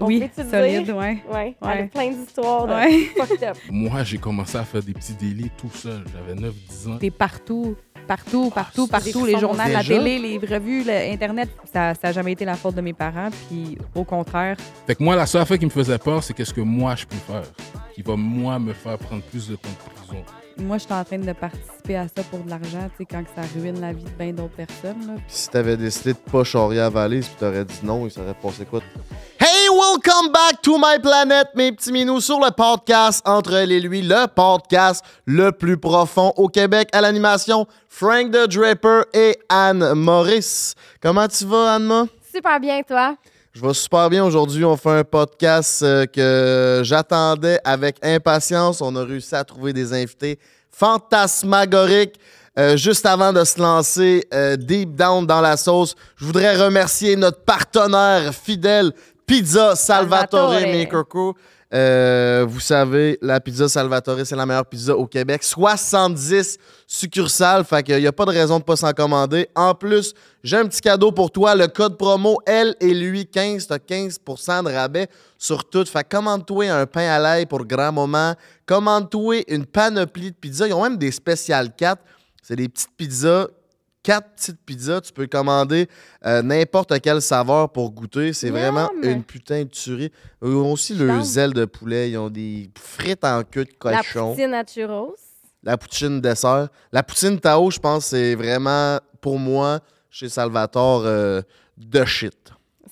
On oui, solide, dire? ouais. Ouais, elle a Ouais. plein d'histoires de Ouais. fucked up. Moi, j'ai commencé à faire des petits délits tout seul. J'avais 9-10 ans. T'es partout, partout, partout, c'est partout. des Les journaux, la télé, les revues, le Internet, ça n'a jamais été la faute de mes parents. Puis au contraire, Fait que moi, la seule affaire qui me faisait peur, c'est qu'est-ce que moi, je peux faire. Qui va, moi, me faire prendre plus de temps de prison. moi, je suis en train de participer à ça pour de l'argent, tu sais, quand que ça ruine la vie de bien d'autres personnes. là. Puis si t'avais décidé de pas charrier à valise, puis t'aurais dit non, il serait passé quoi? Welcome back to my planet, mes petits minous, sur le podcast Entre elle et lui, le podcast le plus profond au Québec à l'animation. Frank the Draper et Anne Maurice. Comment tu vas, Anne-Ma? Super bien, toi? Je vais super bien aujourd'hui. On fait un podcast euh, que j'attendais avec impatience. On a réussi à trouver des invités fantasmagoriques. Euh, juste avant de se lancer euh, deep down dans la sauce, je voudrais remercier notre partenaire fidèle, Pizza Salvatore, Salvatore. Maker Crew. Euh, vous savez, la pizza Salvatore, c'est la meilleure pizza au Québec. 70 succursales, fait qu'il n'y a pas de raison de pas s'en commander. En plus, j'ai un petit cadeau pour toi. Le code promo Elle et lui 15, t'as 15% de rabais sur tout. Fait commande-toi un pain à l'ail pour grand moment. Commande-toi une panoplie de pizzas. Ils ont même des spéciales 4. C'est des petites pizzas. Quatre petites pizzas, tu peux commander euh, n'importe quelle saveur pour goûter. C'est vraiment une putain de tuerie. Ils ont aussi le Yum! zèle de poulet. Ils ont des frites en queue de La cochon. poutine à churros. La poutine dessert. La poutine Tao, je pense, c'est vraiment, pour moi, chez Salvatore, euh, de shit.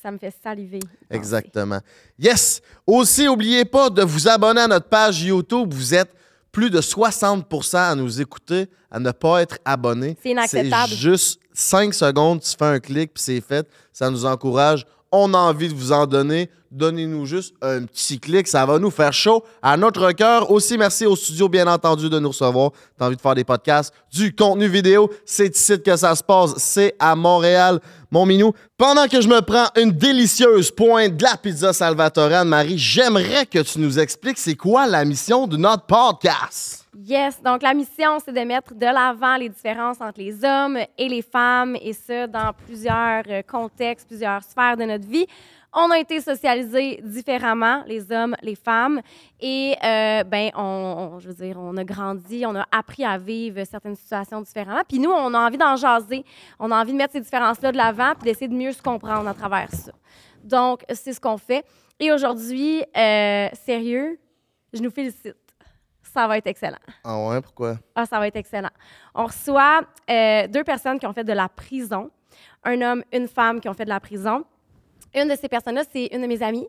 Ça me fait saliver. Exactement. Yes! Aussi, n'oubliez pas de vous abonner à notre page YouTube. Vous êtes plus de 60% à nous écouter, à ne pas être abonné. C'est inacceptable. C'est juste 5 secondes, tu fais un clic, puis c'est fait. Ça nous encourage. On a envie de vous en donner. Donnez-nous juste un petit clic. Ça va nous faire chaud à notre cœur. Aussi, merci au studio, bien entendu, de nous recevoir. T'as envie de faire des podcasts, du contenu vidéo? C'est ici que ça se passe. C'est à Montréal, mon minou. Pendant que je me prends une délicieuse pointe de la pizza Salvatore, Anne-Marie, j'aimerais que tu nous expliques c'est quoi la mission de notre podcast. Yes, donc la mission, c'est de mettre de l'avant les différences entre les hommes et les femmes, et ça dans plusieurs euh, contextes, plusieurs sphères de notre vie. On a été socialisés différemment, les hommes, les femmes, et euh, ben, on- je veux dire, on a grandi, on a appris à vivre certaines situations différemment. Puis nous, on a envie d'en jaser, on a envie de mettre ces différences-là de l'avant, puis d'essayer de mieux se comprendre à travers ça. Donc, c'est ce qu'on fait. Et aujourd'hui, euh, sérieux, je nous félicite. Ça va être excellent. Ah ouais, pourquoi? Ah, ça va être excellent. On reçoit euh, deux personnes qui ont fait de la prison. Un homme, une femme qui ont fait de la prison. Une de ces personnes-là, c'est une de mes amies.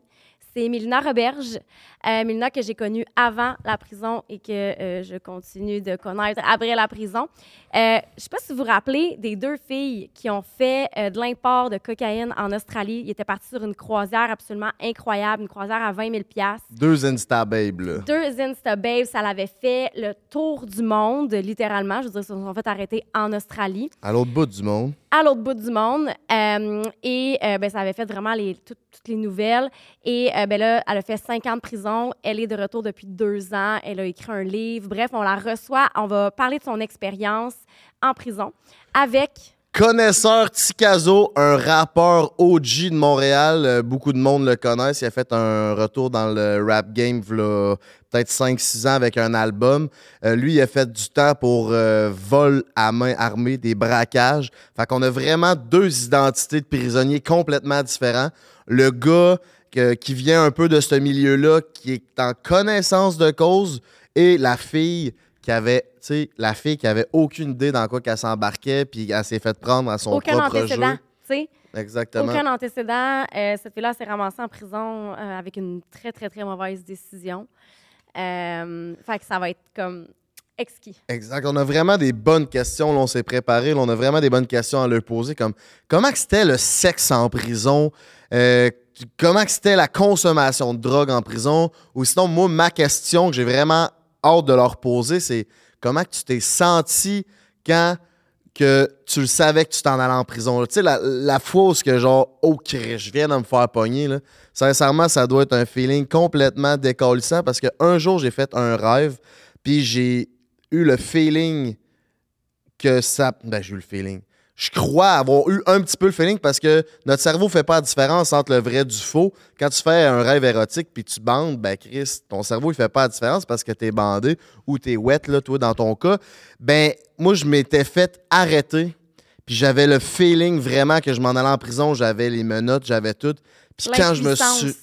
C'est Mélina Roberge. Euh, Mélina que j'ai connue avant la prison et que euh, je continue de connaître après la prison. Euh, je ne sais pas si vous vous rappelez des deux filles qui ont fait euh, de l'import de cocaïne en Australie. Ils étaient partis sur une croisière absolument incroyable, une croisière à 20 000 Deux Insta Babes, là. deux Insta Babes, ça l'avait fait le tour du monde, littéralement. Je veux dire, ils se sont fait arrêter en Australie, À l'autre bout du monde. À l'autre bout du monde. Euh, et euh, ben, ça avait fait vraiment les, tout- toutes les nouvelles. Et euh, ben, là, elle a fait cinq ans de prison. Elle est de retour depuis deux ans. Elle a écrit un livre. Bref, on la reçoit. On va parler de son expérience en prison avec Connaisseur Tikazo, un rappeur OG de Montréal. Euh, beaucoup de monde le connaissent. Il a fait un retour dans le rap game peut-être 5-6 ans avec un album. Euh, lui, il a fait du temps pour euh, vol à main armée, des braquages. Fait qu'on a vraiment deux identités de prisonniers complètement différents. Le gars qui vient un peu de ce milieu-là, qui est en connaissance de cause, et la fille qui avait, tu sais, la fille qui avait aucune idée dans quoi qu'elle s'embarquait, puis elle s'est fait prendre à son aucun propre antécédent. jeu. tu sais. Exactement. Aucun antécédent. Euh, cette fille-là s'est ramassée en prison euh, avec une très, très, très mauvaise décision. Euh, fait que ça va être comme exquis. Exact. On a vraiment des bonnes questions. Là, on s'est préparé. Là, on a vraiment des bonnes questions à leur poser. Comme comment c'était le sexe en prison? Comment c'était la consommation de drogue en prison? Ou sinon, moi, ma question que j'ai vraiment hâte de leur poser, c'est comment que tu t'es senti quand que tu le savais que tu t'en allais en prison? Tu sais, la, la que genre, oh, je viens de me faire pogner, là. Sincèrement, ça doit être un feeling complètement décollissant parce qu'un jour, j'ai fait un rêve, puis j'ai eu le feeling que ça. Ben, j'ai eu le feeling. Je crois avoir eu un petit peu le feeling parce que notre cerveau fait pas la différence entre le vrai du faux. Quand tu fais un rêve érotique puis tu bandes, ben Chris, ton cerveau il fait pas la différence parce que t'es bandé ou t'es wet là, toi dans ton cas. Ben moi je m'étais fait arrêter puis j'avais le feeling vraiment que je m'en allais en prison, j'avais les menottes, j'avais tout. Puis quand je me suis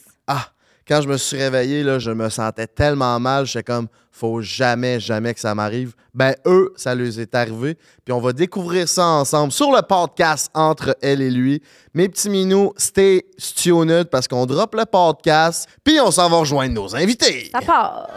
quand je me suis réveillé, là, je me sentais tellement mal. J'étais comme, faut jamais, jamais que ça m'arrive. Ben, eux, ça leur est arrivé. Puis on va découvrir ça ensemble sur le podcast entre elle et lui. Mes petits minous, stay tuned parce qu'on drop le podcast. Puis on s'en va rejoindre nos invités. Ça part.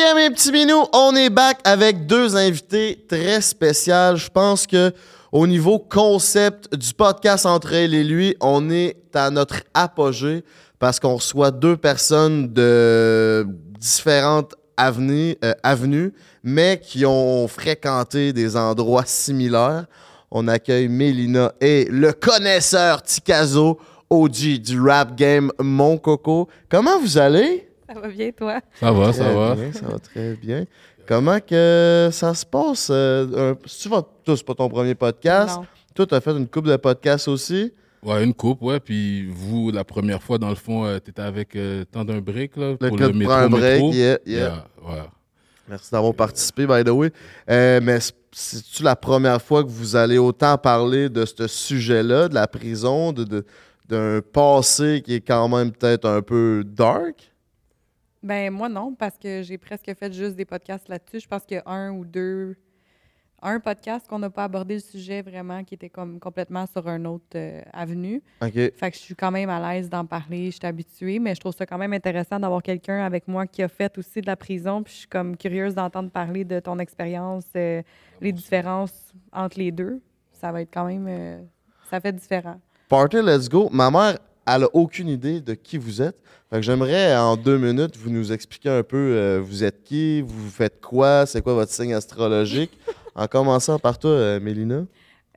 Yeah, mes petits minous, on est back avec deux invités très spéciaux. Je pense que au niveau concept du podcast entre elle et lui, on est à notre apogée parce qu'on reçoit deux personnes de différentes avenues, euh, avenues, mais qui ont fréquenté des endroits similaires. On accueille Mélina et le connaisseur Tikazo, OG du rap game Mon Coco. Comment vous allez? Ça va bien, toi? Ça va, ça va. bien, ça va très bien. Comment que ça se passe? euh, si tu vas tous c'est pas ton premier podcast. Non. Toi, tu as fait une coupe de podcasts aussi. Ouais, une coupe, ouais. Puis vous, la première fois, dans le fond, euh, t'étais avec euh, temps d'un break, là, Le pour le métro. un break. métro. Yeah, yeah. Yeah, ouais. Merci d'avoir participé, by the way. Euh, mais c'est-tu la première fois que vous allez autant parler de ce sujet-là, de la prison, de, de- d'un passé qui est quand même peut-être un peu dark? Ben, moi, non, parce que j'ai presque fait juste des podcasts là-dessus. Je pense qu'il y a un ou deux. Un podcast qu'on n'a pas abordé le sujet vraiment, qui était comme complètement sur un autre euh, avenue. OK. Fait que je suis quand même à l'aise d'en parler, je suis habituée, mais je trouve ça quand même intéressant d'avoir quelqu'un avec moi qui a fait aussi de la prison. Puis je suis comme curieuse d'entendre parler de ton expérience, euh, les différences entre les deux. Ça va être quand même. euh, ça fait différent. Party, let's go. Ma mère, elle a aucune idée de qui vous êtes. J'aimerais, en deux minutes, vous nous expliquer un peu euh, vous êtes qui, vous faites quoi, c'est quoi votre signe astrologique. en commençant par toi, euh, Mélina.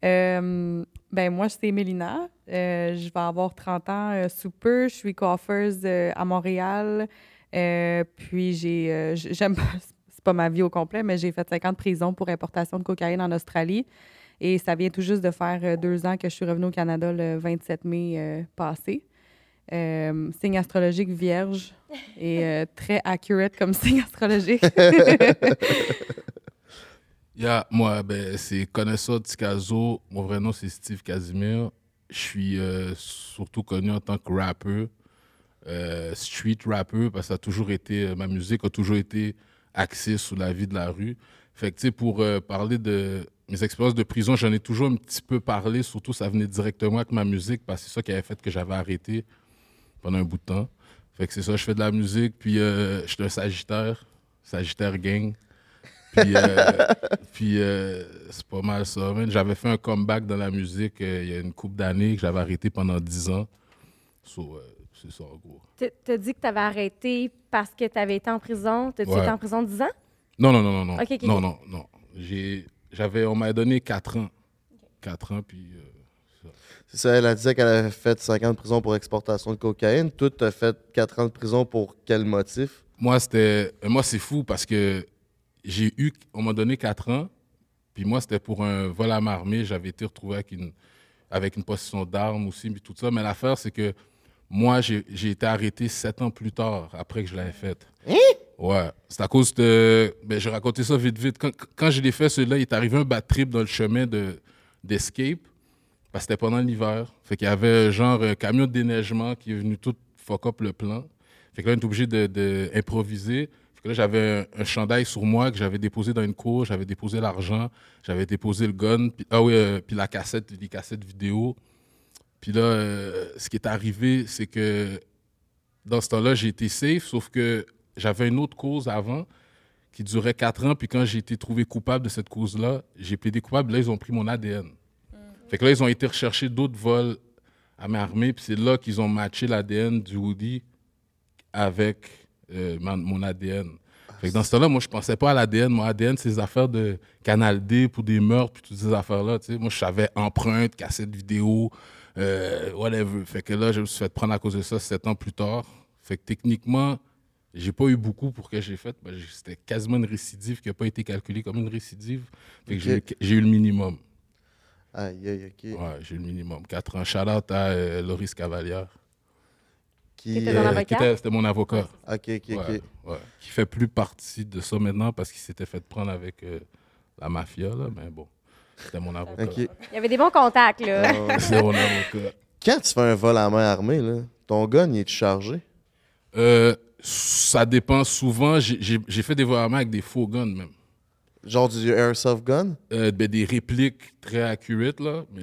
Euh, ben moi, c'est Mélina. Euh, je vais avoir 30 ans euh, sous peu. Je suis coiffeuse euh, à Montréal. Euh, puis j'ai, euh, j'aime pas, c'est pas ma vie au complet, mais j'ai fait 5 ans de prison pour importation de cocaïne en Australie. Et ça vient tout juste de faire euh, deux ans que je suis revenue au Canada le 27 mai euh, passé. Euh, signe astrologique vierge et euh, très accurate comme signe astrologique. Yeah, moi, ben, c'est connaisseur de Tikazo. Mon vrai nom, c'est Steve Casimir. Je suis euh, surtout connu en tant que rappeur, euh, street rapper, parce que ça a toujours été, euh, ma musique a toujours été axée sur la vie de la rue. Fait que, tu sais, pour euh, parler de mes expériences de prison, j'en ai toujours un petit peu parlé, surtout ça venait directement avec ma musique, parce que c'est ça qui avait fait que j'avais arrêté pendant un bout de temps. Fait que c'est ça, je fais de la musique, puis euh, je suis un Sagittaire, Sagittaire Gang. Puis, euh, puis euh, c'est pas mal ça. man. J'avais fait un comeback dans la musique euh, il y a une couple d'années que j'avais arrêté pendant 10 ans. So, euh, c'est ça, en gros. Tu as dit que tu avais arrêté parce que tu avais été en prison? T'as-tu Ouais. été en prison 10 ans? Non, non, non, non, non. Ok, ok, non, non, non. J'ai, j'avais, on m'a donné 4 ans. 4 ans, puis... euh, C'est ça, elle a dit qu'elle avait fait 5 ans de prison pour exportation de cocaïne. Toi, tu as fait 4 ans de prison pour quel motif? Moi, c'était. euh, Moi, c'est fou parce que j'ai eu. On m'a donné 4 ans. Puis moi, c'était pour un vol à main armée. J'avais été retrouvé avec une, avec une possession d'armes aussi, puis tout ça. Mais l'affaire, c'est que moi, j'ai été arrêté 7 ans plus tard, après que je l'avais faite. Ouais. C'est à cause de. Ben, je vais raconter ça vite, vite. Quand, quand je l'ai fait, celui-là, il est arrivé un bad trip dans le chemin de- d'escape. Parce que c'était pendant l'hiver. Fait qu'il y avait genre un camion de déneigement qui est venu tout fuck up le plan. Fait que là, on est obligé de, de improviser. Fait que là, j'avais un, chandail sur moi que j'avais déposé dans une cour. J'avais déposé l'argent. J'avais déposé le gun. Ah oui, euh, puis la cassette, les cassettes vidéo. Puis là, euh, ce qui est arrivé, c'est que dans ce temps-là, j'ai été safe, sauf que j'avais une autre cause avant qui durait quatre ans. Puis quand j'ai été trouvé coupable de cette cause-là, j'ai plaidé coupable. Là, ils ont pris mon ADN. Fait que là, ils ont été rechercher d'autres vols à m'armer. Puis c'est là qu'ils ont matché l'ADN du Woody avec euh, ma- mon ADN. Fait que dans ce temps-là, moi, je pensais pas à l'ADN. Mon ADN, c'est les affaires de Canal D pour des meurtres, puis toutes ces affaires-là. Moi, je savais empreinte, cassette vidéo, euh, whatever. Fait que là, je me suis fait prendre à cause de ça sept ans plus tard. Fait que techniquement, j'ai pas eu beaucoup pour que j'ai fait. Ben, C'était quasiment une récidive qui n'a pas été calculée comme une récidive. Fait que j'ai eu- j'ai eu le minimum. Aïe, aïe, ok. Ouais, j'ai eu le minimum. Quatre ans. Shout out à euh, Loris Cavalière. Qui, Qui était ton euh, qui était- C'était mon avocat. Ok, ok, ok. Ouais. Qui fait plus partie de ça maintenant parce qu'il s'était fait prendre avec euh, la mafia, là. Mais bon, c'était mon avocat. Il y avait des bons contacts, là. C'était mon avocat. Quand tu fais un vol à main armée, là, ton gun, il est chargé? Euh, ça dépend souvent. J'ai- fait des main avec des faux guns, même. Genre du airsoft gun? Euh, ben, des répliques très accurate, là. Mais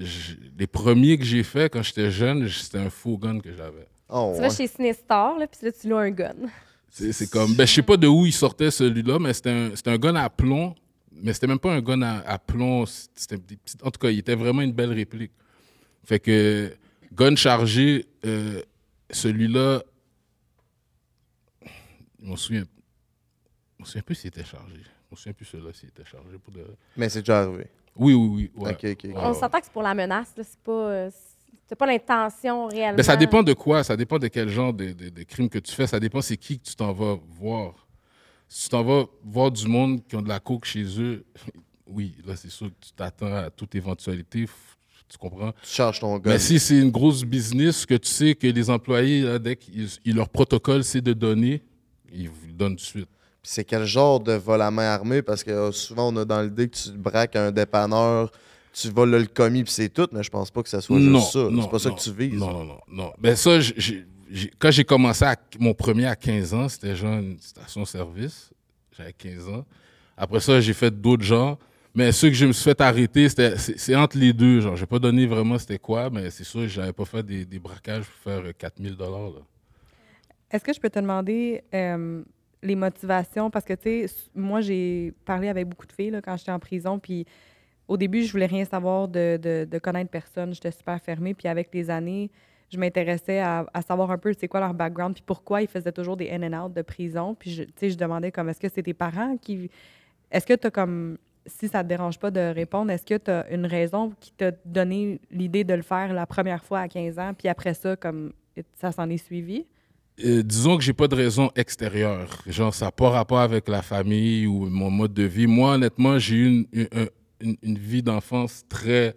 les premiers que j'ai fait quand j'étais jeune, c'était un faux gun que j'avais. Oh, Tu ouais. vas chez Cinestar, là, puis là, tu loues un gun. C'est comme. Ben, je sais pas de où il sortait celui-là, mais c'était un, c'était un gun à plomb. Mais c'était même pas un gun à, à plomb. C'était En tout cas, il était vraiment une belle réplique. Fait que, gun chargé, euh, celui-là. Je m'en souviens. Je me souviens plus s'il était chargé. Je me souviens plus celui-là s'il était chargé. Pour de... Mais c'est déjà arrivé. Oui, oui, oui. ouais. Ok, ok. Ouais, On s'entend que c'est pour la menace, là. C'est pas. euh, c'est pas l'intention réellement. Ben, ça dépend de quoi, ça dépend de quel genre de, de, de crime que tu fais, ça dépend c'est qui que tu t'en vas voir. Si tu t'en vas voir du monde qui ont de la coke chez eux, oui, là c'est sûr que tu t'attends à toute éventualité, tu comprends? Tu charges ton gun. Mais si c'est une grosse business que tu sais que les employés, là, dès qu'ils leur protocole c'est de donner, ils vous le donnent tout de suite. Puis c'est quel genre de vol à main armée? Parce que euh, souvent, on a dans l'idée que tu braques un dépanneur, tu voles le commis, puis c'est tout, mais je pense pas que ça soit non, juste ça. non, C'est pas ça que tu vises. Non, non, non. non. Ben ça, quand j'ai commencé, à, mon premier à 15 ans, c'était genre une station-service. J'avais 15 ans. Après ça, j'ai fait d'autres genres. Mais ceux que je me suis fait arrêter, c'était- c'est entre les deux. Genre, j'ai pas donné vraiment c'était quoi, mais c'est sûr que j'avais pas fait des, des braquages pour faire euh, 4000 dollars. Est-ce que je peux te demander euh, les motivations? Parce que, tu sais, moi, j'ai parlé avec beaucoup de filles là, quand j'étais en prison, puis au début, je voulais rien savoir de, connaître personne. J'étais super fermée, puis avec les années, je m'intéressais à, à savoir un peu c'est quoi leur background, puis pourquoi ils faisaient toujours des in and out de prison. Puis, tu sais, je demandais comme, est-ce que c'est tes parents qui... Est-ce que tu as comme... Si ça te dérange pas de répondre, est-ce que tu as une raison qui t'a donné l'idée de le faire la première fois à 15 ans, puis après ça, comme ça s'en est suivi? Euh, disons que j'ai pas de raison extérieure. Genre, ça n'a pas rapport avec la famille ou mon mode de vie. Moi, honnêtement, j'ai eu une, une- une- vie d'enfance très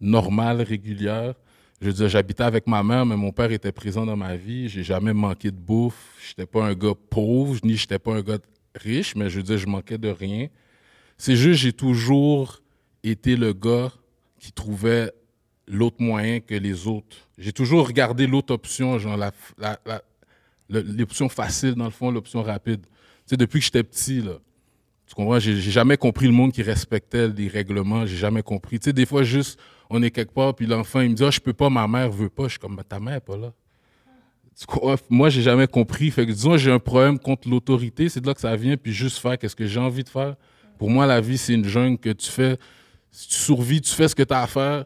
normale, régulière. Je veux dire, j'habitais avec ma mère, mais mon père était présent dans ma vie. J'ai jamais manqué de bouffe. J'étais pas un gars pauvre, ni j'étais pas un gars riche, mais je veux dire, je manquais de rien. C'est juste, j'ai toujours été le gars qui trouvait l'autre moyen que les autres. J'ai toujours regardé l'autre option, genre la, l'option facile, dans le fond, l'option rapide. Tu sais, depuis que j'étais petit, là, tu comprends, j'ai jamais compris le monde qui respectait les règlements, j'ai jamais compris. Tu sais, des fois, juste, on est quelque part, puis l'enfant, il me dit, ah, je peux pas, ma mère veut pas. Je suis comme, ta mère est pas là. Tu comprends? Moi, j'ai jamais compris. Fait que, disons, j'ai un problème contre l'autorité, c'est de là que ça vient, puis juste faire qu'est-ce que j'ai envie de faire. Pour moi, la vie, c'est une jungle que tu fais. Si tu survis, tu fais ce que tu as à faire,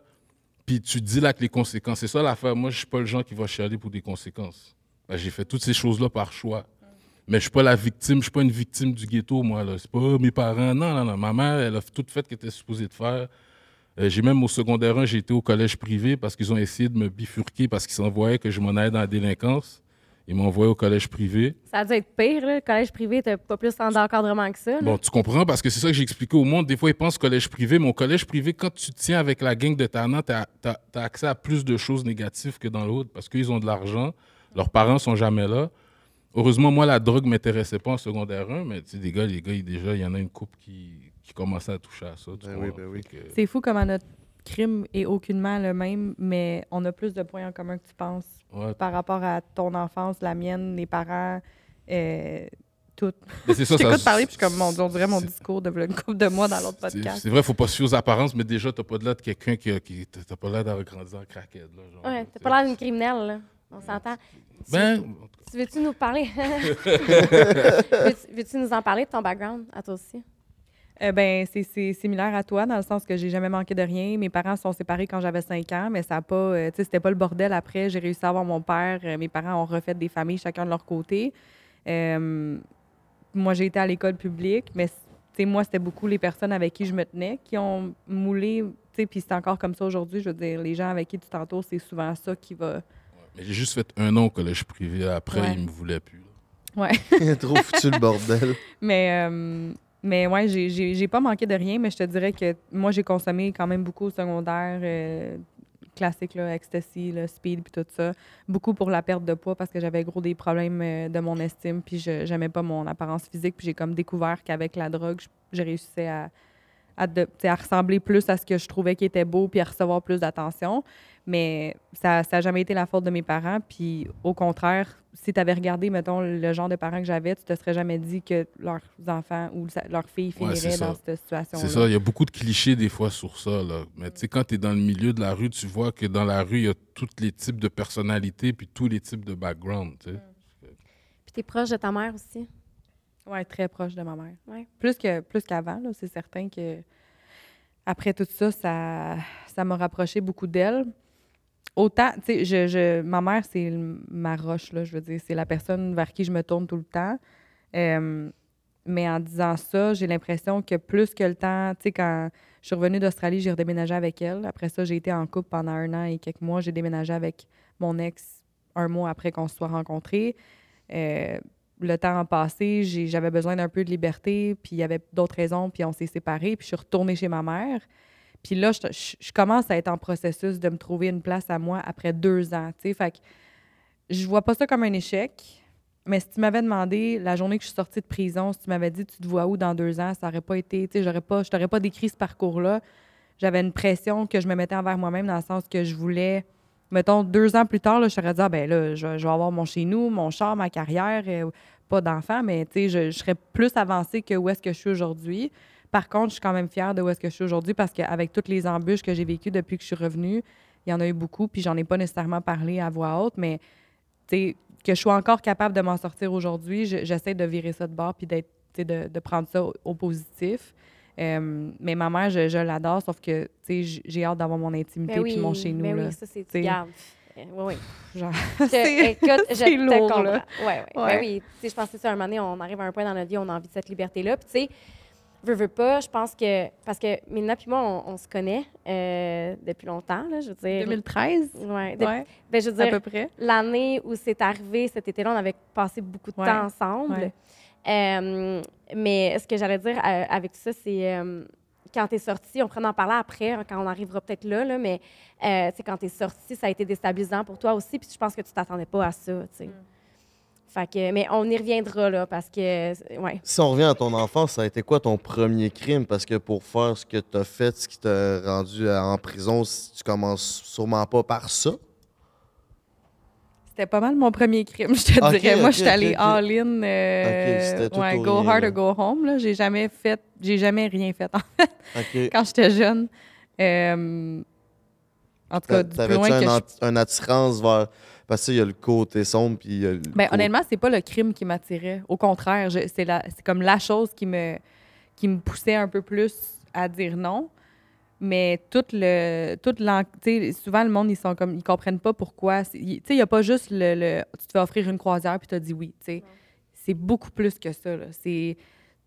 puis tu deals avec les conséquences. C'est ça l'affaire. Moi, je suis pas le genre qui va chialer pour des conséquences. Ben, j'ai fait toutes ces choses-là par choix. Mais je suis pas la victime, je suis pas une victime du ghetto, moi. Là. C'est pas oh, mes parents. Non, non, non. Ma mère, elle a tout fait ce qu'elle était supposée de faire. Euh, j'ai même au secondaire 1, j'ai été au collège privé parce qu'ils ont essayé de me bifurquer parce qu'ils s'envoyaient que je m'en allais dans la délinquance. Ils m'ont envoyé au collège privé. Ça a dû être pire, là. Le collège privé, t'as pas plus d'encadrement que ça. là. Bon, tu comprends parce que c'est ça que j'ai expliqué au monde. Des fois, ils pensent collège privé, mais au collège privé, quand tu te tiens avec la gang de talents, tu as, accès à plus de choses négatives que dans l'autre parce qu'ils ont de l'argent, leurs parents sont jamais là. Heureusement, moi, la drogue m'intéressait pas en secondaire 1, mais tu sais, des gars, les gars, déjà, il y en a une couple qui, qui commençait à toucher à ça. Ben oui, ben oui. Que- C'est fou comment notre crime est aucunement le même, mais on a plus de points en commun que tu penses ouais. par rapport à ton enfance, la mienne, les parents, euh, tout. C'est ça, je ça- t'écoute parler, puis je suis comme, mon on dirait mon discours de une couple de mois dans l'autre C'est podcast. c'est vrai, faut pas se fier aux apparences, mais déjà, t'as pas de l'air de quelqu'un qui, a- qui t'as pas l'air d'avoir grandi en craquette. Là, genre, Ouais, tu t'as pas l'air d'une criminelle, là. On s'entend. Ben, Tu veux-tu nous parler? veux-tu, veux-tu nous en parler de ton background à toi aussi? Euh, ben, c'est- c'est similaire à toi, dans le sens que j'ai jamais manqué de rien. Mes parents se sont séparés quand j'avais 5 ans, mais ça a pas. euh, tu sais, c'était pas le bordel après. J'ai réussi à avoir mon père. Euh, mes parents ont refait des familles, chacun de leur côté. Euh, moi, j'ai été à l'école publique, mais tu sais, moi, c'était beaucoup les personnes avec qui je me tenais qui ont moulé. tu sais, Puis c'est encore comme ça aujourd'hui. Je veux dire, les gens avec qui tu t'entoures, c'est souvent ça qui va. Mais j'ai juste fait un an au collège privé. Après, Ouais. ils me voulaient plus. là. Ouais. Il a trop foutu le bordel. Mais, euh, mais ouais, j'ai- j'ai j'ai pas manqué de rien, mais je te dirais que moi, j'ai consommé quand même beaucoup au secondaire, euh, classique, là, ecstasy, là, speed, puis tout ça. Beaucoup pour la perte de poids parce que j'avais gros des problèmes euh, de mon estime, puis je j'aimais pas mon apparence physique, puis j'ai comme découvert qu'avec la drogue, je, je réussissais à, à, de- tu sais, à ressembler plus à ce que je trouvais qui était beau, puis à recevoir plus d'attention. Mais ça n'a jamais été la faute de mes parents. Puis au contraire, si tu avais regardé, mettons, le genre de parents que j'avais, tu te serais jamais dit que leurs enfants ou sa- leurs filles finiraient dans cette situation-là. C'est ça, il y a beaucoup de clichés des fois sur ça. Là. Mais tu sais, quand tu es dans le milieu de la rue, tu vois que dans la rue, il y a tous les types de personnalités puis tous les types de background. tu. Puis t'es proche de ta mère aussi. Oui, très proche de ma mère. Ouais. Plus que plus qu'avant, là, c'est certain que après tout ça, ça ça m'a rapproché beaucoup d'elle. Autant, tu sais, je, je- ma mère, c'est ma roche, là, je veux dire, c'est la personne vers qui je me tourne tout le temps. Euh, mais en disant ça, j'ai l'impression que plus que le temps, tu sais, quand je suis revenue d'Australie, j'ai redéménagé avec elle. Après ça, j'ai été en couple pendant un an et quelques mois. J'ai déménagé avec mon ex un mois après qu'on se soit rencontrés. Euh, le temps a passé, j'avais besoin d'un peu de liberté, puis il y avait d'autres raisons, puis on s'est séparés, puis je suis retournée chez ma mère. Puis là, je, commence à être en processus de me trouver une place à moi après deux ans, tu sais. Fait que je vois pas ça comme un échec, mais si tu m'avais demandé la journée que je suis sortie de prison, si tu m'avais dit tu te vois où dans deux ans, ça aurait pas été, tu sais, pas, je t'aurais pas décrit ce parcours-là. J'avais une pression que je me mettais envers moi-même dans le sens que je voulais, mettons, deux ans plus tard, là, je t'aurais dit, ah, ben là, je, je vais avoir mon chez nous, mon char, ma carrière, euh, pas d'enfant, mais tu sais, je, je serais plus avancée que où est-ce que je suis aujourd'hui. Par contre, je suis quand même fière de où est-ce que je suis aujourd'hui parce qu'avec toutes les embûches que j'ai vécues depuis que je suis revenue, il y en a eu beaucoup, puis j'en ai pas nécessairement parlé à voix haute, mais tu sais, que je sois encore capable de m'en sortir aujourd'hui, je- j'essaie de virer ça de bord puis d'être, de, de prendre ça au, au positif. Euh, mais ma mère, je, je l'adore, sauf que tu sais, j- j'ai hâte d'avoir mon intimité Ben puis oui, mon chez nous. ben là. oui, ça, c'est... Oui, oui. C'est- écoute, je c'est te lourd, comprends. là. Ouais, ouais. Ben Ouais. oui, je pense que c'est ça, un moment donné, on arrive à un point dans notre vie où on a envie de cette liberté-là. Puis, tu sais, veux, veux pas, je pense que. Parce que Mina puis moi, on, on se connaît euh, depuis longtemps, là, je veux dire. 2013? Ouais, de- Ouais, ben, je veux à dire, peu près. l'année où c'est arrivé, cet été-là, on avait passé beaucoup de Ouais. temps ensemble. Ouais. Euh, mais ce que j'allais dire euh, avec ça, c'est euh, quand tu es sorti, on pourrait en parler après, hein, quand on arrivera peut-être là, là, mais euh, quand tu es sorti, ça a été déstabilisant pour toi aussi, puis je pense que tu t'attendais pas à ça. sais. Fait que, mais on y reviendra là, parce que, ouais. Si on revient à ton enfance, ça a été quoi ton premier crime? Parce que pour faire ce que tu as fait, ce qui t'a rendu euh, en prison, si tu commences sûrement pas par ça? C'était pas mal mon premier crime, je te dirais. Moi, je suis allée ok, ok. all-in. euh, ouais, ou go rien, hard là. or go home. là. J'ai jamais fait, j'ai jamais rien fait en fait, quand j'étais jeune. Euh, en tout cas, du plus loin un, que je un attirance vers. Parce qu'il y a le côté sombre, puis il y a le. Ben, côté- honnêtement, c'est pas le crime qui m'attirait. Au contraire, c'est la- c'est comme la chose qui me, qui me poussait un peu plus à dire non. Mais tout le. Tout souvent, le monde, ils sont comme. Ils comprennent pas pourquoi. il- Tu sais, il n'y a pas juste le, le- Tu te fais offrir une croisière puis tu as dit oui. tu sais. C'est beaucoup plus que ça. C'est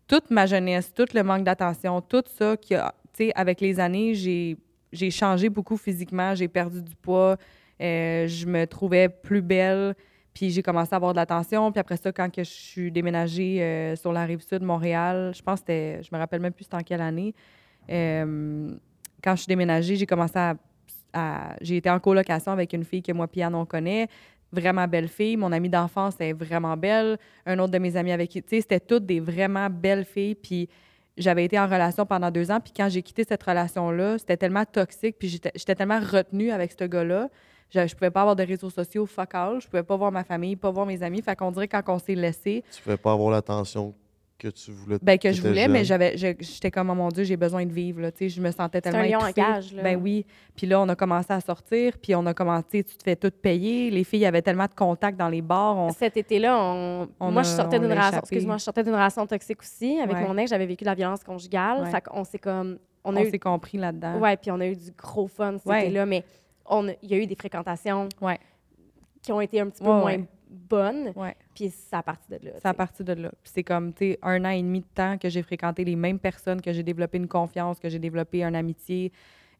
toute ma jeunesse, tout le manque d'attention, tout ça qui a. Tu sais, avec les années, j'ai j'ai changé beaucoup physiquement, j'ai perdu du poids, euh, je me trouvais plus belle, puis j'ai commencé à avoir de l'attention. Puis après ça, quand que je suis déménagée euh, sur la rive sud de Montréal, je pense que c'était, je me rappelle même plus c'était en quelle année. euh, quand je suis déménagée, j'ai commencé à, j'ai été en colocation avec une fille que moi puis Anne on connaît, vraiment belle fille. Mon amie d'enfance est vraiment belle. Un autre de mes amis avec qui, tu sais, c'était toutes des vraiment belles filles. Puis j'avais été en relation pendant deux ans. Puis quand j'ai quitté cette relation-là, c'était tellement toxique. Puis j'étais tellement retenue avec ce gars-là. Je, je pouvais pas avoir de réseaux sociaux, fuck all. Je pouvais pas voir ma famille, pas voir mes amis. Fait qu'on dirait quand on s'est laissé, Tu pouvais pas avoir l'attention que tu voulais. Ben, que je voulais, jeune. mais j'avais, j'étais comme, oh mon Dieu, j'ai besoin de vivre. Là, tu sais, je me sentais C'est tellement. un lion en étouffée. cage, là. Ben oui. Puis là, on a commencé à sortir, puis on a commencé, tu te fais tout payer. Les filles avaient tellement de contacts dans les bars. on- Cet été-là, on... On moi, a- je sortais d'une l'a relation. Excuse-moi, je sortais d'une relation toxique aussi. Avec Ouais. mon ex, j'avais vécu de la violence conjugale. Ouais. Fait qu'on s'est comme. On On, a eu. s'est compris là-dedans. Ouais, puis on a eu du gros fun cet Ouais. été-là, mais a- il y a eu des fréquentations Ouais. qui ont été un petit peu Ouais, moins Ouais. Puis c'est à partir de là. C'est à tu sais. partir de là. Puis c'est comme, tu sais, un an et demi de temps que j'ai fréquenté les mêmes personnes, que j'ai développé une confiance, que j'ai développé une amitié.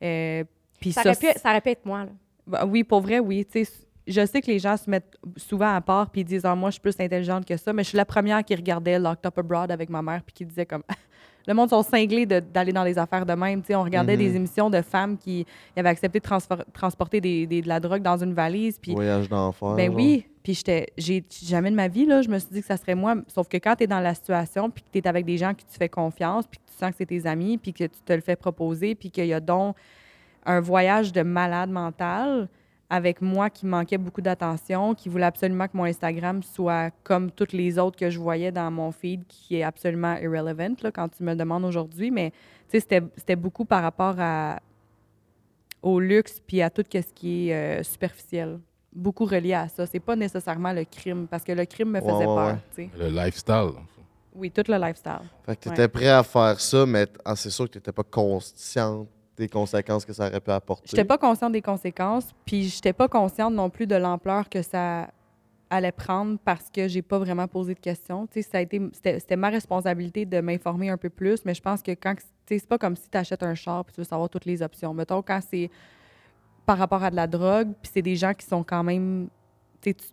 Euh, puis Ça, ça, aurait pu, ça aurait pu être moi. Là. Ben oui, pour vrai, oui. Tu sais, je sais que les gens se mettent souvent à part puis ils disent ah, moi, je suis plus intelligente que ça, mais je suis la première qui regardait Locked Up Abroad avec ma mère puis qui disait comme. Le monde sont cinglés de- d'aller dans les affaires de même. Tu sais, on regardait Mhm. des émissions de femmes qui avaient accepté de transporter des, des- de la drogue dans une valise. Puis, Voyage d'enfer. ben genre. oui. Puis jamais de ma vie, là, je me suis dit que ça serait moi. Sauf que quand tu es dans la situation puis que tu es avec des gens qui tu fais confiance puis que tu sens que c'est tes amis puis que tu te le fais proposer puis qu'il y a donc un voyage de malade mental avec moi qui manquait beaucoup d'attention, qui voulait absolument que mon Instagram soit comme toutes les autres que je voyais dans mon feed, qui est absolument irrelevant là, quand tu me demandes aujourd'hui. Mais c'était, beaucoup par rapport au luxe puis à tout ce qui est euh, superficiel. Beaucoup relié à ça. C'est pas nécessairement le crime, parce que le crime me faisait ouais, peur. ouais. tu sais. Le lifestyle. en fait. Oui, tout le lifestyle. Fait que tu étais prêt à faire ça, mais ah, c'est sûr que tu n'étais pas consciente des conséquences que ça aurait pu apporter. J'étais pas consciente des conséquences, puis j'étais pas consciente non plus de l'ampleur que ça allait prendre parce que j'ai pas vraiment posé de questions. Tu sais, ça a été, c'était, c'était ma responsabilité de m'informer un peu plus, mais je pense que quand, tu sais, c'est pas comme si tu achètes un char puis tu veux savoir toutes les options. Mettons, quand c'est par rapport à de la drogue, puis c'est des gens qui sont quand même, tu sais, tu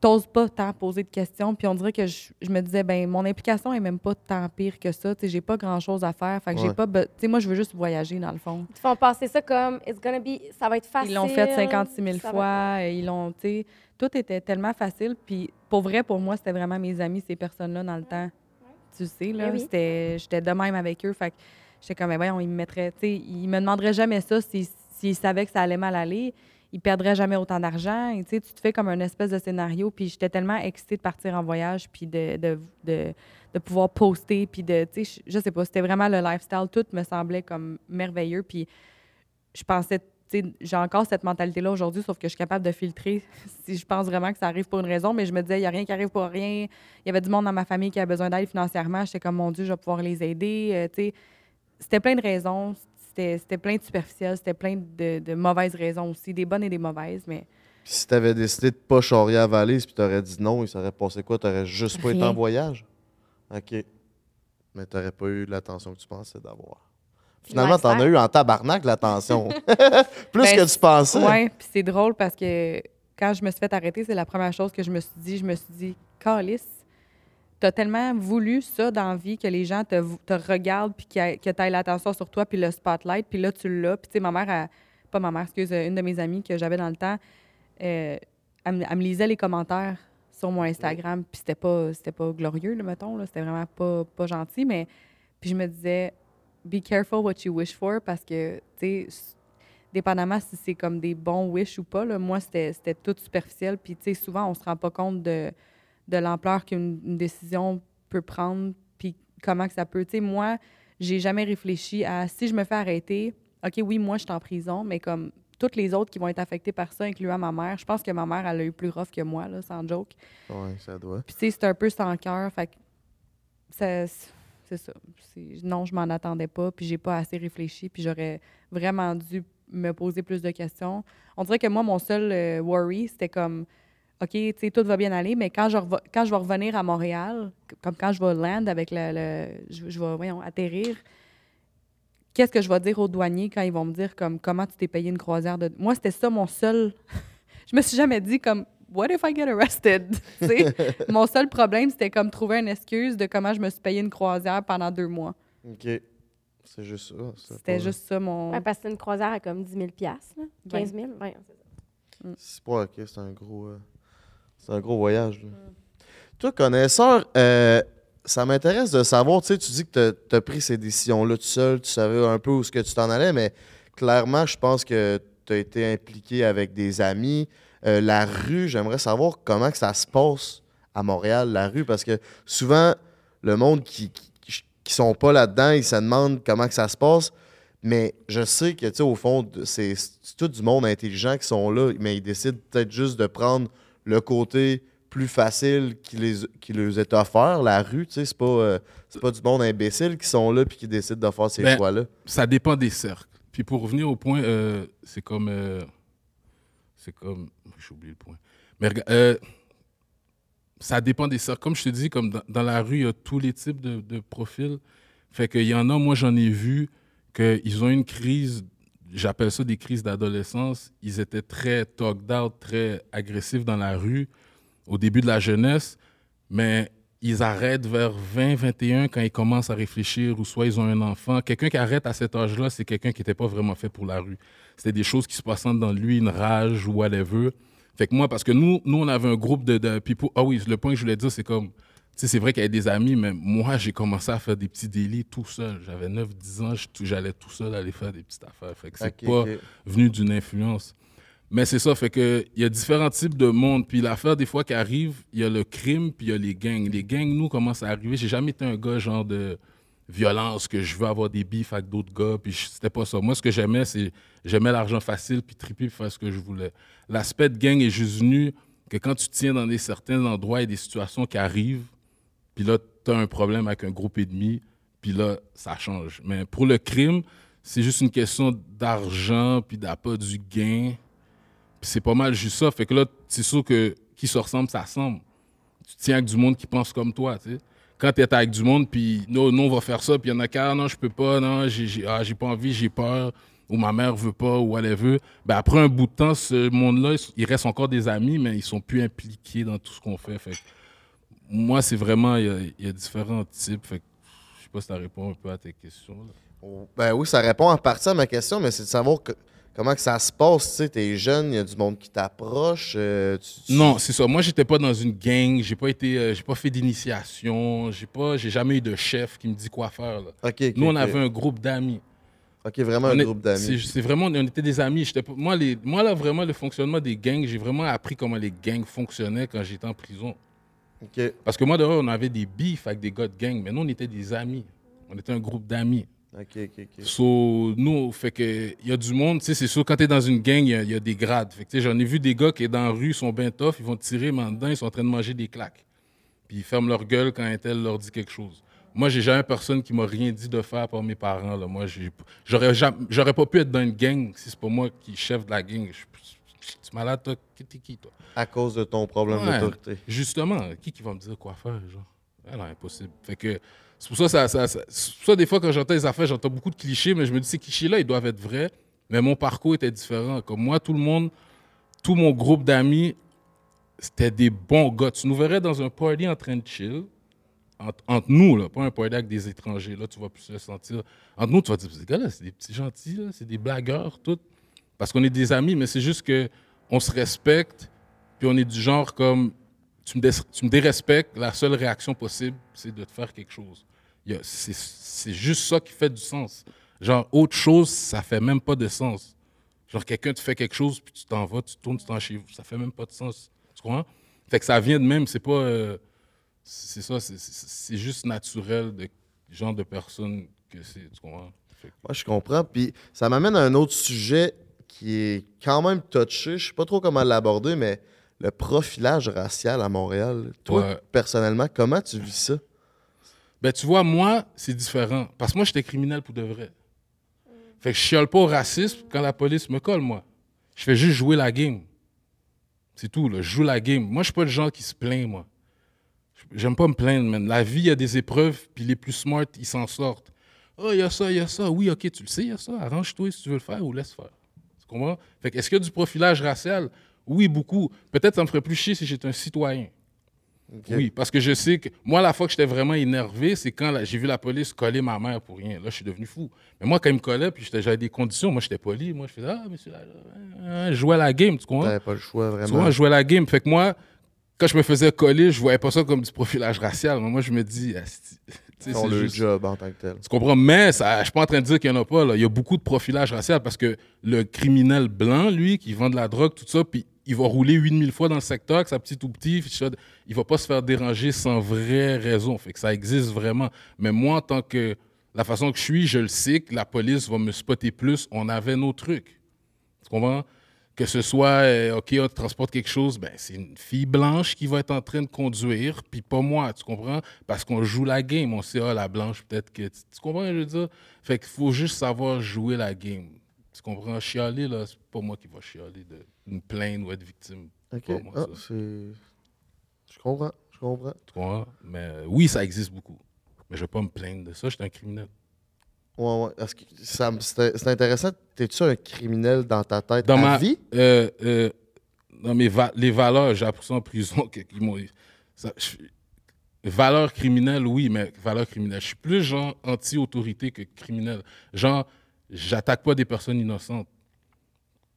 t'oses pas tant poser de questions, puis on dirait que je, je me disais, ben mon implication est même pas tant pire que ça, tu sais, j'ai pas grand-chose à faire, fait que j'ai pas, tu sais, moi, je veux juste voyager, dans le fond. Ils te font passer ça comme It's gonna be. Ça va être facile. Ils l'ont fait 56 000 ça va- fois. euh, Ils l'ont, tu sais, tout était tellement facile. Puis pour vrai, pour moi, c'était vraiment mes amis, ces personnes-là, dans le temps. Tu sais, là, Ben oui. c'était, j'étais de même avec eux. Fait que j'étais comme, ben voyons, ils me mettraient, tu sais, ils me demanderaient jamais ça si- s'ils savaient que ça allait mal aller. Ils perdraient jamais autant d'argent. Tu te fais comme un espèce de scénario. Puis j'étais tellement excitée de partir en voyage, puis de, pouvoir poster, puis de, je, sais pas, c'était vraiment le lifestyle. Tout me semblait comme merveilleux. Puis je pensais, j'ai encore cette mentalité-là aujourd'hui, sauf que je suis capable de filtrer si je pense vraiment que ça arrive pour une raison, mais je me disais, il n'y a rien qui arrive pour rien. Il y avait du monde dans ma famille qui a besoin d'aide financièrement. J'étais comme, mon Dieu, je vais pouvoir les aider. Euh, c'était plein de raisons. C'était plein de superficiel. C'était plein de, de mauvaises raisons aussi, des bonnes et des mauvaises, mais Puis si tu avais décidé de pas charrier à valise puis tu aurais dit non, il serait passé quoi? Tu n'aurais juste pas été en voyage? OK. Mais tu n'aurais pas eu l'attention que tu pensais d'avoir. Finalement, tu en as eu en tabarnak l'attention. Plus Ben, que tu pensais. Ouais, puis c'est drôle parce que quand je me suis fait arrêter, c'est la première chose que je me suis dit. Je me suis dit, Calice, t'as tellement voulu ça dans la vie que les gens te, te regardent puis a- que tu l'attention sur toi puis le spotlight, puis là, tu l'as. Puis tu sais, ma mère, elle- pas ma mère, excuse, une de mes amies que j'avais dans le temps, euh, elle, me- elle me lisait les commentaires sur mon Instagram, puis c'était pas, c'était pas glorieux, là, mettons, là, c'était vraiment pas, pas gentil, mais puis je me disais, be careful what you wish for, parce que, tu sais, dépendamment si c'est comme des bons wish ou pas, là, moi, c'était c'était tout superficiel, puis, tu sais, souvent, on se rend pas compte de, de l'ampleur qu'une une décision peut prendre, puis comment que ça peut, tu sais, moi, j'ai jamais réfléchi à, si je me fais arrêter, OK, oui, moi, je suis en prison, mais comme toutes les autres qui vont être affectées par ça, incluant ma mère, je pense que ma mère, elle a eu plus rough que moi, là, sans joke. Ouais, ça doit. Puis, tu sais, c'est un peu sans cœur. Fait que ça- c'est ça. Non, je m'en attendais pas. Puis, j'ai pas assez réfléchi. Puis, j'aurais vraiment dû me poser plus de questions. On dirait que moi, mon seul euh, worry, c'était comme, OK, tu sais, tout va bien aller, mais quand je, quand je vais revenir à Montréal, comme quand je vais land avec le. le- je, je vais, voyons, atterrir, qu'est-ce que je vais dire aux douaniers quand ils vont me dire, comme, comment tu t'es payé une croisière de. Moi, c'était ça mon seul. je me suis jamais dit, comme, what if I get arrested? Mon seul problème, c'était comme trouver une excuse de comment je me suis payé une croisière pendant deux mois. OK. C'est juste ça. C'était pas- juste ça mon. Ouais, parce que une croisière à comme 10 000 là. 15 000 ouais, c'est ça. C'est pas OK, c'est un gros. euh, c'est un gros voyage. Toi, connaisseur, euh, ça m'intéresse de savoir, tu sais, tu dis que tu as pris ces décisions-là tout seul, tu savais un peu où ce que tu t'en allais, mais clairement, je pense que tu as été impliqué avec des amis. Euh, la rue, j'aimerais savoir comment ça se passe à Montréal, la rue, parce que souvent, le monde qui, qui, sont pas là-dedans, ils se demandent comment ça se passe. Mais je sais que, tu sais, au fond, c'est tout du monde intelligent qui sont là, mais ils décident peut-être juste de prendre le côté plus facile qui les, qui est offert, la rue, tu sais, c'est pas, euh, pas du monde imbécile qui sont là puis qui décident de faire ces Ben, choix-là. ça dépend des cercles. Puis pour revenir au point, euh, c'est comme. euh, c'est comme. J'ai oublié le point. Mais rega- euh, ça dépend des cercles. Comme je te dis, comme dans, dans la rue, il y a tous les types de, de profils. Fait qu'il y en a, moi j'en ai vu, qu'ils ont une crise, j'appelle ça des crises d'adolescence. Ils étaient très talked out, très agressifs dans la rue au début de la jeunesse, mais ils arrêtent vers 20, 21 quand ils commencent à réfléchir ou soit ils ont un enfant. Quelqu'un qui arrête à cet âge-là, c'est quelqu'un qui n'était pas vraiment fait pour la rue. C'était des choses qui se passaient dans lui, une rage ou whatever. Fait que moi, parce que nous, nous on avait un groupe de, de people. Ah oui, le point que je voulais dire, c'est comme, c'est vrai qu'il y avait des amis, mais moi, j'ai commencé à faire des petits délits tout seul. J'avais 9, 10 ans, j'allais tout seul aller faire des petites affaires. Fait que c'est pas venu d'une influence. Mais c'est ça, fait que il y a différents types de monde. Puis l'affaire, des fois, qui arrive, il y a le crime, puis il y a les gangs. Les gangs, nous, commencent à arriver. J'ai jamais été un gars genre de violence, que je veux avoir des bifs avec d'autres gars, puis c'était pas ça. Moi, ce que j'aimais, c'est j'aimais l'argent facile, puis triper, puis faire ce que je voulais. L'aspect de gang est juste venu que quand tu tiens dans des certains endroits et des situations qui arrivent, puis là, tu as un problème avec un groupe ennemi, puis là, ça change. Mais pour le crime, c'est juste une question d'argent, puis d'appât du gain. C'est pas mal juste ça. Fait que là, c'est sûr que qui se ressemble, ça ressemble. Tu tiens avec du monde qui pense comme toi, tu sais. Quand tu es avec du monde, puis non, non, on va faire ça, puis il y en a qui, ah non, je peux pas, non, j'ai ah, pas envie, j'ai peur, ou ma mère veut pas, ou whatever. Ben après un bout de temps, ce monde-là, il reste encore des amis, mais ils sont plus impliqués dans tout ce qu'on fait. Fait que moi, c'est vraiment, il y a, il y a différents types. Fait que je sais pas si ça répond un peu à tes questions. là. Oh, Ben oui, ça répond en partie à ma question, mais c'est de savoir que- comment que ça se passe. Tu sais, t'es jeune, il y a du monde qui t'approche. euh, tu- Non, c'est ça. Moi, j'étais pas dans une gang. J'ai pas été, euh, j'ai pas fait d'initiation. J'ai pas, j'ai jamais eu de chef qui me dit quoi faire. là. Nous, on avait un groupe d'amis. Ok, vraiment On un est- groupe d'amis. c'est vraiment, on était des amis. J'étais pas- moi, les, moi, là, vraiment, le fonctionnement des gangs, j'ai vraiment appris comment les gangs fonctionnaient quand j'étais en prison. Parce que moi, dehors, on avait des beefs avec des gars de gang, mais nous, on était des amis. On était un groupe d'amis. ok, ok. ok. So, nous, fait que, il y a du monde, tu sais, c'est sûr, quand tu es dans une gang, il y a- il y, a des grades. Fait que, j'en ai vu des gars qui, dans la rue, sont bien tough, ils vont tirer, mais en dedans, ils sont en train de manger des claques. Puis ils ferment leur gueule quand un tel leur dit quelque chose. Moi, j'ai jamais personne qui m'a rien dit de faire par mes parents. Là. Moi, j'aurais jamais- j'aurais pas pu être dans une gang si c'est pas moi qui suis chef de la gang. Je- Tu es malade, toi? T'es qui, toi? À cause de ton problème Ouais. d'autorité. Justement, qui qui va me dire quoi faire, genre? Ah non, impossible. Fait que c'est pour ça, ça, ça, ça- des fois, quand j'entends les affaires, j'entends beaucoup de clichés, mais je me dis, ces clichés-là, ils doivent être vrais. Mais mon parcours était différent. Comme moi, tout le monde, tout mon groupe d'amis, c'était des bons gars. Tu nous verrais dans un party en train de chill, entre, entre nous, là, pas un party avec des étrangers. Là, tu vas plus le sentir. Entre nous, tu vas dire, ces gars-là, c'est des petits gentils, c'est des blagueurs, tout. Parce qu'on est des amis, mais c'est juste que on se respecte, puis on est du genre comme tu me, dérespectes, la seule réaction possible, c'est de te faire quelque chose. C'est juste ça qui fait du sens. Genre, autre chose, ça fait même pas de sens. Genre, quelqu'un te fait quelque chose, puis tu t'en vas, tu tournes, tu t'en chez vous. Ça fait même pas de sens. Tu comprends? Fait que ça vient de même, c'est pas. euh, c'est ça, c'est- juste naturel de genre de personne que c'est. Tu comprends? Moi, je comprends. Puis ça m'amène à un autre sujet qui est quand même touché. Je sais pas trop comment l'aborder, mais le profilage racial à Montréal. Toi, Ouais. personnellement, comment tu vis ça? Ben, tu vois, moi, c'est différent. Parce que moi, j'étais criminel pour de vrai. Fait que je chiale pas au racisme quand la police me colle, moi. Je fais juste jouer la game. C'est tout, là. Je joue la game. Moi, je suis pas le genre qui se plaint, moi. J'aime pas me plaindre, man. La vie, il y a des épreuves, puis les plus smart, ils s'en sortent. Oh, il y a ça, il y a ça. Oui, OK, tu le sais, il y a ça. Arrange-toi si tu veux le faire ou laisse faire. Tu comprends? Fait que est-ce qu'il y a du profilage racial? Oui, beaucoup. Peut-être ça me ferait plus chier si j'étais un citoyen. Oui, parce que je sais que moi, la fois que j'étais vraiment énervé, c'est quand j'ai vu la police coller ma mère pour rien. Là, je suis devenu fou. Mais moi, quand ils me collaient, puis j'avais des conditions, moi, j'étais poli. Moi, je faisais Ah, monsieur, là, là, je jouais à la game, tu comprends? T'avais pas le choix, Tu vraiment. vois, je jouais à la game. Fait que moi, quand je me faisais coller, je voyais pas ça comme du profilage racial. Mais moi, je me dis, Asti, tu sais, Ils ont c'est le juste- job en tant que tel. tu comprends? Mais ça, je suis pas en train de dire qu'il n'y en a pas. Là. Il y a beaucoup de profilage racial parce que le criminel blanc, lui, qui vend de la drogue, tout ça, puis il va rouler 8000 fois dans le secteur avec sa petite ou petit. Il va pas se faire déranger sans vraie raison. Fait que ça existe vraiment. Mais moi, en tant que la façon que je suis, je le sais que la police va me spotter plus. On avait nos trucs. Tu comprends? Que ce soit, euh, OK, on transporte quelque chose, ben, c'est une fille blanche qui va être en train de conduire, puis pas moi, tu comprends? Parce qu'on joue la game. On sait, ah, la blanche, peut-être que. Tu, comprends ce que je veux dire? Fait qu'il faut juste savoir jouer la game. Tu comprends? Chialer, là, c'est pas moi qui va chialer de me plaindre ou être victime. OK. Ah, je comprends. Je comprends. Tu comprends? Mais euh, oui, ça existe beaucoup. Mais je vais pas me plaindre de ça. Je suis un criminel. Ouais, ouais. C'est intéressant. T'es-tu un criminel dans ta tête dans ma vie? Euh, euh, dans mes les valeurs, j'ai appris ça en prison. valeurs criminelles, oui, mais valeurs criminelles. Je suis plus genre anti-autorité que criminel. Genre, j'attaque pas des personnes innocentes.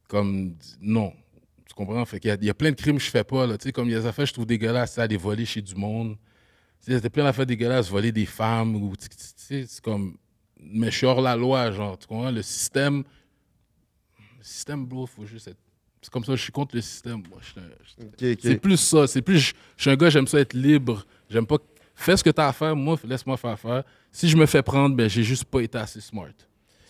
Comme, non. Tu comprends? Fait qu'il y, a plein de crimes que je fais pas. Là. Tu sais, comme il y a des affaires que je trouve dégueulasses, aller voler chez du monde. Tu sais, plein d'affaires dégueulasses, voler des femmes. Ou, tu sais, c'est comme mais je suis hors la loi, genre, tu comprends? Le système, le système, bro, faut juste être. C'est comme ça, je suis contre le système. Moi, C'est plus ça. C'est plus. Je, suis un gars, j'aime ça être libre. J'aime pas. Fais ce que tu as à faire, moi, laisse-moi faire faire. Si je me fais prendre, ben, j'ai juste pas été assez smart.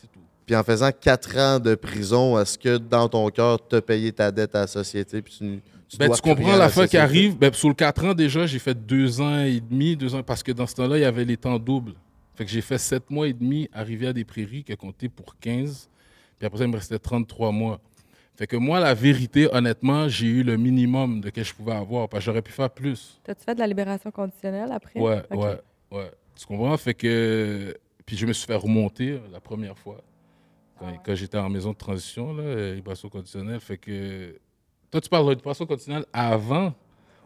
C'est tout. Puis en faisant quatre ans de prison, est-ce que dans ton cœur, tu as payé ta dette à la société? Puis tu, tu, ben, tu comprends la fin qui arrive? Ben, sur le quatre ans, déjà, j'ai fait deux ans et demi, deux ans, parce que dans ce temps-là, il y avait les temps doubles. Fait que j'ai fait sept mois et demi à Rivière-des-Prairies, qui a compté pour 15. Puis après ça, il me restait 33 mois. Fait que moi, la vérité, honnêtement, j'ai eu le minimum de que je pouvais avoir, parce que j'aurais pu faire plus. T'as-tu fait de la libération conditionnelle après? Ouais, ouais, ouais. Tu comprends? Fait que. Puis je me suis fait remonter la première fois, quand, ah j'étais en maison de transition, là, libération conditionnelle. Fait que. Toi, tu parles de libération conditionnelle avant?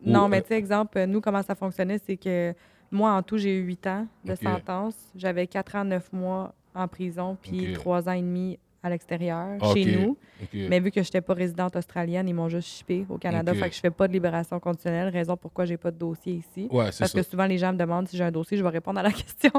Non, mais tu sais, exemple, nous, comment ça fonctionnait, c'est que moi, en tout, j'ai eu huit ans de sentence. J'avais quatre ans, neuf mois en prison, puis trois ans et demi à l'extérieur, chez nous. Mais vu que je n'étais pas résidente australienne, ils m'ont juste shippé au Canada. Fait que je fais pas de libération conditionnelle, raison pourquoi j'ai pas de dossier ici. parce que souvent, les gens me demandent si j'ai un dossier, je vais répondre à la question.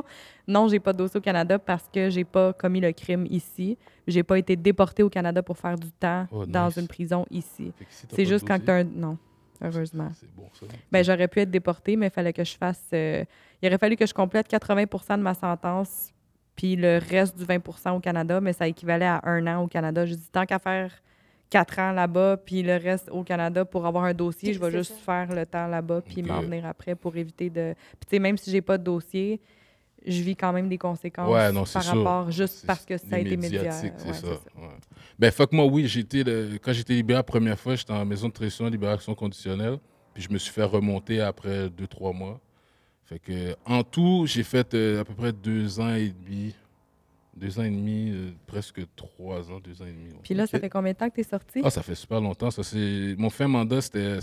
non, j'ai pas de dossier au Canada parce que j'ai pas commis le crime ici. J'ai pas été déportée au Canada pour faire du temps oh, dans une prison ici. C'est juste quand tu as un... Non heureusement. C'est bon, ça. Ben, j'aurais pu être déportée, mais il fallait que je fasse. Euh, il aurait fallu que je complète 80% de ma sentence, puis le reste du 20% au Canada, mais ça équivalait à un an au Canada. J'ai dit, tant qu'à faire quatre ans là-bas, puis le reste au Canada pour avoir un dossier, je vais juste faire le temps là-bas, puis m'en venir après pour éviter de. Puis, tu sais, même si j'ai pas de dossier, je vis quand même des conséquences par rapport, juste parce que ça a été médiatique. C'est ça. Ben, fuck moi, oui, j'étais quand j'étais libéré la première fois, j'étais en maison de traitement, libération conditionnelle. Puis je me suis fait remonter après deux, trois mois. Fait que, en tout, j'ai fait euh, à peu près deux ans et demi. Deux ans et demi, euh, presque trois ans, deux ans et demi. Puis là, ça fait combien de temps que tu es sorti? Ah, ça fait super longtemps. Ça, mon fin mandat, c'était,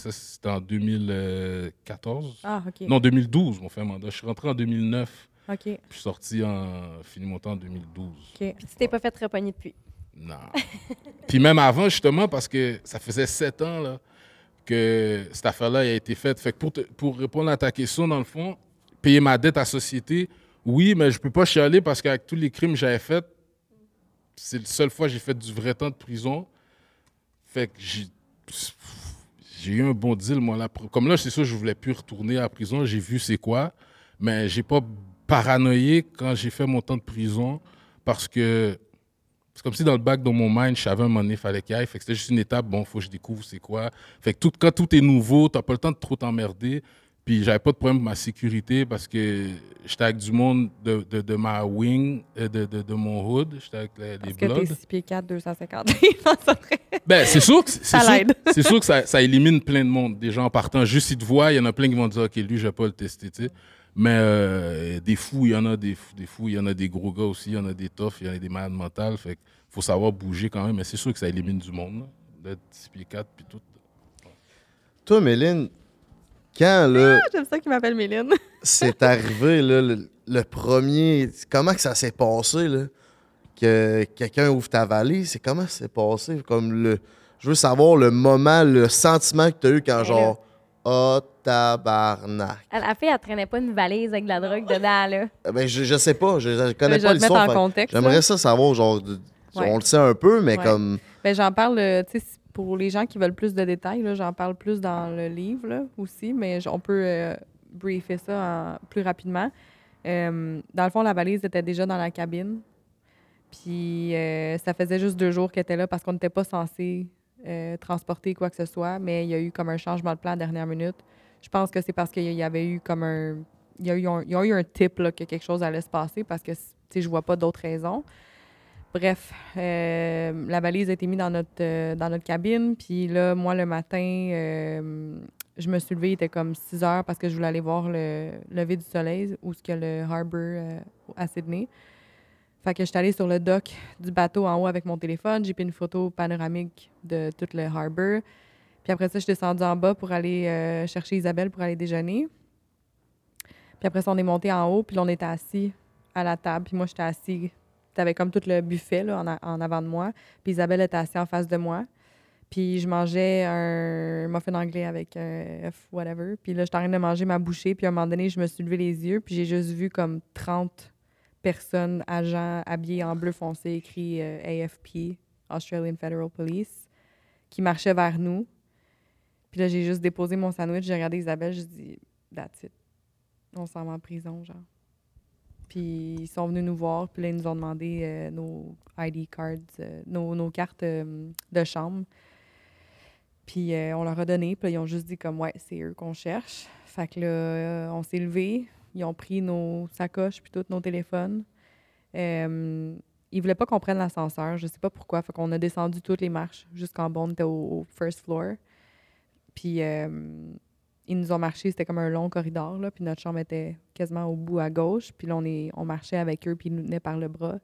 en 2014. Ah, OK. Non, 2012, mon fin mandat. Je suis rentré en 2009. OK. Puis je suis sorti en. fini mon temps en 2012. OK. Puis tu t'es pas fait repogner depuis? Non. Puis même avant, justement, parce que ça faisait sept ans là, que cette affaire-là a été faite. Fait que pour, pour répondre à ta question, dans le fond, payer ma dette à la société, oui, mais je peux pas chialer parce qu'avec tous les crimes que j'avais faits, c'est la seule fois que j'ai fait du vrai temps de prison. Fait que j'ai j'ai eu un bon deal, moi. Là. Comme là, c'est sûr, je voulais plus retourner à la prison. J'ai vu c'est quoi. Mais j'ai pas paranoïé quand j'ai fait mon temps de prison parce que c'est comme si dans le bac, dans mon mind, je savais un moment donné, il fallait qu'il aille. Fait que c'était juste une étape, bon, faut que je découvre c'est quoi. Fait que tout, quand tout est nouveau, t'as pas le temps de trop t'emmerder. Puis j'avais pas de problème avec ma sécurité parce que j'étais avec du monde de, de, de ma wing, euh, de, de, de, mon hood. J'étais avec les, les Parce que t'es 6 pieds 4, 250 Ben, c'est sûr que, c'est sûr, sûr, que ça, ça, élimine plein de monde. Des gens en partant, juste s'ils te voient, il y en a plein qui vont dire, OK, lui, je vais pas le tester, tu sais. Mais euh, des fous, il y en a des, des fous, il y en a des gros gars aussi, il y en a des toughs, il y en a des malades mentales. Fait faut savoir bouger quand même. Mais c'est sûr que ça élimine du monde, d'être 6 pieds 4 puis tout. Toi, Méline, quand là. Ah, J'aime ça qu'il m'appelle Méline. c'est arrivé, là, le, premier. Comment que ça s'est passé, là? Que quelqu'un ouvre ta valise, c'est comment ça s'est passé? Comme le. Je veux savoir le moment, le sentiment que tu as eu quand, genre. Oh, tabarnak. La fille, elle traînait pas une valise avec de la drogue dedans, là. Euh, ben, je, je sais pas. Je, je connais pas l'histoire. J'aimerais ça savoir, genre, on le sait un peu, mais comme. Ben, j'en parle, euh, tu sais, pour les gens qui veulent plus de détails, là, j'en parle plus dans le livre là, aussi, mais on peut euh, briefer ça en- plus rapidement. Euh, dans le fond, la valise était déjà dans la cabine. Puis euh, ça faisait juste deux jours qu'elle était là parce qu'on n'était pas censé euh, transporter quoi que ce soit, mais il y a eu comme un changement de plan à la dernière minute. Je pense que c'est parce qu'il y avait eu comme un. Il y a eu un, tip là, que quelque chose allait se passer parce que je vois pas d'autres raisons. Bref, euh, la valise a été mise dans notre, euh, dans notre cabine. Puis là, moi, le matin, euh, je me suis levée, il était comme 6 heures parce que je voulais aller voir le lever du soleil où ce a le harbor euh, à Sydney. Fait que j'étais allée sur le dock du bateau en haut avec mon téléphone. J'ai pris une photo panoramique de tout le harbor. Puis après ça, je suis descendue en bas pour aller euh, chercher Isabelle pour aller déjeuner. Puis après ça, on est monté en haut, puis on était assis à la table. Puis moi, j'étais assis. T'avais comme tout le buffet là, en, en avant de moi. Puis Isabelle était assise en face de moi. Puis je mangeais un muffin anglais avec un F, whatever. Puis là, j'étais en train de manger ma bouchée. Puis à un moment donné, je me suis levé les yeux. Puis j'ai juste vu comme 30 personnes, agents habillés en bleu foncé, écrit euh, AFP, Australian Federal Police, qui marchaient vers nous. Puis là, j'ai juste déposé mon sandwich. J'ai regardé Isabelle. J'ai dit, that's it. On s'en va en prison, genre. Puis ils sont venus nous voir, puis là, ils nous ont demandé euh, nos ID cards, euh, nos, nos cartes de chambre. Puis on leur a donné, puis ils ont juste dit comme, ouais, c'est eux qu'on cherche. Fait que là, on s'est levés, ils ont pris nos sacoches, puis tous nos téléphones. Euh, ils voulaient pas qu'on prenne l'ascenseur, je sais pas pourquoi. Fait qu'on a descendu toutes les marches jusqu'en bas, on était au, first floor. Puis euh, ils nous ont marché, c'était comme un long corridor, là, puis notre chambre était quasiment au bout à gauche. Puis là, on, est, on marchait avec eux, puis ils nous tenaient par le bras.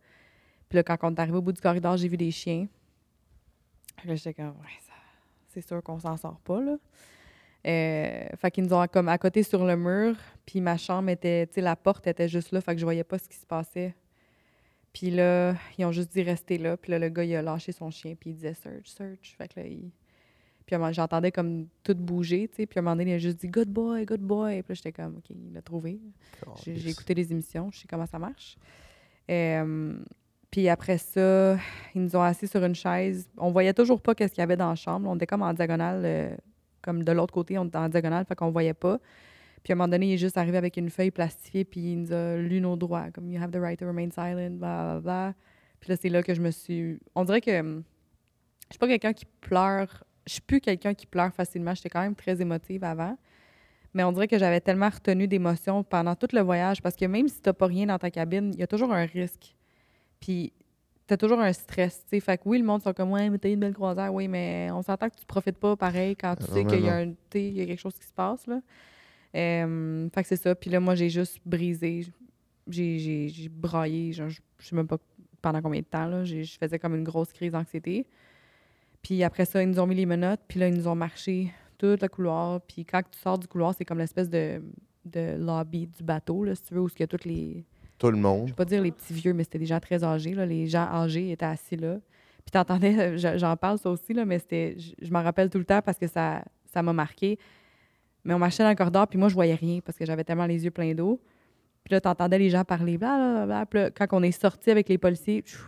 Puis là, quand on est arrivé au bout du corridor, j'ai vu des chiens. Là, j'étais comme, ouais, ça, c'est sûr qu'on s'en sort pas, là. Euh, fait qu'ils nous ont comme à côté sur le mur, puis ma chambre était, tu sais, la porte était juste là, fait que je voyais pas ce qui se passait. Puis là, ils ont juste dit rester là, puis là, le gars, il a lâché son chien, puis il disait search, search. Fait que là, il... Puis j'entendais comme tout bouger, tu sais, puis à un moment donné, il a juste dit good boy, good boy. Puis là, j'étais comme, OK, il l'a trouvé. J'ai j'ai écouté les émissions, je sais comment ça marche. Euh, puis après ça, ils nous ont assis sur une chaise. On voyait toujours pas qu'est-ce qu'il y avait dans la chambre. On était comme en diagonale, euh, comme de l'autre côté, on était en diagonale, fait qu'on voyait pas. Puis à un moment donné, il est juste arrivé avec une feuille plastifiée, puis il nous a lu nos droits, comme You have the right to remain silent, bla bla bla. Puis là, c'est là que je me suis. On dirait que hum, je suis pas quelqu'un qui pleure. Je suis plus quelqu'un qui pleure facilement. J'étais quand même très émotive avant. Mais on dirait que j'avais tellement retenu d'émotions pendant tout le voyage parce que même si t'as pas rien dans ta cabine, il y a toujours un risque. Puis t'as toujours un stress, tu sais. Fait que oui, le monde sont comme, ouais, mais t'as une belle croisière, oui, mais on s'entend que tu profites pas pareil quand tu sais qu'il y, a un- y a quelque chose qui se passe, là. Euh, fait que c'est ça. Puis là, moi, j'ai juste brisé. J'ai, braillé, genre, je sais même pas pendant combien de temps, là. Je faisais comme une grosse crise d'anxiété. Puis après ça, ils nous ont mis les menottes, puis là, ils nous ont marché tout le couloir. Puis quand tu sors du couloir, c'est comme l'espèce de, de lobby du bateau, là, si tu veux, où il y a tous les, Tout le monde. je vais pas dire les petits vieux, mais c'était des gens très âgés. Là. Les gens âgés étaient assis là. Puis t'entendais, euh, je- j'en parle ça aussi, là, mais c'était, je, m'en rappelle tout le temps parce que ça, ça m'a marqué. Mais on marchait dans le corridor, puis moi, je voyais rien parce que j'avais tellement les yeux pleins d'eau. Puis là, t'entendais les gens parler, bla, bla, bla, bla. Puis là, quand on est sorti avec les policiers, pfiou,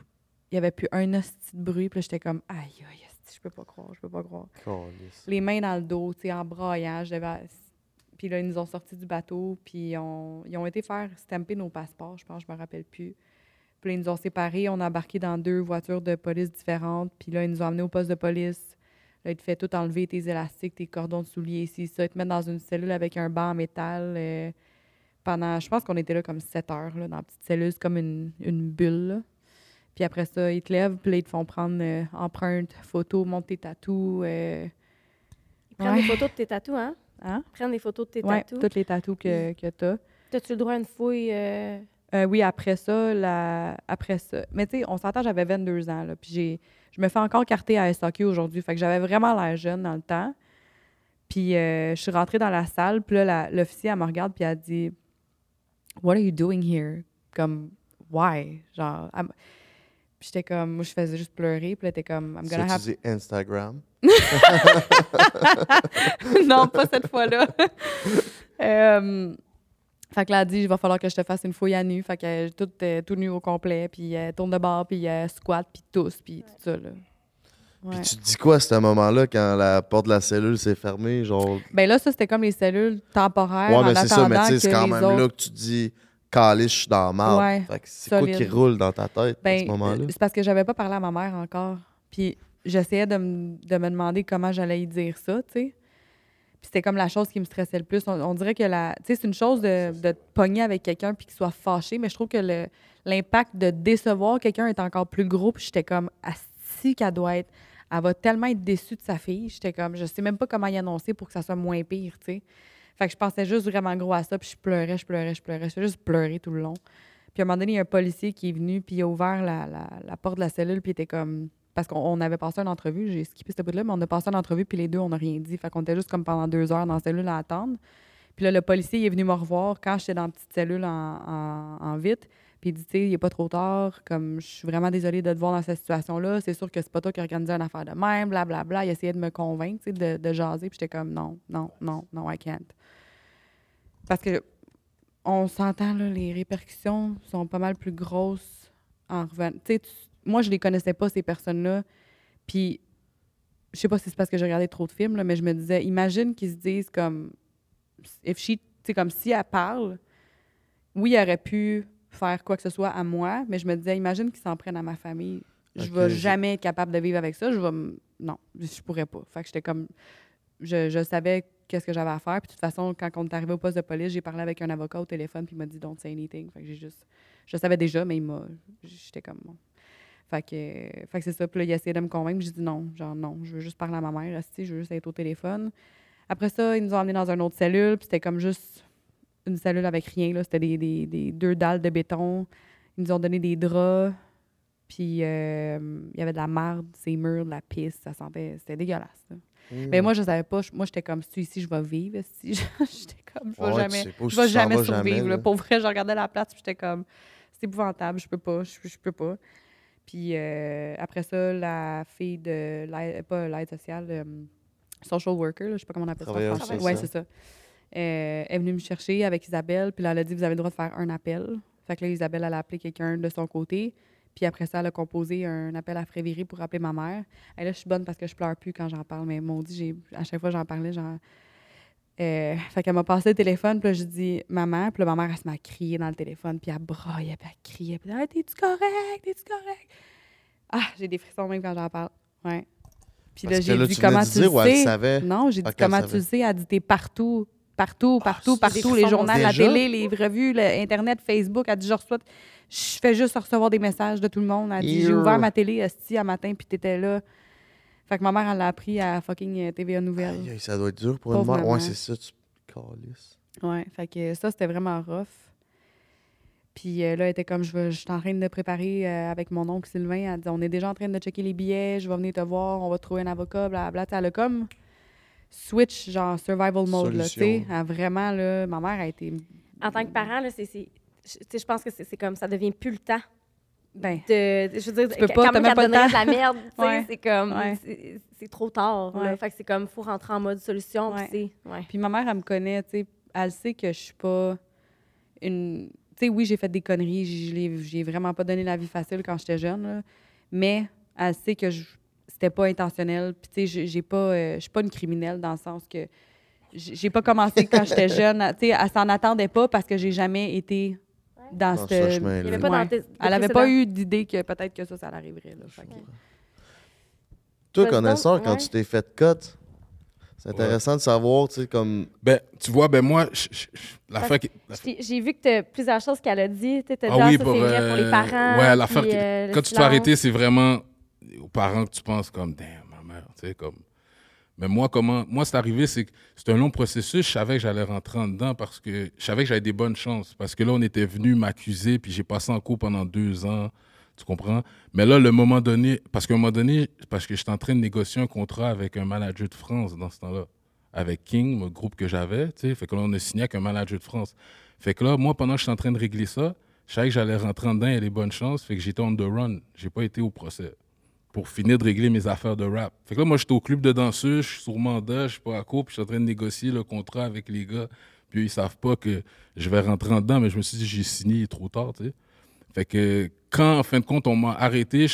il y avait plus un hostie de bruit. Puis là, j'étais comme, aïe, aïe, je peux pas croire, je peux pas croire les mains dans le dos, tu sais, en braillant. Puis là, ils nous ont sortis du bateau, puis on- ils ont été faire stamper nos passeports, je pense, je me rappelle plus. Puis là, ils nous ont séparés, on a embarqué dans deux voitures de police différentes, puis là, ils nous ont amenés au poste de police. Là, ils te fait tout enlever, tes élastiques, tes cordons de souliers, ici, ça. Ils te mettent dans une cellule avec un banc en métal euh, pendant, je pense qu'on était là comme sept heures, là, dans la petite cellule, c'est comme une, une bulle, là. Puis après ça, ils te lèvent, puis là, ils te font prendre euh, empreinte, photo, monte tes tatous. euh, Ils prennent Ouais. des photos de tes tatous, hein? Hein? Prennent des photos de tes Ouais, tatous. toutes les tatous que, que tu as. T'as-tu le droit à une fouille? euh, oui, après ça, la... après ça. Mais tu sais, on s'entend, j'avais 22 ans, là, puis j'ai... je me fais encore carter à SAQ aujourd'hui. Fait que j'avais vraiment l'air jeune dans le temps. Puis euh, je suis rentrée dans la salle, puis là, la- l'officier, elle me regarde, puis elle dit « What are you doing here? » Comme « Why? » Genre... elle Puis j'étais comme... Moi, je faisais juste pleurer, puis là, t'es comme « I'm Tu gonna have Instagram? non, pas cette fois-là. Euh, fait que là, elle dit, il va falloir que je te fasse une fouille à nu. Fait que euh, tout, euh, tout nu au complet, puis euh, tourne de bord, puis euh, squat, puis tous, puis tout ça. Là. Ouais. Puis tu te dis quoi à ce moment-là quand la porte de la cellule s'est fermée? Genre... Ben là, ça, c'était comme les cellules temporaires Ouais, en mais c'est ça, mais attendant tu sais, c'est que quand les même autres- là que tu te dis, calice, je suis dans la marde. Ouais, c'est quoi qui roule dans ta tête à Ben, ce moment-là? euh, c'est parce que j'avais pas parlé à ma mère encore. Puis j'essayais de, me- de me demander comment j'allais y dire ça, tu sais. Puis c'était comme la chose qui me stressait le plus. On, on dirait que la, tu sais, c'est une chose de, de te pogner avec quelqu'un puis qu'il soit fâché, mais je trouve que l'impact de décevoir quelqu'un est encore plus gros. Puis j'étais comme, si qu'elle doit être, elle va tellement être déçue de sa fille. J'étais comme, je sais même pas comment y annoncer pour que ça soit moins pire, tu sais. Fait que je pensais juste vraiment gros à ça, puis je pleurais, je pleurais, je pleurais. Je juste pleurer tout le long. Puis à un moment donné, il y a un policier qui est venu, puis il a ouvert la, la- porte de la cellule, puis il était comme. Parce qu'on on avait passé une entrevue, j'ai skippé ce bout-là, mais on a passé une entrevue, puis les deux, on n'a rien dit. Fait qu'on était juste comme pendant deux heures dans la cellule à attendre. Puis là, le policier il est venu me revoir quand j'étais dans la petite cellule en, en, en vite. Puis il dit, tu sais, il n'est pas trop tard, comme je suis vraiment désolée de te voir dans cette situation-là. C'est sûr que c'est pas toi qui as organisé une affaire de même, blablabla. Il essayait de me convaincre, tu sais, de, de jaser. Puis j'étais comme, non, non, non, non, I can't. Parce que on s'entend, là, les répercussions sont pas mal plus grosses en revenant. Tu sais, moi, je les connaissais pas, ces personnes-là. Puis, je sais pas si c'est parce que j'ai regardé trop de films, là, mais je me disais, imagine qu'ils se disent comme, if she, comme si elle parle, oui, elle aurait pu faire quoi que ce soit à moi, mais je me disais, imagine qu'ils s'en prennent à ma famille. Je Ok, vais jamais être capable de vivre avec ça. Je vais m- Non, je pourrais pas. Fait que j'étais comme. Je, je savais qu'est-ce que j'avais à faire. Puis de toute façon, quand on est arrivé au poste de police, j'ai parlé avec un avocat au téléphone, puis il m'a dit don't say anything. Fait que j'ai juste. Je savais déjà, mais il m'a. J'étais comme. Fait que, fait que c'est ça. Puis là, il a essayé de me convaincre. J'ai dit non. Genre, non. Je veux juste parler à ma mère. esti, Je veux juste être au téléphone. Après ça, ils nous ont emmenés dans une autre cellule. Puis c'était comme juste une cellule avec rien. C'était des, des- des- deux dalles de béton. Ils nous ont donné des draps. Puis euh, il y avait de la marde, ces murs, de la pisse. Ça sentait. C'était dégueulasse. là. Hmm. Mais moi, je savais pas. Moi, j'étais comme, si ici, je vais vivre. esti. J'étais comme, je vais Ouais, tu jamais. sais pas où Je tu vais jamais survivre. jamais, là. Pour vrai, je regardais la place, j'étais comme, c'est épouvantable, je peux pas, je, je peux pas. Puis euh, après ça, la fille de l'aide, pas l'aide sociale, euh, social worker, là, je sais pas comment on appelle ça. Travailleur social. Ouais, c'est ça. Euh, elle est venue me chercher avec Isabelle, puis là, elle a dit, vous avez le droit de faire un appel. Fait que là, Isabelle, elle a appelé quelqu'un de son côté. Puis après ça, elle a composé un appel à Frédéric pour appeler ma mère. Et là, je suis bonne parce que je pleure plus quand j'en parle, mais maudit, j'ai, à chaque fois que j'en parlais, genre. Euh, fait qu'elle m'a passé le téléphone, puis là, je dis maman, puis là, ma mère, elle se met à crier dans le téléphone, puis elle braillait, puis elle criait, puis ah, t'es-tu correct, t'es-tu correct? Ah, j'ai des frissons même quand j'en parle. Ouais. Puis là, j'ai dit comment tu le sais. Non, j'ai dit comment tu le sais. Elle dit t'es partout, partout, partout, Ah, partout. c'est Les journaux, la télé, les revues, le Internet, Facebook. Elle dit je reçois, je fais juste recevoir des messages de tout le monde. Elle dit j'ai ouvert ma télé esti un matin puis t'étais là. Fait que ma mère elle l'a appris à fucking euh, TVA. Aïe, aïe, ça doit être dur pour une mère. Ouais, c'est ça, tu calisses. Ouais, fait que ça, c'était vraiment rough. Puis euh, là, elle était comme, je, suis en train de préparer euh, avec mon oncle Sylvain. Elle dit, on est déjà en train de checker les billets, je vais venir te voir, on va te trouver un avocat, blablabla. Tu sais, Elle a comme switch, genre survival mode, là, tu sais. A Vraiment, là, ma mère a été... En tant que parent, là, c'est, c'est- je, tu sais, je pense que c'est, comme ça devient plus le temps. Ben, De, je veux dire, Tu peux quand pas, même t'as même qu'elle pas le donnerait temps. de la merde, tu sais, Ouais. c'est comme, Ouais. c'est, trop tard. là. Fait que c'est comme, faut rentrer en mode solution. puis Ouais. c'est- ouais. Puis ma mère, elle me connaît, tu sais. Elle sait que je suis pas une. Tu sais, oui, j'ai fait des conneries. J'ai j'ai vraiment pas donné la vie facile quand j'étais jeune, là. Mais elle sait que je- c'était pas intentionnel. Puis, tu sais, j'ai- pas. euh, je suis pas une criminelle dans le sens que j'ai pas commencé quand j'étais jeune. Tu sais, elle s'en attendait pas parce que j'ai jamais été dans Dans ce. ce Il chemin-là. y avait pas Ouais. dans tes- tes Elle avait pas eu d'idée que peut-être que ça, ça l'arriverait. Là. Fait que- Toi, donc, quand ouais. tu t'es fait cut, c'est intéressant de savoir, tu sais, comme. Ben, tu vois, ben moi, l'affaire qui. la- J'ai j'ai vu que tu as plusieurs choses qu'elle a dit. Tu as dit, Ah ah, oui, ça, pour, c'est vrai pour les euh, parents. ouais, l'affaire euh, Quand tu te fais arrêter, c'est vraiment aux parents que tu penses comme, damn, ma mère, tu sais, comme. Mais moi, comment. Moi, c'est arrivé, c'est que c'est un long processus. Je savais que j'allais rentrer en dedans parce que je savais que j'avais des bonnes chances. Parce que là, on était venu m'accuser, puis j'ai passé en cours pendant deux ans. Tu comprends? Mais là, le moment donné, parce qu'à un moment donné, parce que j'étais en train de négocier un contrat avec un manager de France dans ce temps-là, avec King, le groupe que j'avais, tu sais. Fait que là, on a signé avec un manager de France. Fait que là, moi, pendant que j'étais en train de régler ça, je savais que j'allais rentrer en dedans, il y a les bonnes chances. Fait que j'étais on the run. J'ai pas été au procès pour finir de régler mes affaires de rap. Fait que là, moi, j'étais au club de danseuses, je suis sur mandat, je suis pas à court, puis je suis en train de négocier le contrat avec les gars. Puis eux, ils savent pas que je vais rentrer en dedans, mais je me suis dit, j'ai signé trop tard. Fait que quand, en fin de compte, on m'a arrêté,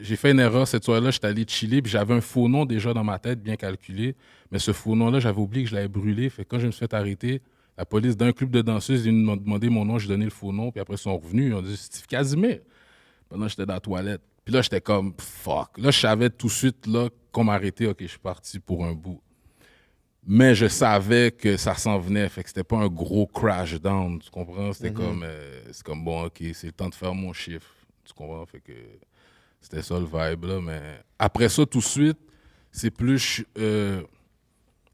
j'ai fait une erreur cette soirée-là, j'étais allé chiller, puis j'avais un faux nom déjà dans ma tête, bien calculé. Mais ce faux nom-là, j'avais oublié que je l'avais brûlé. Fait que quand je me suis fait arrêter, la police d'un club de danseuses, ils m'ont demandé mon nom, j'ai donné le faux nom, puis après, ils sont revenus, ils ont dit Steve Casimir. Pendant que j'étais dans la toilette. Puis là, j'étais comme fuck. Là, je savais tout de suite là, qu'on m'a arrêté, ok, je suis parti pour un bout. Mais je savais que ça s'en venait, fait que c'était pas un gros crash down, tu comprends? C'était comme, euh, c'est comme bon, ok, c'est le temps de faire mon chiffre, tu comprends? Fait que c'était ça le vibe là, mais après ça, tout de suite, c'est plus. Euh,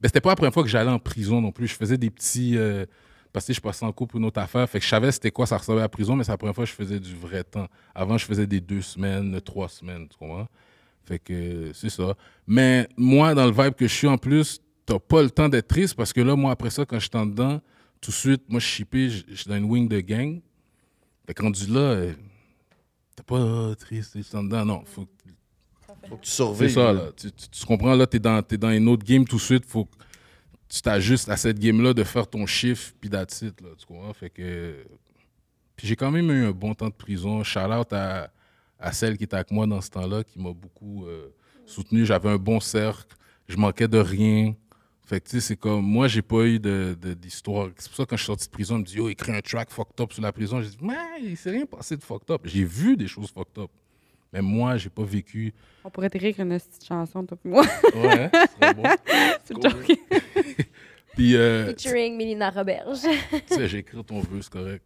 ben, c'était pas la première fois que j'allais en prison non plus. Je faisais des petits. euh, parce que je passais en couple pour une autre affaire. Fait que je savais c'était quoi ça ressemblait à la prison, mais c'est la première fois que je faisais du vrai temps. Avant, je faisais des deux semaines, trois semaines, tu comprends? Fait que c'est ça. Mais moi, dans le vibe que je suis en plus, t'as pas le temps d'être triste parce que là, moi, après ça, quand je suis en dedans, tout de suite, moi, je suis shippé, je suis dans une wing de gang. Fait que rendu là, euh, t'es pas triste, t'es en dedans. Non, faut, Faut que tu c'est surveilles. ça, là. Tu, tu- tu comprends, là, t'es dans, t'es dans une autre game tout de suite. Faut tu t'ajustes à cette game-là de faire ton chiffre, puis là. Tu comprends? Fait que. Puis j'ai quand même eu un bon temps de prison. Shout out à, à celle qui était avec moi dans ce temps-là, qui m'a beaucoup euh, soutenu. J'avais un bon cercle. Je manquais de rien. Fait que, tu sais, c'est comme. Moi, j'ai pas eu de- de- d'histoire. C'est pour ça que quand je suis sorti de prison, on me dit, yo, écris un track fucked up sur la prison. J'ai dit, mais il s'est rien passé de fucked up. J'ai vu des choses fucked up. Mais moi, j'ai pas vécu. On pourrait t'écrire une petite chanson, toi et moi. Ouais, ce serait bon. C'est. Puis, euh, tu Featuring Mélina Roberge. sais, j'écris ton vœu, c'est correct.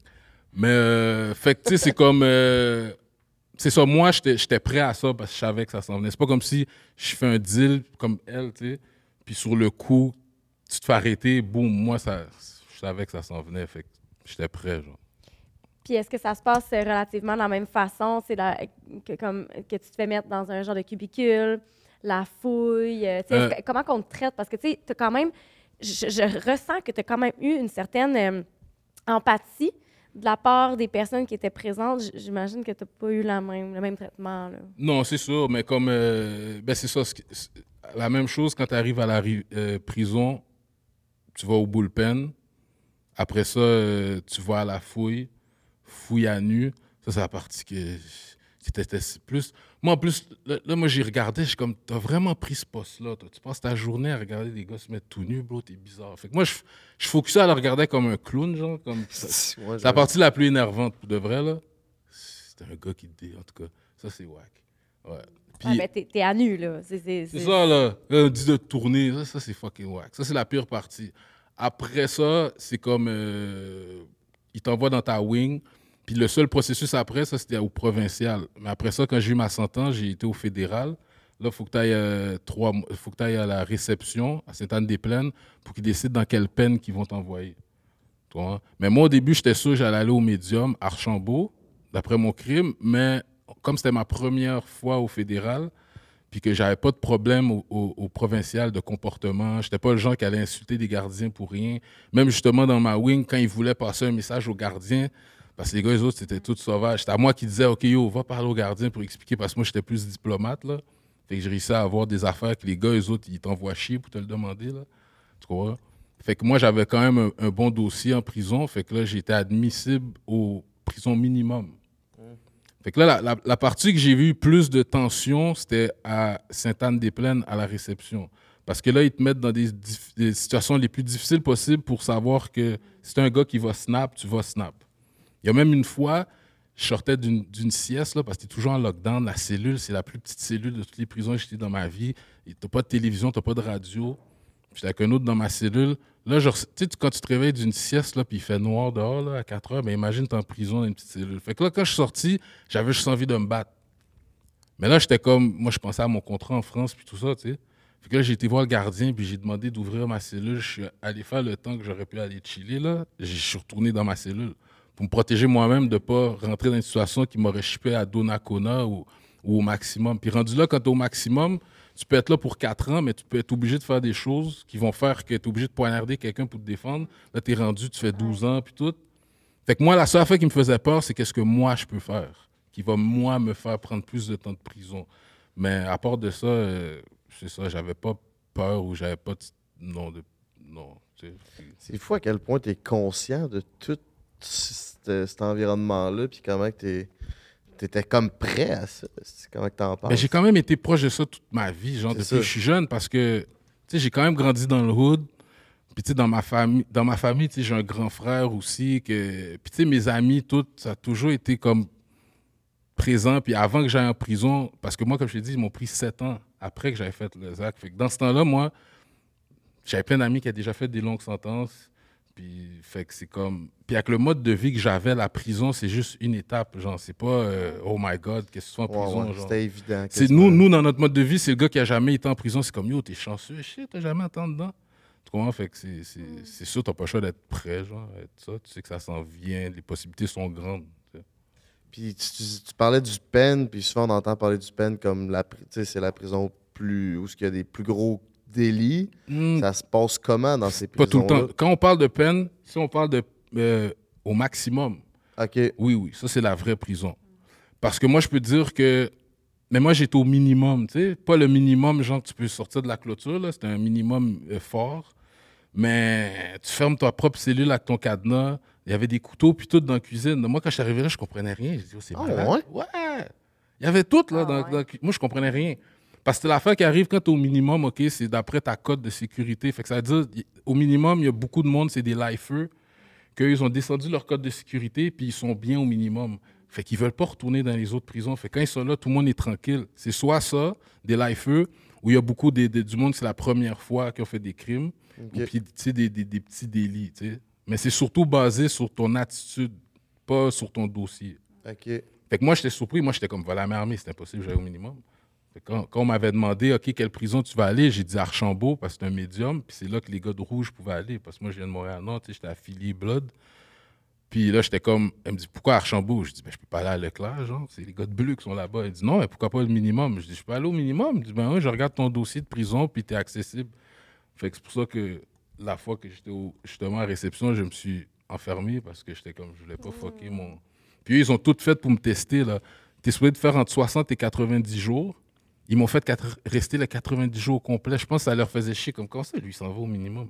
Mais, euh, fait que, tu sais, c'est comme. euh, c'est ça, moi, j'étais j'étais prêt à ça parce que je savais que ça s'en venait. C'est pas comme si je fais un deal comme elle, tu sais, puis sur le coup, tu te fais arrêter, boum, moi, ça, je savais que ça s'en venait. Fait que j'étais prêt, genre. Puis est-ce que ça se passe euh, relativement de la même façon? C'est que, comme, que tu te fais mettre dans un genre de cubicule, la fouille. euh, Euh. que- comment qu'on te traite? Parce que tu sais, t'as quand même. Je, je ressens que tu as quand même eu une certaine euh, empathie de la part des personnes qui étaient présentes. J'imagine que tu n'as pas eu la même, le même traitement. Là. Non, c'est sûr, mais comme. euh, ben, c'est ça. La même chose quand tu arrives à la ri- prison, tu vas au bullpen. Après ça, tu vas à la fouille, fouille à nu. Ça, c'est la partie que. C'était plus. Moi, en plus, là, moi, j'ai regardé, je suis comme, t'as vraiment pris ce poste-là. Tu passes ta journée à regarder des gars se mettre tout nus, bro, t'es bizarre. Fait que moi, je, je focusais à le regarder comme un clown, genre. Comme, c'est Ouais, la partie la plus énervante, pour de vrai, là. C'était un gars qui te dit, en tout cas. Ça, c'est whack. Ouais. Puis, Ah, ben, t'es, à nu, là. C'est, c'est, c'est c'est- ça, là. Là, on dit de tourner. Ça, ça, c'est fucking whack. Ça, c'est la pire partie. Après ça, c'est comme. euh, il t'envoie dans ta wing. Puis le seul processus après, ça, c'était au provincial. Mais après ça, quand j'ai eu ma sentence, j'ai été au fédéral. Là, il faut que tu ailles, mois- faut que t'ailles à la réception à Sainte-Anne-des-Plaines pour qu'ils décident dans quelle peine qu'ils vont t'envoyer. Vois? Mais moi, au début, j'étais sûr que j'allais aller au médium, Archambault, d'après mon crime. Mais comme c'était ma première fois au fédéral, puis que j'avais pas de problème au, au- au provincial de comportement. J'étais pas le genre qui allait insulter des gardiens pour rien. Même justement dans ma wing, quand ils voulaient passer un message aux gardiens, parce que les gars, les autres, c'était tous sauvages. C'était à moi qui disais, OK, yo, va parler aux gardiens pour expliquer, parce que moi, j'étais plus diplomate, là. Fait que j'ai réussi à avoir des affaires que les gars, les autres, ils t'envoient chier pour te le demander, là. Tu vois? Fait que moi, j'avais quand même un, un bon dossier en prison. Fait que là, j'étais admissible aux prisons minimum. Fait que là, la, la- la partie que j'ai vu plus de tension, c'était à Sainte-Anne-des-Plaines, à la réception. Parce que là, ils te mettent dans des, des situations les plus difficiles possibles pour savoir que si t'es un gars qui va snap, tu vas snap. Il y a même une fois, je sortais d'une sieste, là, parce que t'es toujours en lockdown. La cellule, c'est la plus petite cellule de toutes les prisons que j'étais dans ma vie. Et T'as pas de télévision, t'as pas de radio. J'étais avec un autre dans ma cellule. Là, genre, tu sais, tu- quand tu te réveilles d'une sieste, là, puis il fait noir dehors, à 4 heures, mais imagine, t'es en prison dans une petite cellule. Fait que là, quand je suis sorti, j'avais juste envie de me battre. Mais là, j'étais comme, moi, je pensais à mon contrat en France, puis tout ça, tu sais. Fait que là, j'ai été voir le gardien, puis j'ai demandé d'ouvrir ma cellule. Je suis allé faire le temps que j'aurais pu aller chiller, là. Je suis retourné dans ma cellule pour me protéger moi-même de pas rentrer dans une situation qui m'aurait chippé à Donnacona ou, au maximum. Puis rendu là, quand t'es au maximum, tu peux être là pour 4 ans, mais tu peux être obligé de faire des choses qui vont faire que tu es obligé de poignarder quelqu'un pour te défendre. Là, tu es rendu, tu fais 12 ans, puis tout. Fait que moi, la seule affaire qui me faisait peur, c'est qu'est-ce que moi, je peux faire, qui va, moi, me faire prendre plus de temps de prison. Mais à part de ça, euh, c'est ça, j'avais pas peur ou j'avais pas de... Non, de... Non, tu. C'est fou à quel point tu es conscient de tout cet, environnement-là, puis comment tu étais comme prêt à ça? Comment t'en penses? Mais j'ai quand même été proche de ça toute ma vie, genre depuis ça. que je suis jeune, parce que j'ai quand même grandi dans le hood. Puis tu sais, dans ma famille, dans ma famille, j'ai un grand frère aussi que puis tu sais, mes amis tout, ça a toujours été comme présent. Puis avant que j'aille en prison, parce que moi, comme je t'ai dit, ils m'ont pris sept ans après que j'avais fait le ZAC. Fait que dans ce temps-là, moi, j'avais plein d'amis qui avaient déjà fait des longues sentences. Puis, fait que c'est comme. Puis, avec le mode de vie que j'avais, la prison, c'est juste une étape. Genre, c'est pas euh, oh my god, qu'est-ce que tu fais en prison. ouais, genre. C'était évident. C'est nous, nous, dans notre mode de vie, c'est le gars qui a jamais été en prison. C'est comme yo, t'es chanceux, shit, t'as jamais été en dedans. Tu comprends? Fait que c'est, c'est, c'est sûr, t'as pas le choix d'être prêt, genre, à être ça. Tu sais que ça s'en vient, les possibilités sont grandes. Puis tu, tu- tu parlais du pen, puis souvent on entend parler du pen comme la, pri- tu sais, c'est la prison plus où il y a des plus gros délits. Hmm, Ça se passe comment dans ces pas prisons tout le temps. Quand on parle de peine, si on parle de euh, au maximum, OK. Oui, oui, ça c'est la vraie prison. Parce que moi, je peux te dire que. Mais moi, j'étais au minimum, tu sais. Pas le minimum, genre, tu peux sortir de la clôture, là. C'était un minimum euh, fort. Mais tu fermes ta propre cellule avec ton cadenas. Il y avait des couteaux, puis tout dans la cuisine. Moi, quand je suis arrivé là, je comprenais rien. Je dis, oh, c'est Ah, malade. ouais? Ouais. Il y avait tout, là. Ah, dans, ouais. dans la cu- Moi, je comprenais rien. Parce que l'affaire qui arrive quand tu es au minimum, OK, c'est d'après ta cote de sécurité. Fait que ça veut dire, au minimum, il y a beaucoup de monde, c'est des lifers, qu'ils ont descendu leur code de sécurité, puis ils sont bien au minimum. Fait qu'ils veulent pas retourner dans les autres prisons. Fait que quand ils sont là, tout le monde est tranquille. C'est soit ça, des lifers, où il y a beaucoup des- du monde, c'est la première fois qu'ils ont fait des crimes, OK. ou puis, tu sais, des, des- des petits délits, tu sais. Mais c'est surtout basé sur ton attitude, pas sur ton dossier. OK. Fait que moi, j'étais surpris. Moi, j'étais comme, voilà, mais armée, c'est impossible, j'allais au minimum. Quand, on m'avait demandé, OK, quelle prison tu vas aller, j'ai dit Archambault, parce que c'est un médium. Puis c'est là que les gars de rouge pouvaient aller. Parce que moi, je viens de Montréal-Nord, j'étais affilié Blood. Puis là, j'étais comme, elle me dit, pourquoi Archambault? Je dis, ben, je peux pas aller à Leclerc, c'est les gars de bleu qui sont là-bas. Elle dit, non, mais pourquoi pas le minimum? Je dis, je peux aller au minimum. Elle dit, ben je regarde ton dossier de prison, puis t'es accessible. Fait que c'est pour ça que la fois que j'étais justement à réception, je me suis enfermé parce que j'étais comme, je voulais pas fucker mon. Puis eux, ils ont tout fait pour me tester, là. T'es supposé de faire entre 60 et 90 jours. Ils m'ont fait rester les 90 jours au complet. Je pense que ça leur faisait chier comme quand ça, lui, il s'en va au minimum.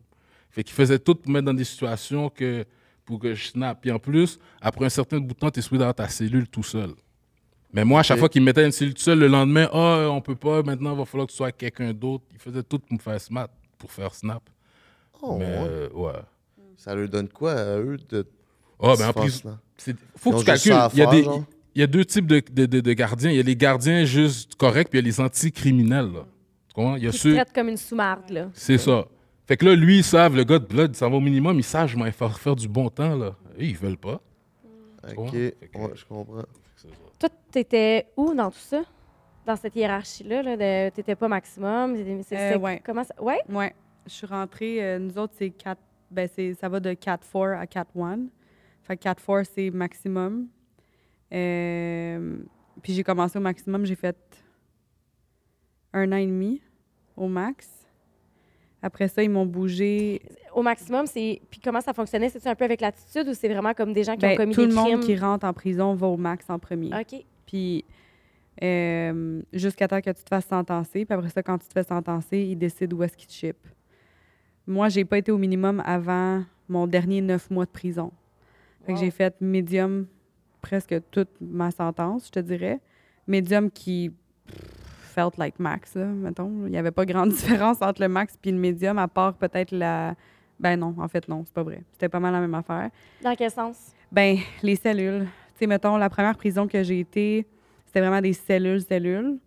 Fait qu'ils faisaient tout pour me mettre dans des situations que, pour que je snap. Puis en plus, après un certain bout de temps, tu es supposé d'avoir ta cellule tout seul. Mais moi, à chaque fois qu'ils me mettaient une cellule tout seul, le lendemain, ah, on peut pas, maintenant, il va falloir que tu sois quelqu'un d'autre. Ils faisaient tout pour me faire snap, pour faire snap. Oh, Mais euh, ouais. Ça leur donne quoi à eux de. Ah, ben en c'est- Faut que tu calcules. Il y, a des, genre? Il y a deux types de, de, de- de gardiens. Il y a les gardiens juste corrects, puis il y a les anti-criminels. là. Il y a Qui te ceux. traite comme une sous-marde, là. C'est ça. Fait que là, lui, ils savent, le gars de Blood, ça va au minimum, ils savent, je vais faire, faire du bon temps, là. Et ils veulent pas. OK. Fait que- Ouais, je comprends. Toi, t'étais où dans tout ça? Dans cette hiérarchie-là, là, de t'étais pas maximum? t'étais- c'est- Euh, c'est- ouais. Comment ça? Ouais? Ouais. Je suis rentrée, euh, nous autres, c'est 4. Ben, c'est, ça va de 4-4 à 4-1. Fait que 4-4, c'est maximum. Euh, puis j'ai commencé au maximum, j'ai fait un an et demi au max. Après ça, ils m'ont bougé. Au maximum, c'est. Puis comment ça fonctionnait? C'est-tu un peu avec l'attitude ou c'est vraiment comme des gens qui Ben, ont commis tout des le monde crimes? qui rentre en prison va au max en premier. OK. Puis euh, jusqu'à temps que tu te fasses sentencer. Puis après ça, quand tu te fais sentencer, ils décident où est-ce qu'ils te shippent. Moi, j'ai pas été au minimum avant mon dernier neuf mois de prison. Fait que j'ai fait médium presque toute ma sentence, je te dirais. Médium qui felt like max, là, mettons. Il n'y avait pas grande différence entre le max et le médium, à part peut-être la... Ben non, en fait, non, c'est pas vrai. C'était pas mal la même affaire. Dans quel sens? Ben, les cellules. Tu sais, mettons, la première prison que j'ai été, c'était vraiment des cellules, cellules.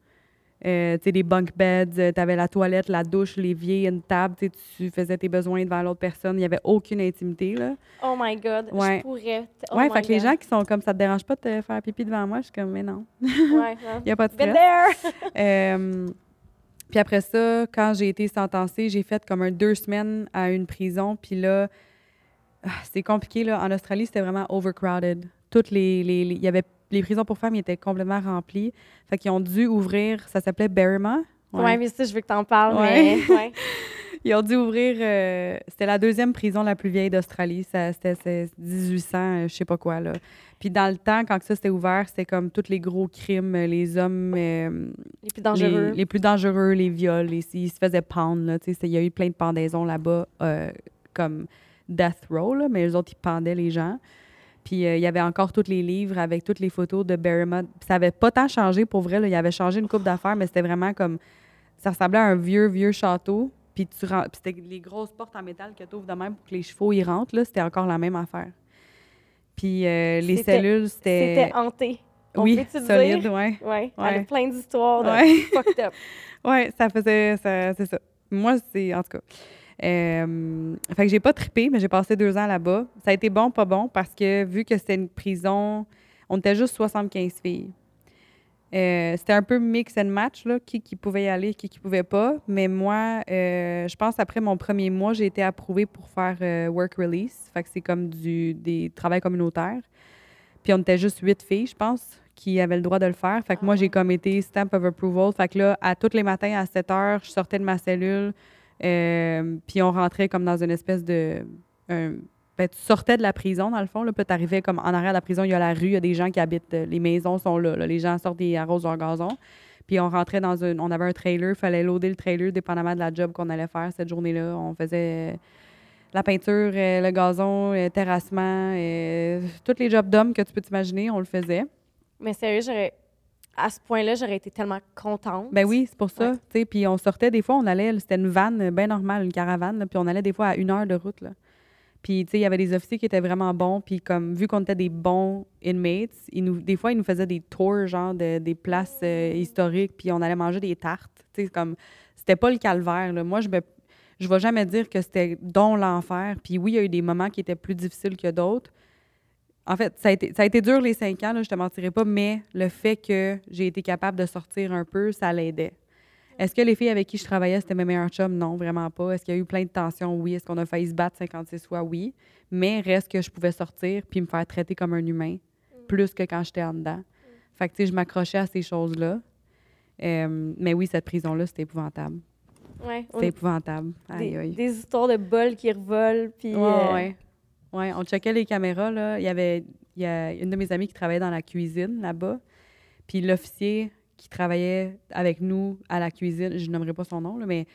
Euh, tu sais, des bunk beds, tu avais la toilette, la douche, l'évier, une table, tu sais, tu faisais tes besoins devant l'autre personne. Il n'y avait aucune intimité, là. Oh my God, Ouais. je pourrais. Oh ouais, fait que les gens qui sont comme ça te dérange pas de te faire pipi devant moi, je suis comme, mais non, Ouais, il n'y a pas de stress. there! Euh, puis après ça, quand j'ai été sentencée, j'ai fait comme un deux semaines à une prison. Puis là, ah, c'est compliqué. Là. En Australie, c'était vraiment overcrowded. Toutes les, les, les- il y avait, les prisons pour femmes étaient complètement remplies. Fait qu'ils ont dû ouvrir, ça s'appelait Berrima. Ouais. mais ça, je veux que t'en parles, Ouais. mais... Ouais. Ils ont dû ouvrir, euh, c'était la deuxième prison la plus vieille d'Australie. C'était c'est 1800, euh, je sais pas quoi. Là. Puis dans le temps, quand ça c'était ouvert, c'était comme tous les gros crimes, euh, les hommes... euh, Les plus dangereux. les, les plus dangereux, les viols, les, ils se faisaient pendre. Là, il y a eu plein de pendaisons là-bas, comme death row, là, mais les autres, ils pendaient les gens. Puis euh, il y avait encore tous les livres avec toutes les photos de Barrymont. Puis ça avait pas tant changé pour vrai. Là. Il avait changé une coupe d'affaires, mais c'était vraiment comme. Ça ressemblait à un vieux, vieux château. Puis tu c'était les grosses portes en métal que tu ouvres de même pour que les chevaux y rentrent. Là, c'était encore la même affaire. Puis euh, les cellules, c'était. C'était hanté. On Oui, solide, dire? ouais. Ouais, a plein d'histoires de Ouais. fucked up. Ouais, ça faisait. ça- C'est ça. Moi, c'est. En tout cas. Euh, fait que j'ai pas trippé, mais j'ai passé deux ans là-bas. Ça a été bon, pas bon, parce que vu que c'était une prison, on était juste 75 filles. Euh, c'était un peu mix and match, là, qui, qui pouvait y aller, qui qui pouvait pas. Mais moi, euh, je pense après mon premier mois, j'ai été approuvée pour faire euh, work release. Fait que c'est comme du, des travails communautaires. Puis on était juste huit filles, je pense, qui avaient le droit de le faire. Fait que moi, j'ai comme été stamp of approval. Fait que là, à tous les matins à 7 heures, je sortais de ma cellule. Euh, puis on rentrait comme dans une espèce de. ben, tu sortais de la prison, dans le fond. Là, puis tu arrivais comme en arrière de la prison, il y a la rue, il y a des gens qui habitent, euh, les maisons sont là, les gens sortent des arrosent leur gazon. Puis on rentrait dans un. On avait un trailer, il fallait loader le trailer dépendamment de la job qu'on allait faire cette journée-là. On faisait euh, la peinture, le gazon, le terrassement, euh, tous les jobs d'hommes que tu peux t'imaginer, on le faisait. Mais sérieux, j'aurais. À ce point-là, j'aurais été tellement contente. Ben oui, c'est pour ça. Ouais. Puis on sortait des fois, on allait, c'était une vanne bien normale, une caravane, puis on allait des fois à une heure de route. Là. Puis tu sais, il y avait des officiers qui étaient vraiment bons, puis comme vu qu'on était des bons inmates, ils nous, des fois ils nous faisaient des tours genre de, des places euh, historiques, puis on allait manger des tartes. Tu sais, comme c'était pas le calvaire. Là. Moi, je me je vais jamais dire que c'était don l'enfer. Puis oui, il y a eu des moments qui étaient plus difficiles que d'autres. En fait, ça a été, ça a été dur les cinq ans, là, je te mentirais pas, mais le fait que j'ai été capable de sortir un peu, ça l'aidait. Est-ce que les filles avec qui je travaillais, c'était mes meilleurs chums? Non, vraiment pas. Est-ce qu'il y a eu plein de tensions? Oui. Est-ce qu'on a failli se battre 56 fois? Oui. Mais reste que je pouvais sortir puis me faire traiter comme un humain, plus que quand j'étais en dedans. Fait que, tu sais, je m'accrochais à ces choses-là. Euh, mais oui, cette prison-là, c'était épouvantable. Ouais, C'était épouvantable. Aïe, des, aïe. des histoires de bols qui revolent. Puis, Ouais, euh, ouais. Ouais, on checkait les caméras, là. Il y avait il y a une de mes amies qui travaillait dans la cuisine là-bas. Puis l'officier qui travaillait avec nous à la cuisine, je nommerai pas son nom, là, mais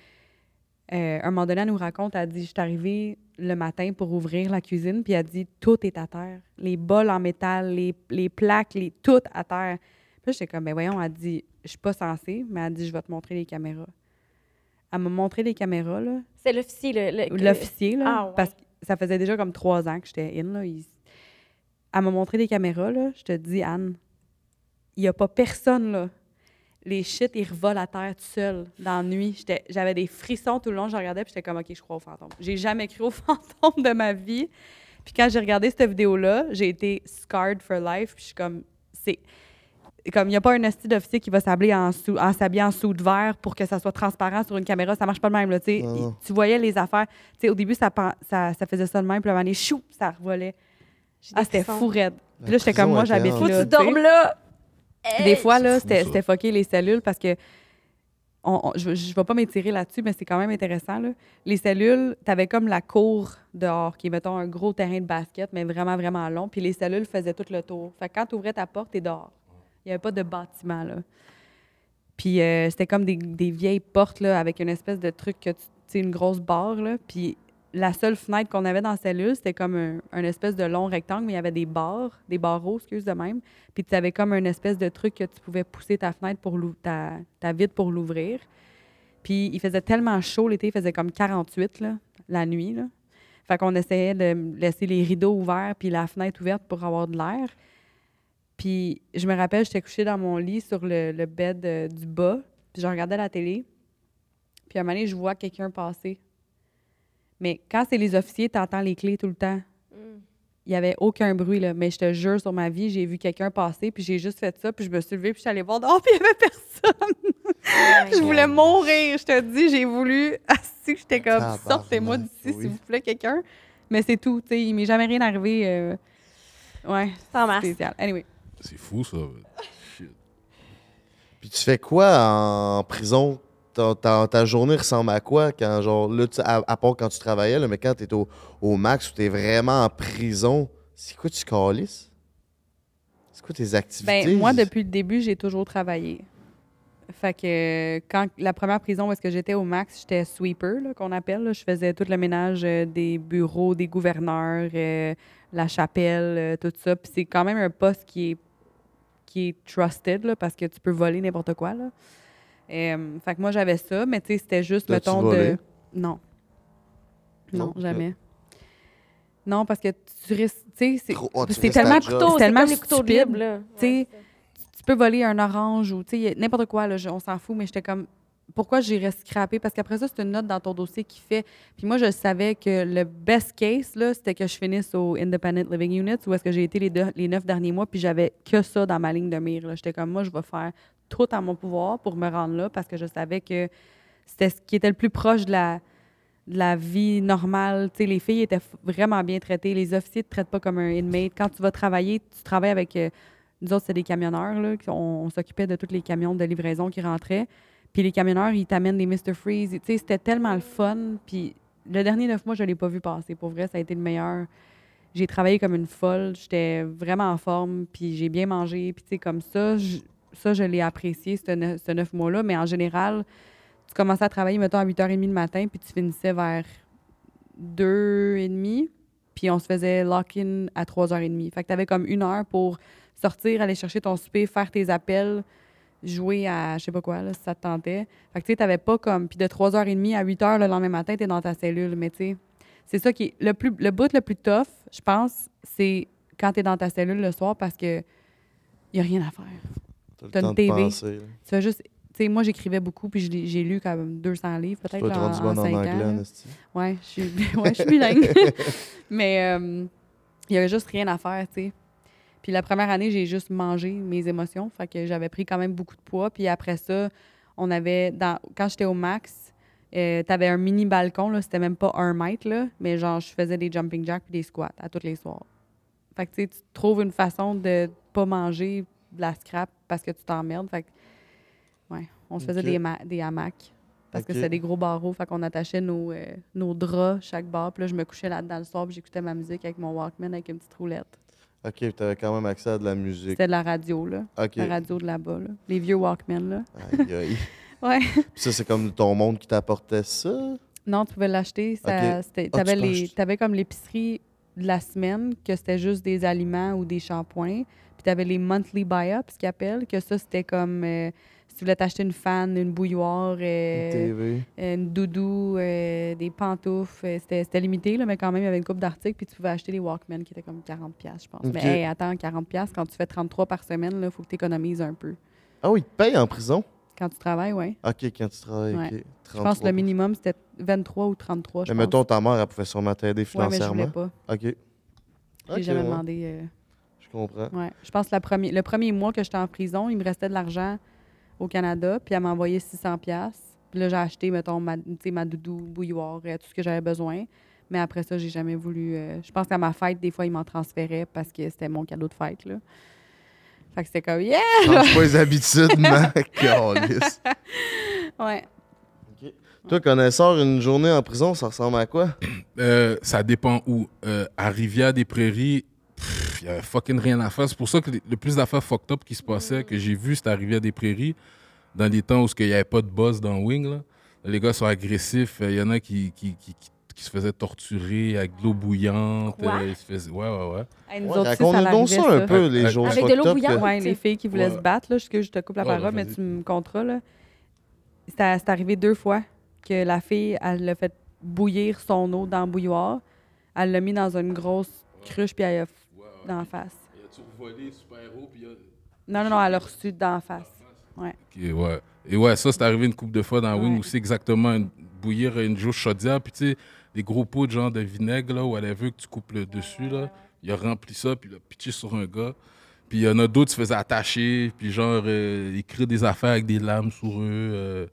euh, un moment donné, elle nous raconte, elle dit, je suis arrivée le matin pour ouvrir la cuisine, puis elle dit, tout est à terre. Les bols en métal, les, les plaques, les, tout à terre. Puis là, j'étais comme, ben voyons, elle dit, je suis pas censée, mais elle dit, je vais te montrer les caméras. Elle m'a montré les caméras, là. C'est l'officier. le- L'officier, là, Ah, ouais. parce que ça faisait déjà comme trois ans que j'étais in. Là. Il- Elle m'a montré des caméras, là. Je te dis, Anne, il n'y a pas personne, là. Les shit, ils revolent à terre tout seuls dans la nuit. J'avais des frissons tout le long. Je regardais, puis j'étais comme, OK, je crois aux fantômes. J'ai jamais cru aux fantômes de ma vie. Puis quand j'ai regardé cette vidéo-là, j'ai été scarred for life. Puis je suis comme, c'est comme il n'y a pas un esti d'officier qui va s'habiller en, sou- en s'habiller en sous de verre pour que ça soit transparent sur une caméra. Ça marche pas de même. Là, tu voyais les affaires. Tu sais, au début, ça, ça, ça faisait ça de même. Puis à un moment donné, chou, ça revolait. Ah, c'était fou raide. Puis là, j'étais comme moi, j'habite Faut là. que tu dormes là? Des fois, là, c'était fucké les cellules parce que on- on- je ne vais pas m'étirer là-dessus, mais c'est quand même intéressant. là. Les cellules, tu avais comme la cour dehors, qui est, mettons, un gros terrain de basket, mais vraiment, vraiment long. Puis les cellules faisaient tout le tour. Fait que quand tu ouvrais ta porte, tu es dehors. Il n'y avait pas de bâtiment, là. Puis euh, c'était comme des, des vieilles portes, là, avec une espèce de truc que tu une grosse barre, là. Puis la seule fenêtre qu'on avait dans la cellule, c'était comme un, espèce de long rectangle, mais il y avait des barres, des barreaux, excuse de même. Puis tu avais comme une espèce de truc que tu pouvais pousser ta fenêtre pour ta, ta vitre pour l'ouvrir. Puis il faisait tellement chaud l'été, il faisait comme 48 là, la nuit. Là. Fait qu'on essayait de laisser les rideaux ouverts puis la fenêtre ouverte pour avoir de l'air. Puis je me rappelle, j'étais couchée dans mon lit sur le, le bed euh, du bas, puis je regardais la télé. Puis à un moment donné, je vois quelqu'un passer. Mais quand c'est les officiers, tu entends les clés tout le temps. Mm. Il n'y avait aucun bruit, là. Mais je te jure, sur ma vie, j'ai vu quelqu'un passer, puis j'ai juste fait ça, puis je me suis levée, puis je suis allée voir dehors, puis il n'y avait personne. je voulais mourir, je te dis. J'ai voulu... Assis, j'étais comme, sortez-moi d'ici, oui. s'il vous plaît, quelqu'un. Mais c'est tout, tu sais. Il m'est jamais rien arrivé. euh, Ouais, Sans masse. spécial. Anyway. C'est fou, ça. Shit. Puis tu fais quoi en prison? Ta, ta- ta journée ressemble à quoi quand, genre, là, tu- à, à part quand tu travaillais, là, mais quand tu es au, au max ou tu es vraiment en prison, c'est quoi tu calisses? C'est quoi tes activités? Ben, moi, depuis le début, j'ai toujours travaillé. Fait que quand la première prison où est-ce que j'étais au max, j'étais sweeper, là, qu'on appelle. là. Je faisais tout le ménage euh, des bureaux, des gouverneurs, euh, la chapelle, euh, tout ça. Puis c'est quand même un poste qui est, qui est trusted, là, parce que tu peux voler n'importe quoi, là. Euh, fait que moi, j'avais ça, mais tu sais, c'était juste, mettons, volé? de... Non. Non, Non? jamais. Non, parce que tu risques... Tu sais, c'est- Trop- oh, tellement couteau, c'est tellement comme les couteaux de stupide. Tu sais, tu peux voler un orange ou tu sais, n'importe quoi, là, je- on s'en fout, mais j'étais comme, pourquoi j'irais scraper? Parce qu'après ça, c'est une note dans ton dossier qui fait. Puis moi, je savais que le best case, là, c'était que je finisse au Independent Living Units où est-ce que j'ai été les, deux- les neuf derniers mois, puis j'avais que ça dans ma ligne de mire. J'étais comme, moi, je vais faire tout à mon pouvoir pour me rendre là parce que je savais que c'était ce qui était le plus proche de la, vie normale. Tu sais, les filles étaient vraiment bien traitées. Les officiers ne te traitent pas comme un inmate. Quand tu vas travailler, tu travailles avec. euh, nous autres, c'est des camionneurs. On s'occupait de tous les camions de livraison qui rentraient. Puis les camionneurs, ils t'amènent des Mr. Freeze. Tu sais, c'était tellement le fun. Puis le dernier neuf mois, je ne l'ai pas vu passer. Pour vrai, ça a été le meilleur. J'ai travaillé comme une folle. J'étais vraiment en forme. Puis j'ai bien mangé. Puis tu sais, comme ça, je- ça, je l'ai apprécié, ce, ne- ce neuf mois-là. Mais en général, tu commençais à travailler, mettons, à 8h30 le matin, puis tu finissais vers 2h30, puis on se faisait lock-in à 3h30. Fait que tu avais comme une heure pour sortir, aller chercher ton souper, faire tes appels, jouer à je sais pas quoi, là, si ça te tentait. Fait que tu sais, t'avais pas comme. Puis de 3h30 à 8h le lendemain matin, tu es dans ta cellule. Mais tu sais, c'est ça qui est. Le, plus, le bout le plus tough, je pense, c'est quand tu es dans ta cellule le soir parce que y a rien à faire. t'as une TV. penser. Tu fais juste. Tu sais, moi, j'écrivais beaucoup, puis j'ai lu même 200 livres, peut-être. en, en cinq anglais, ans, là. Anastie. Ouais, je suis, ouais, bilingue. Mais euh, il y avait juste rien à faire, tu sais. Puis la première année, j'ai juste mangé mes émotions. Fait que j'avais pris quand même beaucoup de poids. Puis après ça, on avait. Dans, quand j'étais au max, euh, t'avais un mini balcon, là. C'était même pas un mètre, là. Mais genre, je faisais des jumping jacks puis des squats à tous les soirs. Fait que tu sais, tu trouves une façon de pas manger de la scrap parce que tu t'emmerdes. Fait que, ouais, on se faisait des, ma- des hamacs. Parce que c'était des gros barreaux. Fait qu'on attachait nos, euh, nos draps chaque bar. Puis là, je me couchais là-dedans le soir. Puis j'écoutais ma musique avec mon Walkman avec une petite roulette. Ok, tu avais quand même accès à de la musique. C'était de la radio, là. Ok. La radio de là-bas, là. Les vieux Walkman, là. Aïe, aïe. Ouais. Puis ça, c'est comme ton monde qui t'apportait ça? Non, tu pouvais l'acheter. Ça, Ok. c'était- Ah, t'avais tu peux les- comme l'épicerie de la semaine, que c'était juste des aliments ou des shampoings. Puis t'avais les monthly buy-ups, qu'ils appellent, que ça, c'était comme euh, tu voulais t'acheter une fan, une bouilloire, euh, Une TV. une doudou, euh, des pantoufles. euh, C'était limité, là, mais quand même, il y avait une coupe d'articles. Puis tu pouvais acheter des Walkman qui étaient comme 40$, piastres, je pense. Mais hey, attends, 40$, piastres, quand tu fais 33 par semaine, il faut que tu économises un peu. Ah oui, ils te payent en prison? Quand tu travailles, oui. Ok, quand tu travailles, Ouais. ok. Je pense que le minimum, c'était 23 ou 33, je Mais pense. mettons, ta mère, elle pouvait sûrement t'aider ouais, mais je voulais financièrement. pas. ok. J'ai jamais ouais, demandé. euh, Je comprends. Ouais. Je pense que la première, le premier mois que j'étais en prison, il me restait de l'argent au Canada, puis elle m'a envoyé 600 pièces. Puis là, j'ai acheté, mettons, ma, tu sais, ma doudou, bouilloire, euh, tout ce que j'avais besoin. Mais après ça, j'ai jamais voulu... euh, je pense qu'à ma fête, des fois, ils m'en transféraient parce que c'était mon cadeau de fête, là. Fait que c'était comme « Yeah! Change pas les habitudes. Calisse. Ouais. Toi, connaisseur, une journée en prison, ça ressemble à quoi? Euh, ça dépend où. Euh, à Rivière-des-Prairies, il y avait fucking rien à faire. C'est pour ça que les- le plus d'affaires fucked up qui se passaient, que j'ai vu, c'était à Rivière-des-Prairies, dans des temps où il n'y avait pas de boss dans Wing. Là. Les gars sont agressifs. Il y en a qui, qui, qui, qui- qui se faisaient torturer avec de l'eau bouillante. Quoi? Euh, ils se faisaient- Ouais, ouais, ouais. Nous Ouais, autres Raconte-nous ça donc ça un peu, les Avec- jours avec de l'eau bouillante? Ouais, les filles qui voulaient Ouais. se battre, là, que je te coupe la Ouais, parole, ouais, mais tu me. C'est c'est arrivé deux fois que la fille, elle l'a fait bouillir son eau dans le bouilloire. Elle l'a mis dans une grosse cruche, puis elle a la face. Y a-tu volé super-héros, puis Non, non, non, elle a reçu dans la face. Ok, ouais. Et ouais, ça, c'est arrivé une couple de fois dans Wing Ouais. aussi, exactement. une- bouillir une joue chaudière, puis tu sais, des gros pots de genre de vinaigre, là, où elle veut que tu coupes le dessus, là. Il a rempli ça, puis il a pitché sur un gars. Puis il y en a d'autres qui se faisaient attacher, puis genre, euh, écrire des affaires avec des lames sur eux, euh,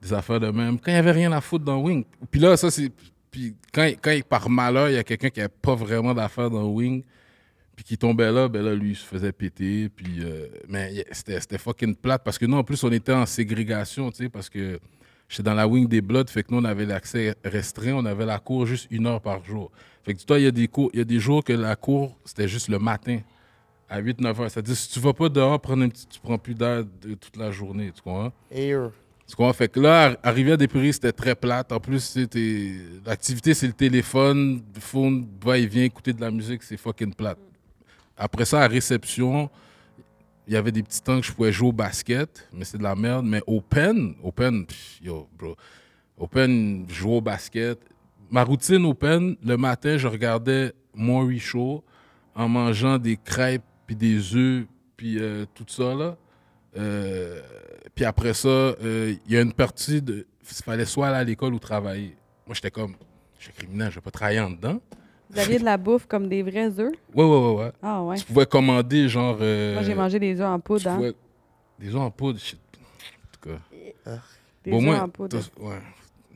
des affaires de même. Quand il n'y avait rien à foutre dans Wing. Puis là, ça, c'est. Puis quand, quand par malheur, il y a quelqu'un qui n'avait pas vraiment d'affaires dans Wing, puis qui tombait là, ben là, lui, il se faisait péter. Puis, euh, mais yeah, c'était fucking plate parce que nous, en plus, on était en ségrégation, tu sais, parce que j'étais dans la wing des Bloods, fait que nous, on avait l'accès restreint, on avait la cour juste une heure par jour. Fait que toi, il y, a des cours- y a des jours que la cour, c'était juste le matin, à 8-9 heures. C'est-à-dire, si tu vas pas dehors prendre un petit, tu prends plus d'air de- toute la journée, tu comprends? Air. Tu comprends? Fait que là, ar- arrivé à des prix, c'était très plate. En plus, c'était l'activité, c'est le téléphone, le phone, va et vient écouter de la musique, c'est fucking plate. Après ça, à réception, il y avait des petits temps que je pouvais jouer au basket, mais c'est de la merde. Mais open, open, yo, bro. Open, jouer au basket. Ma routine open, le matin, je regardais Maury Show en mangeant des crêpes, puis des œufs, puis euh, tout ça, là. Euh, puis après ça, euh, il y a une partie de. Il fallait soit aller à l'école ou travailler. Moi, j'étais comme. Je suis criminel, je vais pas travailler en dedans. Vous aviez de la bouffe comme des vrais œufs? Ouais, ouais, ouais, ouais. Ah ouais. Tu pouvais commander, genre. euh, Moi, j'ai mangé des œufs en tu poudre. hein. pouvais- Des œufs en poudre, shit. En tout cas. Des Bon, œufs en poudre. ouais,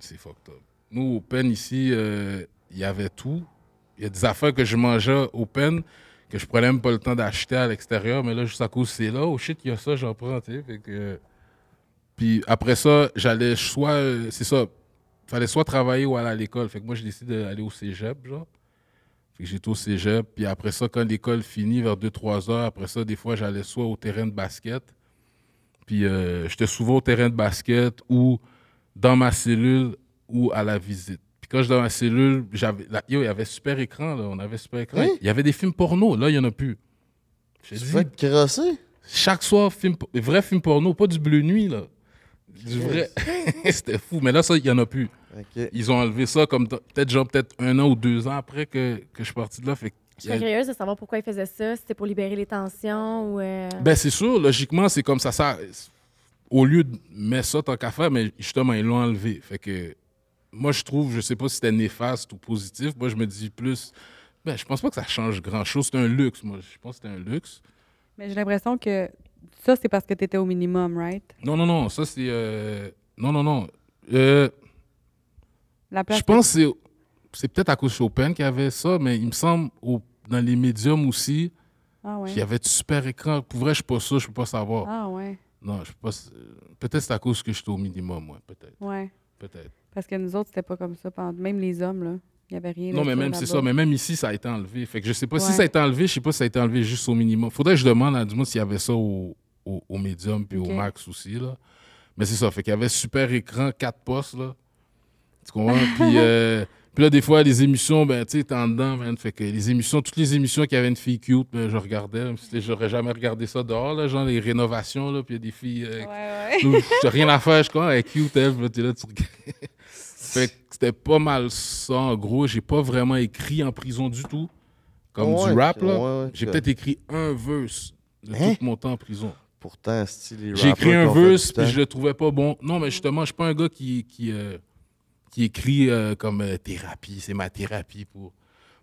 c'est fucked up. Nous, au pen ici, euh, il y avait tout. Il y a des affaires que je mangeais au pen que je prenais même pas le temps d'acheter à l'extérieur, mais là, juste à cause c'est là, oh shit, il y a ça, j'en prends, tu sais. Fait que... Puis après ça, j'allais soit, euh, c'est ça, fallait soit travailler ou aller à l'école. Fait que moi, j'ai décidé d'aller au cégep, genre. J'étais au cégep. Puis après ça, quand l'école finit, vers 2-3 heures, après ça, des fois, j'allais soit au terrain de basket. Puis euh, j'étais souvent au terrain de basket ou dans ma cellule ou à la visite. Puis quand j'étais dans ma cellule, j'avais, yo, il y avait super écran, là. On avait super écran. Oui. Il y avait des films porno. Là, il n'y en a plus. Chaque soir, film, vrai film porno, pas du bleu nuit, là. Du vrai. C'était fou. Mais là, ça, il n'y en a plus. Ils ont enlevé ça comme peut-être genre peut-être un an ou deux ans après que, que je suis parti de là. Fait Je serais curieuse de savoir pourquoi il faisait ça. C'était pour libérer les tensions ou. euh, Ben, c'est sûr, logiquement, c'est comme ça. ça au lieu de mettre ça tant qu'à faire, mais justement, ils l'ont enlevé. Fait que moi, je trouve, je sais pas si c'était néfaste ou positif. Moi, je me dis plus. Ben, je pense pas que ça change grand-chose. C'est un luxe, moi. Je pense que c'est un luxe. Mais j'ai l'impression que ça, c'est parce que tu étais au minimum, right? Non, non, non. Ça, c'est. euh, Non, non, non. Euh, La place Je pense que c'est- peut-être à cause de Chopin qu'il y avait ça, mais il me semble au- dans les médiums aussi, Ah ouais. il y avait super écran. Pour vrai, je suis pas ça, je peux pas savoir. Ah ouais. Non, je pas. Peut-être c'est à cause que j'étais au minimum, ouais, peut-être. Ouais. Peut-être. Parce que nous autres, c'était pas comme ça. Même les hommes, là. Il n'y avait rien. Non, mais même c'est ça, mais même ici, ça a été enlevé. Fait que je sais pas si ça a été enlevé, je sais pas si ça a été enlevé juste au minimum. Faudrait que je demande à du monde s'il y avait ça au, au, au médium puis au max aussi, là. Mais c'est ça, fait qu'il y avait super écran, quatre postes, là. Tu comprends? puis, euh, puis là, des fois, les émissions, ben, tu sais, t'es en dedans, man. Fait que les émissions, toutes les émissions qui avaient une fille cute, ben, je regardais. même si J'aurais jamais regardé ça dehors, là, genre les rénovations, là, puis il y a des filles euh, Ouais, ouais. J'ai rien à faire, je crois, elle est cute, elle, là, t'es là, tu regardes. fait que c'était pas mal ça, en gros. J'ai pas vraiment écrit en prison du tout. Comme Ouais, du rap, là. ouais, J'ai peut-être écrit un verse de Hein? tout mon temps en prison. Pourtant, style, les J'ai écrit un verse, puis je le trouvais pas bon. Non, mais justement, je suis pas un gars qui, qui, euh, qui écrit euh, comme euh, thérapie, c'est ma thérapie pour.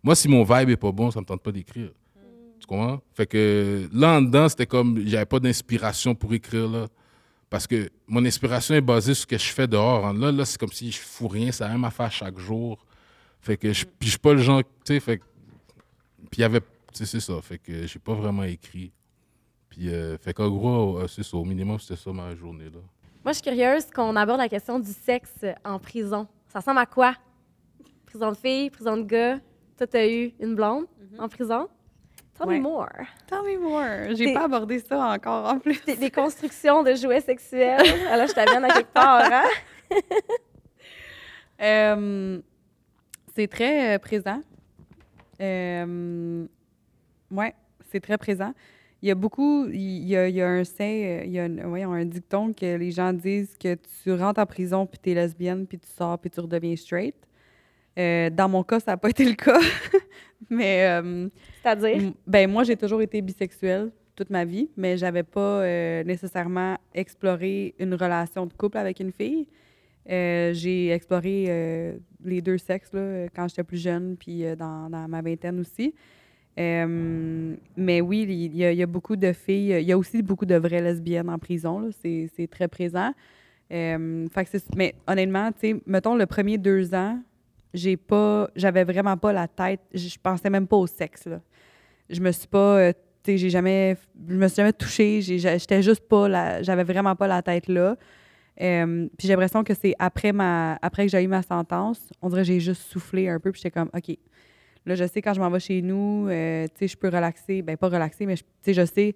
Moi, si mon vibe est pas bon, ça me tente pas d'écrire. Tu comprends? Fait que là, en dedans, c'était comme. J'avais pas d'inspiration pour écrire, là. Parce que mon inspiration est basée sur ce que je fais dehors. Là, là c'est comme si je fous rien, c'est la même affaire chaque jour. Fait que je, puis je suis pas le genre, tu sais, fait Puis il y avait, c'est ça. Fait que j'ai pas vraiment écrit. Puis, euh, fait qu'en gros, c'est ça. Au minimum, c'était ça ma journée, là. Moi, je suis curieuse qu'on aborde la question du sexe en prison. Ça ressemble à quoi? Prison de filles, prison de gars. Toi, t'as eu une blonde en prison? Tell Ouais. me more. Tell me more. J'ai pas abordé ça encore en plus. Des, des constructions de jouets sexuels. Alors, je t'amène à quelque part, hein? Euh, c'est très euh, présent. Euh, ouais, c'est très présent. Il y a beaucoup, il y a, il y a un say, euh, il y a un, voyons, un dicton que les gens disent que tu rentres en prison puis tu es lesbienne puis tu sors puis tu redeviens straight. Euh, dans mon cas, ça n'a pas été le cas. mais euh, C'est-à-dire? Ben moi, j'ai toujours été bisexuelle toute ma vie, mais j'avais pas euh, nécessairement exploré une relation de couple avec une fille. Euh, j'ai exploré euh, les deux sexes là, euh, quand j'étais plus jeune, puis euh, dans, dans ma vingtaine aussi. Euh, mais oui, il y, a, beaucoup de filles. Il y a aussi beaucoup de vraies lesbiennes en prison. C'est très présent. Euh, fait que mais honnêtement, mettons le premier deux ans, j'ai pas, j'avais vraiment pas la tête. Je pensais même pas au sexe. Je me suis pas, euh, j'ai jamais, je me suis jamais touchée. J'étais juste pas, j'avais vraiment pas la tête là. Euh, puis j'ai l'impression que c'est après ma, après que j'ai eu ma sentence, on dirait que j'ai juste soufflé un peu. Puis j'étais comme, ok, là je sais quand je m'en vais chez nous, euh, tu sais, je peux relaxer, ben pas relaxer, mais tu sais, je sais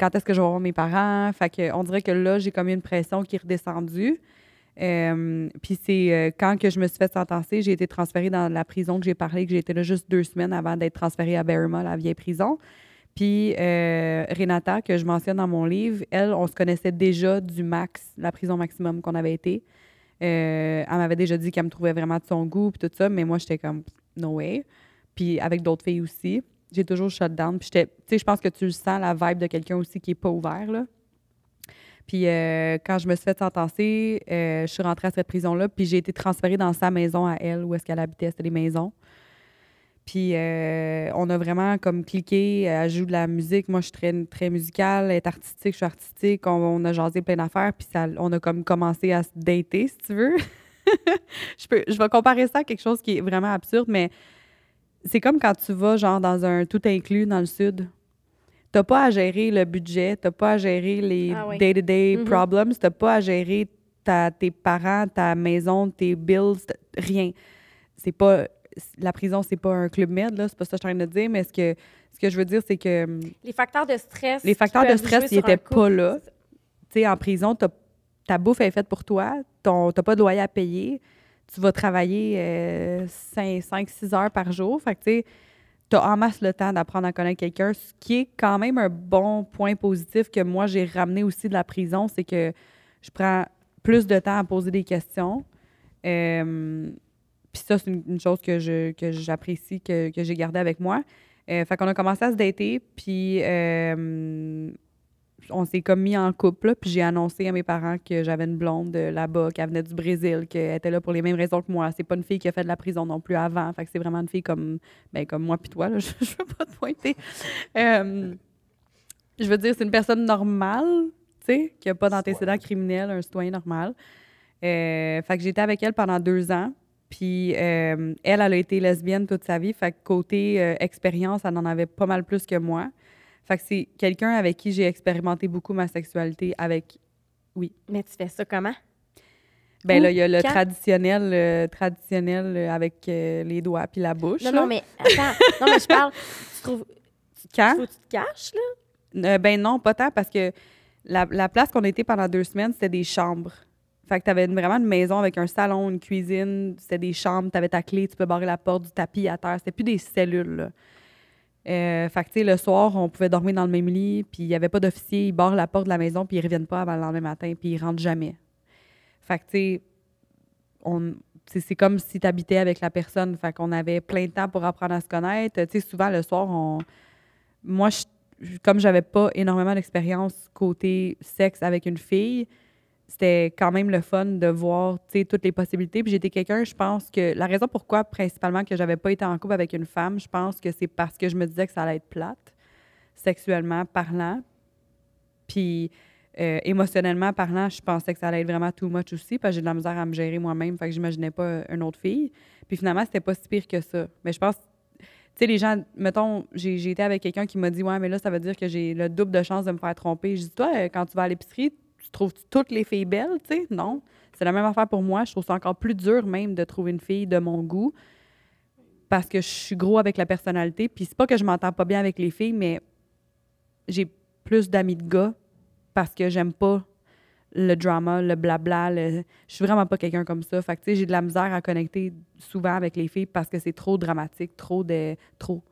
quand est-ce que je vais voir mes parents. Fait que, on dirait que là, j'ai comme une pression qui est redescendue. Euh, puis c'est euh, quand que je me suis fait sentencer, j'ai été transférée dans la prison que j'ai parlé, que j'étais là juste deux semaines avant d'être transférée à Barrymore, la vieille prison. Puis Renata, que je mentionne dans mon livre, elle, on se connaissait déjà du max, la prison maximum qu'on avait été. Elle m'avait déjà dit qu'elle me trouvait vraiment de son goût, puis tout ça, mais moi, j'étais comme, no way. Puis avec d'autres filles aussi. J'ai toujours shut down. Puis tu sais, je pense que tu le sens, la vibe de quelqu'un aussi qui est pas ouvert, là. Puis euh, quand je me suis fait sentencer, euh, je suis rentrée à cette prison-là, puis j'ai été transférée dans sa maison à elle, où est-ce qu'elle habitait, c'était des maisons. Puis euh, on a vraiment comme cliqué, elle joue de la musique. Moi, je suis très, très musicale, elle artistique, je suis artistique. On, on a jasé plein d'affaires, puis ça, on a comme commencé à se dater, si tu veux. je, peux, je vais comparer ça à quelque chose qui est vraiment absurde, mais c'est comme quand tu vas genre dans un tout inclus dans le sud. T'as pas à gérer le budget, t'as pas à gérer les Ah oui. day-to-day Mhm. problems, t'as pas à gérer ta, tes parents, ta maison, tes bills, rien. C'est pas la prison, c'est pas un club med là, c'est pas ça que je suis en train de dire, mais ce que ce que je veux dire c'est que hum, Les facteurs de stress. Les facteurs de stress, ils étaient pas là. tu sais, en prison, t'as- ta bouffe est faite pour toi, ton, t'as pas de loyer à payer, tu vas travailler 5-6 heures par jour. Fait que, tu sais, t'as en masse le temps d'apprendre à connaître quelqu'un, ce qui est quand même un bon point positif que moi, j'ai ramené aussi de la prison, c'est que je prends plus de temps à poser des questions. Euh, Puis ça, c'est une, chose que je j'apprécie, que, j'ai gardé avec moi. Euh, fait qu'on a commencé à se dater, puis euh, on s'est comme mis en couple, là, puis j'ai annoncé à mes parents que j'avais une blonde euh, là-bas, qui venait du Brésil, qu'elle était là pour les mêmes raisons que moi. C'est pas une fille qui a fait de la prison non plus avant, fait que c'est vraiment une fille comme, ben, comme moi puis toi, là, je, je veux pas te pointer. Euh, je veux dire, c'est une personne normale, tu sais, qui a pas d'antécédents criminels, un citoyen normal. Euh, fait que j'étais avec elle pendant deux ans. Puis euh, elle, elle a été lesbienne toute sa vie. Fait que côté expérience, elle en avait pas mal plus que moi. Fait que c'est quelqu'un avec qui j'ai expérimenté beaucoup ma sexualité avec. Mais tu fais ça comment? Ben Où? là, il y a le Quand? traditionnel, euh, traditionnel euh, avec euh, les doigts puis la bouche. Non, là. non, mais attends. non, mais je parle. Tu trouves. Quand? Que tu te caches, là? Ben non, pas tant, parce que la, la place qu'on était pendant deux semaines, c'était des chambres. Fait que t'avais vraiment une maison avec un salon, une cuisine, c'était des chambres, t'avais ta clé, tu peux barrer la porte du tapis à terre. C'était plus des cellules, là. Euh, le soir, on pouvait dormir dans le même lit, puis il n'y avait pas d'officier, ils barrent la porte de la maison, puis ils reviennent pas avant le lendemain matin, puis ils rentrent jamais. C'est comme si tu habitais avec la personne. Fait qu'on avait plein de temps pour apprendre à se connaître. Souvent, le soir, on... moi, je- comme j'avais pas énormément d'expérience côté sexe avec une fille, c'était quand même le fun de voir toutes les possibilités. Puis j'étais quelqu'un, je pense que la raison pourquoi principalement que j'avais pas été en couple avec une femme, je pense que c'est parce que je me disais que ça allait être plate, sexuellement parlant. Puis euh, émotionnellement parlant, je pensais que ça allait être vraiment too much aussi, parce que j'ai de la misère à me gérer moi-même, fait que j'imaginais pas une autre fille. Puis finalement, c'était pas si pire que ça. Mais je pense, tu sais, les gens, mettons, j'ai été avec quelqu'un qui m'a dit, ouais, mais là, ça veut dire que j'ai le double de chances de me faire tromper. Je dis, toi, euh, quand tu vas à l'épicerie, tu trouves toutes les filles belles, tu sais? Non. C'est la même affaire pour moi. Je trouve ça encore plus dur même de trouver une fille de mon goût parce que je suis gros avec la personnalité. Puis c'est pas que je m'entends pas bien avec les filles, mais j'ai plus d'amis de gars parce que j'aime pas le drama, le blabla. Le... Je suis vraiment pas quelqu'un comme ça. Fait que, tu sais, j'ai de la misère à connecter souvent avec les filles parce que c'est trop dramatique, trop de... trop.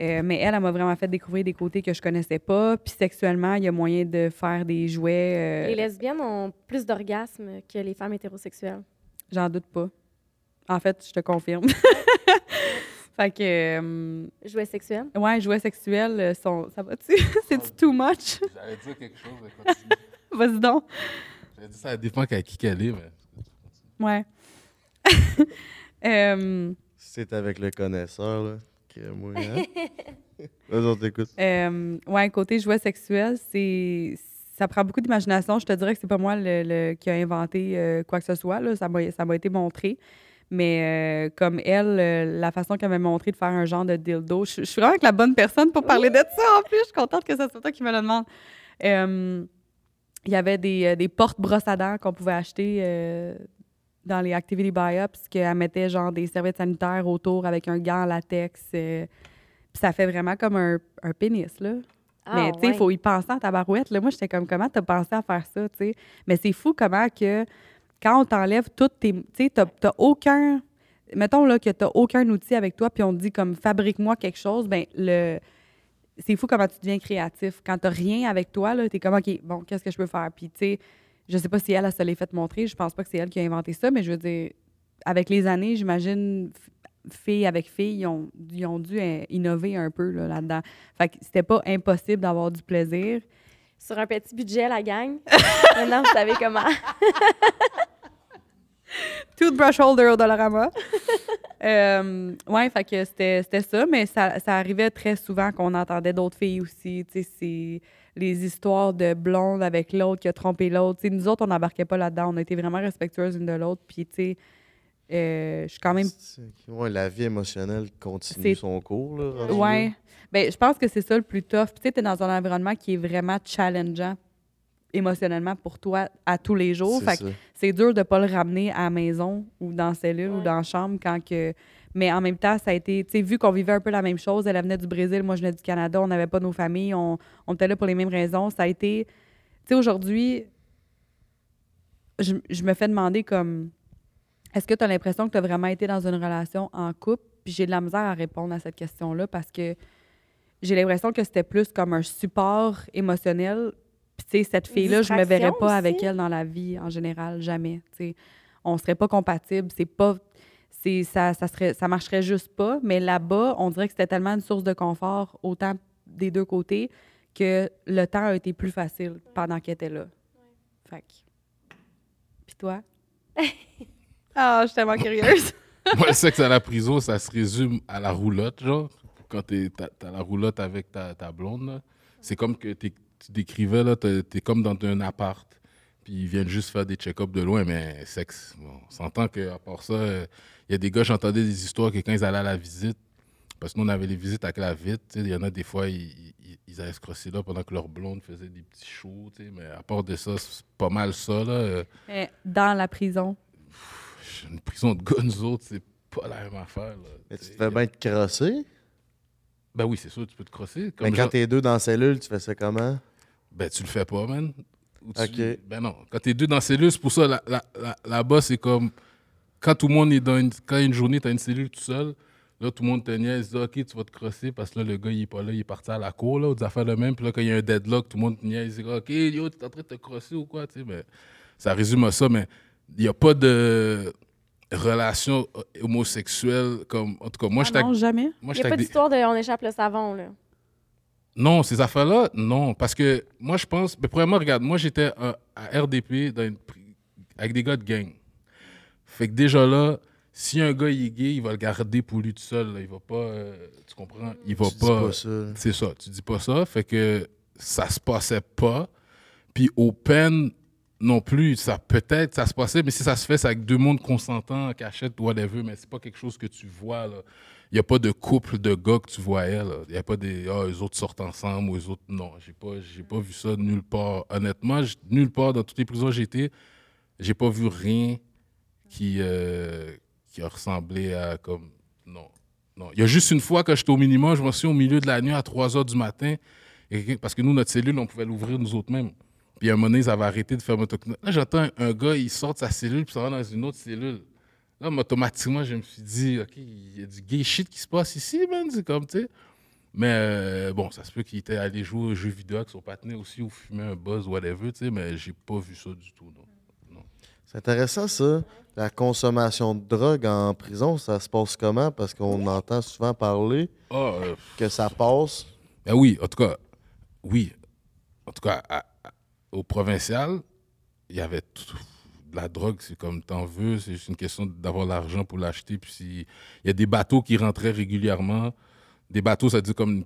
Euh, mais elle, elle m'a vraiment fait découvrir des côtés que je connaissais pas. Puis sexuellement, il y a moyen de faire des jouets. euh, Les lesbiennes ont plus d'orgasmes que les femmes hétérosexuelles. J'en doute pas. En fait, je te confirme. fait que, euh, Jouets sexuels? ouais, jouets sexuels euh, sont. Ça va-tu? C'est too much? J'allais dire quelque chose, mais. Vas-y donc. J'allais dire ça dépend qu'à qui qu'elle est, mais... Ouais. Euh, C'est avec le connaisseur, là. Moi, hein? Vas-y, on t'écoute. euh, ouais, côté jouets sexuels, c'est. Ça prend beaucoup d'imagination. Je te dirais que c'est pas moi le, le- qui a inventé euh, quoi que ce soit. Là. Ça m'a ça m'a été montré. Mais euh, comme elle, euh, la façon qu'elle m'a montré de faire un genre de dildo, je, je suis vraiment avec la bonne personne pour parler de ça. En plus, je suis contente que ce soit toi qui me le demande. Euh, Il y avait des, des portes brosses à dents qu'on pouvait acheter euh, dans les Activity Buy-Ups, qu'elle mettait genre des serviettes sanitaires autour avec un gant en latex. euh, puis ça fait vraiment comme un, un pénis, là. Ah, mais tu sais, il ouais. faut y penser en tabarouette. Là. Moi, j'étais comme, comment t'as pensé à faire ça, tu sais? Mais c'est fou comment que quand on t'enlève toutes tes. Tu sais, t'as t'as aucun. Mettons là, que t'as aucun outil avec toi, puis on te dit comme fabrique-moi quelque chose, ben le. C'est fou comment tu deviens créatif. Quand t'as rien avec toi, là, t'es comme, OK, bon, qu'est-ce que je peux faire? Puis, tu sais, je sais pas si elle, elle se l'est fait montrer. Je pense pas que c'est elle qui a inventé ça, mais je veux dire, avec les années, j'imagine, f- filles avec filles, ils ont, ils ont dû euh, innover un peu là, là-dedans. Fait que c'était pas impossible d'avoir du plaisir. Sur un petit budget, la gang. Maintenant, vous savez comment. Toothbrush holder au Dollarama. euh, ouais, fait que c'était c'était ça, mais ça, ça arrivait très souvent qu'on entendait d'autres filles aussi. Tu sais, c'est les histoires de blonde avec l'autre qui a trompé l'autre. Nous autres, on n'embarquait pas là-dedans. On a été vraiment respectueuses une de l'autre. Puis, tu sais, euh, je suis quand même Ouais, la vie émotionnelle continue son cours. Là. Ouais. Ben, je pense que c'est ça le plus tough. Tu sais, t'es dans un environnement qui est vraiment challengeant émotionnellement pour toi à tous les jours. C'est Fait que c'est dur de pas le ramener à la maison ou dans la cellule ou dans la chambre quand que... Mais en même temps, ça a été... Tu sais, vu qu'on vivait un peu la même chose, elle venait du Brésil, moi je venais du Canada, on n'avait pas nos familles, on, on était là pour les mêmes raisons. Ça a été... Tu sais, aujourd'hui, je, je me fais demander comme... Est-ce que tu as l'impression que tu as vraiment été dans une relation en couple? Puis j'ai de la misère à répondre à cette question-là parce que j'ai l'impression que c'était plus comme un support émotionnel. Puis tu sais, cette fille-là, je me verrais pas avec elle dans la vie en général, jamais. Tu sais, on serait pas compatibles. C'est pas... C'est, ça, ça, serait, ça marcherait juste pas. Mais là-bas, on dirait que c'était tellement une source de confort, autant des deux côtés, que le temps a été plus facile pendant qu'elle était là. Fait que... Puis toi? Ah, je suis tellement curieuse. Moi, le sexe à la prison, ça se résume à la roulotte, genre. Quand t'as as la roulotte avec ta, ta blonde, c'est comme que tu décrivais, là, t'es es comme dans un appart. Puis ils viennent juste faire des check-ups de loin, mais sexe. Bon, on s'entend qu'à part ça, il y a des gars, j'entendais des histoires que quand ils allaient à la visite, parce que nous, on avait les visites avec la sais, il y en a des fois, ils, ils, ils allaient se crosser là pendant que leur blonde faisait des petits shows, tu sais, mais à part de ça, c'est pas mal ça, là. Euh, Mais dans la prison? Une prison de gars, nous autres, c'est pas la même affaire, là. Mais tu te fais bien te crosser? Ben oui, c'est sûr, tu peux te crosser. Comme Mais quand genre- t'es deux dans la cellule, tu fais ça comment? Ben, tu le fais pas, man. Ou tu- Ok. Ben non. Quand t'es deux dans la cellule, c'est pour ça, là- là- là- là-bas, c'est comme. Quand tout le monde est dans une. Quand une journée, t'as une cellule tout seul, là, tout le monde te niaise, dit, OK, tu vas te crosser parce que là, le gars, il est pas là, il est parti à la cour, là, ou des affaires de même. Puis là, quand il y a un deadlock, tout le monde te niaise, dit, OK, yo, t'es en train de te crosser ou quoi, tu sais. Mais ça résume à ça, mais il n'y a pas de relation homosexuelle comme. En tout cas, moi, Ah j'étais. non, jamais. Moi, Il n'y a pas avec des- d'histoire de on échappe le savon, là. Non, ces affaires-là, non. Parce que moi, je pense. Mais premièrement, regarde, moi, j'étais à RDP dans une pri- avec des gars de gang. Fait que déjà là, si un gars il est gay, il va le garder pour lui tout seul. là. Il va pas. euh, tu comprends? Il va Tu pas. pas. C'est ça, tu dis pas ça. Fait que ça se passait pas. Puis au peine non plus, ça peut-être ça se passait, mais si ça se fait, c'est avec deux mondes consentants, en cachette, whatever, mais c'est pas quelque chose que tu vois là. Il n'y a pas de couple de gars que tu voyais. Il n'y a pas des ah les autres sortent ensemble ou les autres non, j'ai pas j'ai pas vu ça nulle part. Honnêtement, nulle part dans toutes les prisons où j'ai été, j'ai pas vu rien qui euh, qui a ressemblé à comme non. Non, il y a juste une fois que j'étais au minimum, je me suis au milieu de la nuit à 3 heures du matin, parce que nous, notre cellule, on pouvait l'ouvrir nous autres mêmes. Puis à un moment donné, ils avaient arrêté de faire. Là, j'entends un, un gars, il sort de sa cellule, puis ça va dans une autre cellule. Là, automatiquement, je me suis dit, OK, il y a du gay shit qui se passe ici, man. C'est comme, tu sais. Mais euh, bon, ça se peut qu'il était allé jouer aux jeux vidéo avec son patinet aussi, ou fumer un buzz, whatever, tu sais, mais j'ai pas vu ça du tout, non. C'est intéressant, ça. La consommation de drogue en prison, ça se passe comment? Parce qu'on entend souvent parler Ah, euh, que ça passe. Ben oui, en tout cas, oui. En tout cas, à- à- au provincial, il y avait tout- la drogue, c'est comme t'en veux, c'est juste une question d'avoir l'argent pour l'acheter. Puis il y a des bateaux qui rentraient régulièrement. Des bateaux, ça veut dire comme une,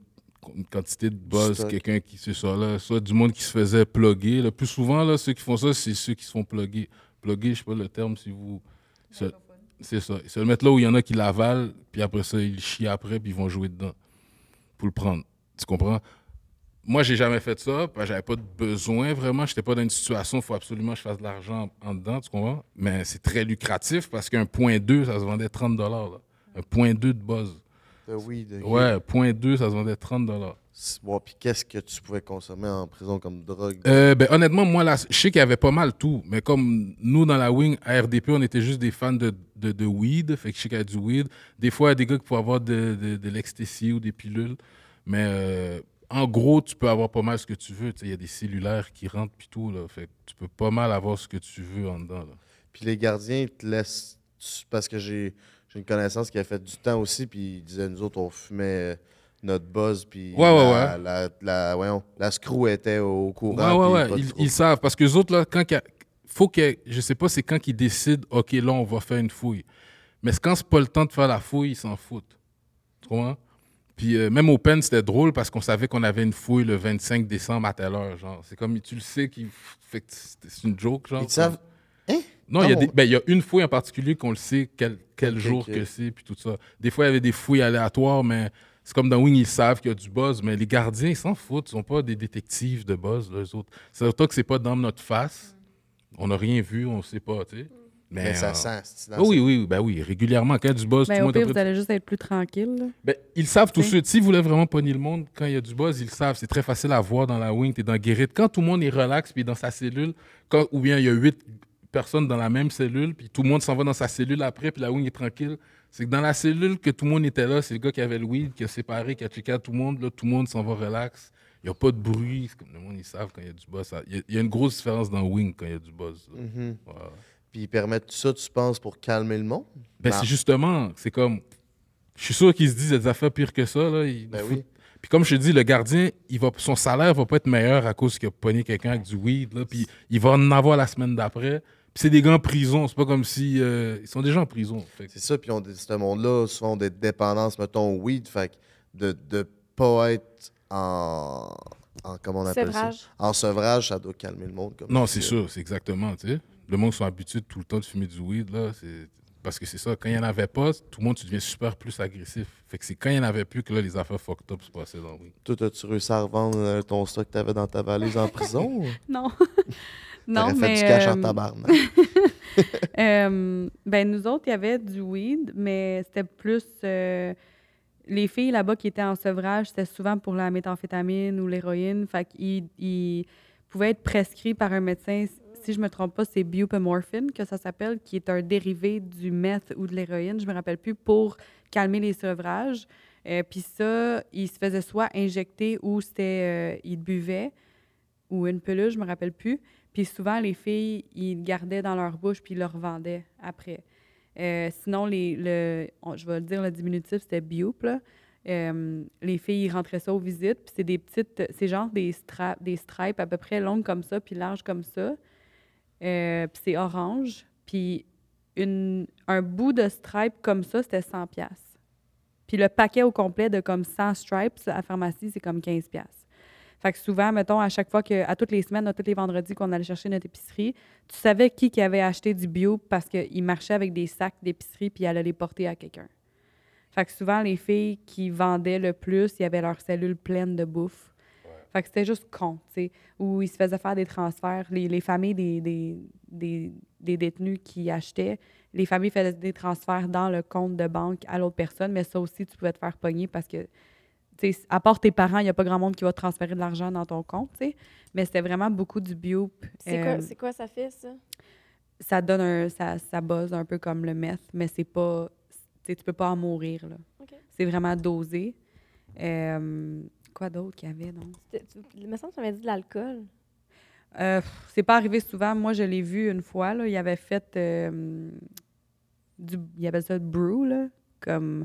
une quantité de buzz, quelqu'un qui, c'est ça, là, soit du monde qui se faisait plugger. Le plus souvent, là, ceux qui font ça, c'est ceux qui se font plugger. Plugger, je sais pas le terme, si vous. C'est ça. Ils se le mettent là où il y en a qui l'avalent, puis après ça, ils chient après, puis ils vont jouer dedans pour le prendre. Tu comprends? Moi, j'ai jamais fait ça, j'avais pas de besoin vraiment. J'étais pas dans une situation où il faut absolument que je fasse de l'argent en, dedans, tu comprends? Mais c'est très lucratif parce qu'un point 2, ça se vendait 30 là. Un point 2 de buzz. De weed. ok. Ouais, point 2, ça se vendait 30 C'est- Bon, puis qu'est-ce que tu pouvais consommer en prison comme drogue? Euh, ben, honnêtement, moi, là, je sais qu'il y avait pas mal tout. Mais comme nous, dans la wing, à RDP, on était juste des fans de, de, de weed. Fait que je sais qu'il y a du weed. Des fois, il y a des gars qui pouvaient avoir de, de, de l'ecstasy ou des pilules. Mais euh, en gros, tu peux avoir pas mal ce que tu veux. Il y a des cellulaires qui rentrent puis tout. Là. Fait que tu peux pas mal avoir ce que tu veux en dedans. Puis les gardiens, ils te laissent. Parce que j'ai une connaissance qui a fait du temps aussi, puis il disait, nous autres, on fumait euh, notre buzz, puis Ouais, ouais, la, La, la- voyons, la screw était au courant. Ouais, ouais, ouais. Ils, ils savent. Parce que les autres, là, quand il a- faut que. Je sais pas, c'est quand qu'ils décident, OK, là, on va faire une fouille. Mais quand c'est pas le temps de faire la fouille, ils s'en foutent. Tu comprends? Puis euh, même au pen, c'était drôle parce qu'on savait qu'on avait une fouille le 25 décembre à telle heure. Genre, c'est comme, tu le sais qu'il fait que c'est une joke, genre. Ils savent. Non, il y, a des- ben, il y a une fouille en particulier qu'on le sait quel, quel jour que c'est, puis tout ça. Des fois, il y avait des fouilles aléatoires, mais c'est comme dans Wing, ils savent qu'il y a du buzz, mais les gardiens, ils s'en foutent. Ils sont pas des détectives de buzz, eux autres. C'est autant que c'est pas dans notre face. On n'a rien vu, on sait pas, tu sais. Mais, Mais ça euh, sent. dans oui, oui, ben oui, régulièrement, quand il y a du buzz, tout le au monde est pire, vous allez juste être plus tranquille. Ben, ils savent tout de Oui. suite. S'ils voulaient vraiment pogner le monde, quand il y a du buzz, ils le savent. C'est très facile à voir dans la wing, t'es dans guérite. Quand tout le monde est relax, puis dans sa cellule, quand, ou bien il y a huit personnes dans la même cellule, puis tout le monde s'en va dans sa cellule après, puis la wing est tranquille, c'est que dans la cellule que tout le monde était là, c'est le gars qui avait le weed, qui a séparé, qui a checké à tout le monde, là, tout le monde s'en va relax. Il n'y a pas de bruit. C'est comme le monde, ils savent quand il y a du buzz. Il y, a- il y a une grosse différence dans wing quand il y a du buzz. là. Mhm. Ouais. Puis ils permettent tout ça, tu penses, pour calmer le monde? Ben, c'est justement, c'est comme. Je suis sûr qu'ils se disent des affaires pires que ça. Là. Ils Ben oui. Puis comme je te dis, le gardien, il va, son salaire va pas être meilleur à cause qu'il a pogné quelqu'un avec du weed. Là, puis il va en avoir la semaine d'après. Puis c'est des gars en prison. C'est pas comme si. euh, ils sont déjà en prison. Que- C'est ça, puis on, ce monde-là, souvent, ont des dépendances, mettons, au weed, fait que de ne pas être en, en. Comment on appelle Sevrage. ça? En sevrage, ça doit calmer le monde. Comme Non, c'est sûr, c'est exactement. tu sais. Le monde sont habitués tout le temps de fumer du weed. Là, c'est- parce que c'est ça, quand il n'y en avait pas, tout le monde, tu deviens super plus agressif. Fait que c'est quand il n'y en avait plus que là, les affaires fucked up se passaient dans le weed. Toi, as-tu réussi à revendre euh, ton stock que t'avais dans ta valise en prison? Non. non, mais. fait du cash euh, en tabarnak. Euh, ben, nous autres, il y avait du weed, mais c'était plus. euh, les filles là-bas qui étaient en sevrage, c'était souvent pour la méthamphétamine ou l'héroïne. Fait qu'ils ils pouvaient être prescrits par un médecin. Si je me trompe pas, c'est buprenorphine que ça s'appelle, qui est un dérivé du meth ou de l'héroïne, je me rappelle plus, pour calmer les sevrages. Euh, Puis ça, il se faisait soit injecter ou c'était, euh, il buvait, ou une peluche, je me rappelle plus. Puis souvent, les filles, ils gardaient dans leur bouche puis ils le revendaient après. Euh, sinon, le, je vais le dire, le diminutif, c'était Bioop. là. Euh, les filles, ils rentraient ça aux visites. Puis c'est des petites, c'est genre des, stra- des stripes à peu près longues comme ça, puis larges comme ça. Euh, puis c'est orange. Puis un bout de stripe comme ça, c'était 100 pièces. Puis le paquet au complet de comme 100 stripes à pharmacie, c'est comme 15 pièces. Fait que souvent, mettons, à chaque fois que, à toutes les semaines, à tous les vendredis qu'on allait chercher notre épicerie, tu savais qui, qui avait acheté du bio parce qu'il marchait avec des sacs d'épicerie puis il allait les porter à quelqu'un. Fait que souvent, les filles qui vendaient le plus, il y avait leur cellule pleine de bouffe. Fait que c'était juste con, tu sais, où ils se faisaient faire des transferts. Les, les familles des, des, des, des détenus qui achetaient, les familles faisaient des transferts dans le compte de banque à l'autre personne, mais ça aussi, tu pouvais te faire pogner parce que tu sais, à part tes parents, il n'y a pas grand monde qui va transférer de l'argent dans ton compte, tu sais. Mais c'était vraiment beaucoup du bio. C'est Euh, quoi, c'est quoi ça fait, ça? Ça donne un. Ça, ça buzz un peu comme le meth, mais c'est pas. Tu sais, tu peux pas en mourir, là. C'est vraiment dosé. Euh, quoi d'autre qu'il y avait, tu- Il me semble que tu m'avais dit de l'alcool. Euh, c'est pas arrivé souvent. Moi, je l'ai vu une fois. Là. Il avait fait euh, du. Il appelle ça brew, là. Comme.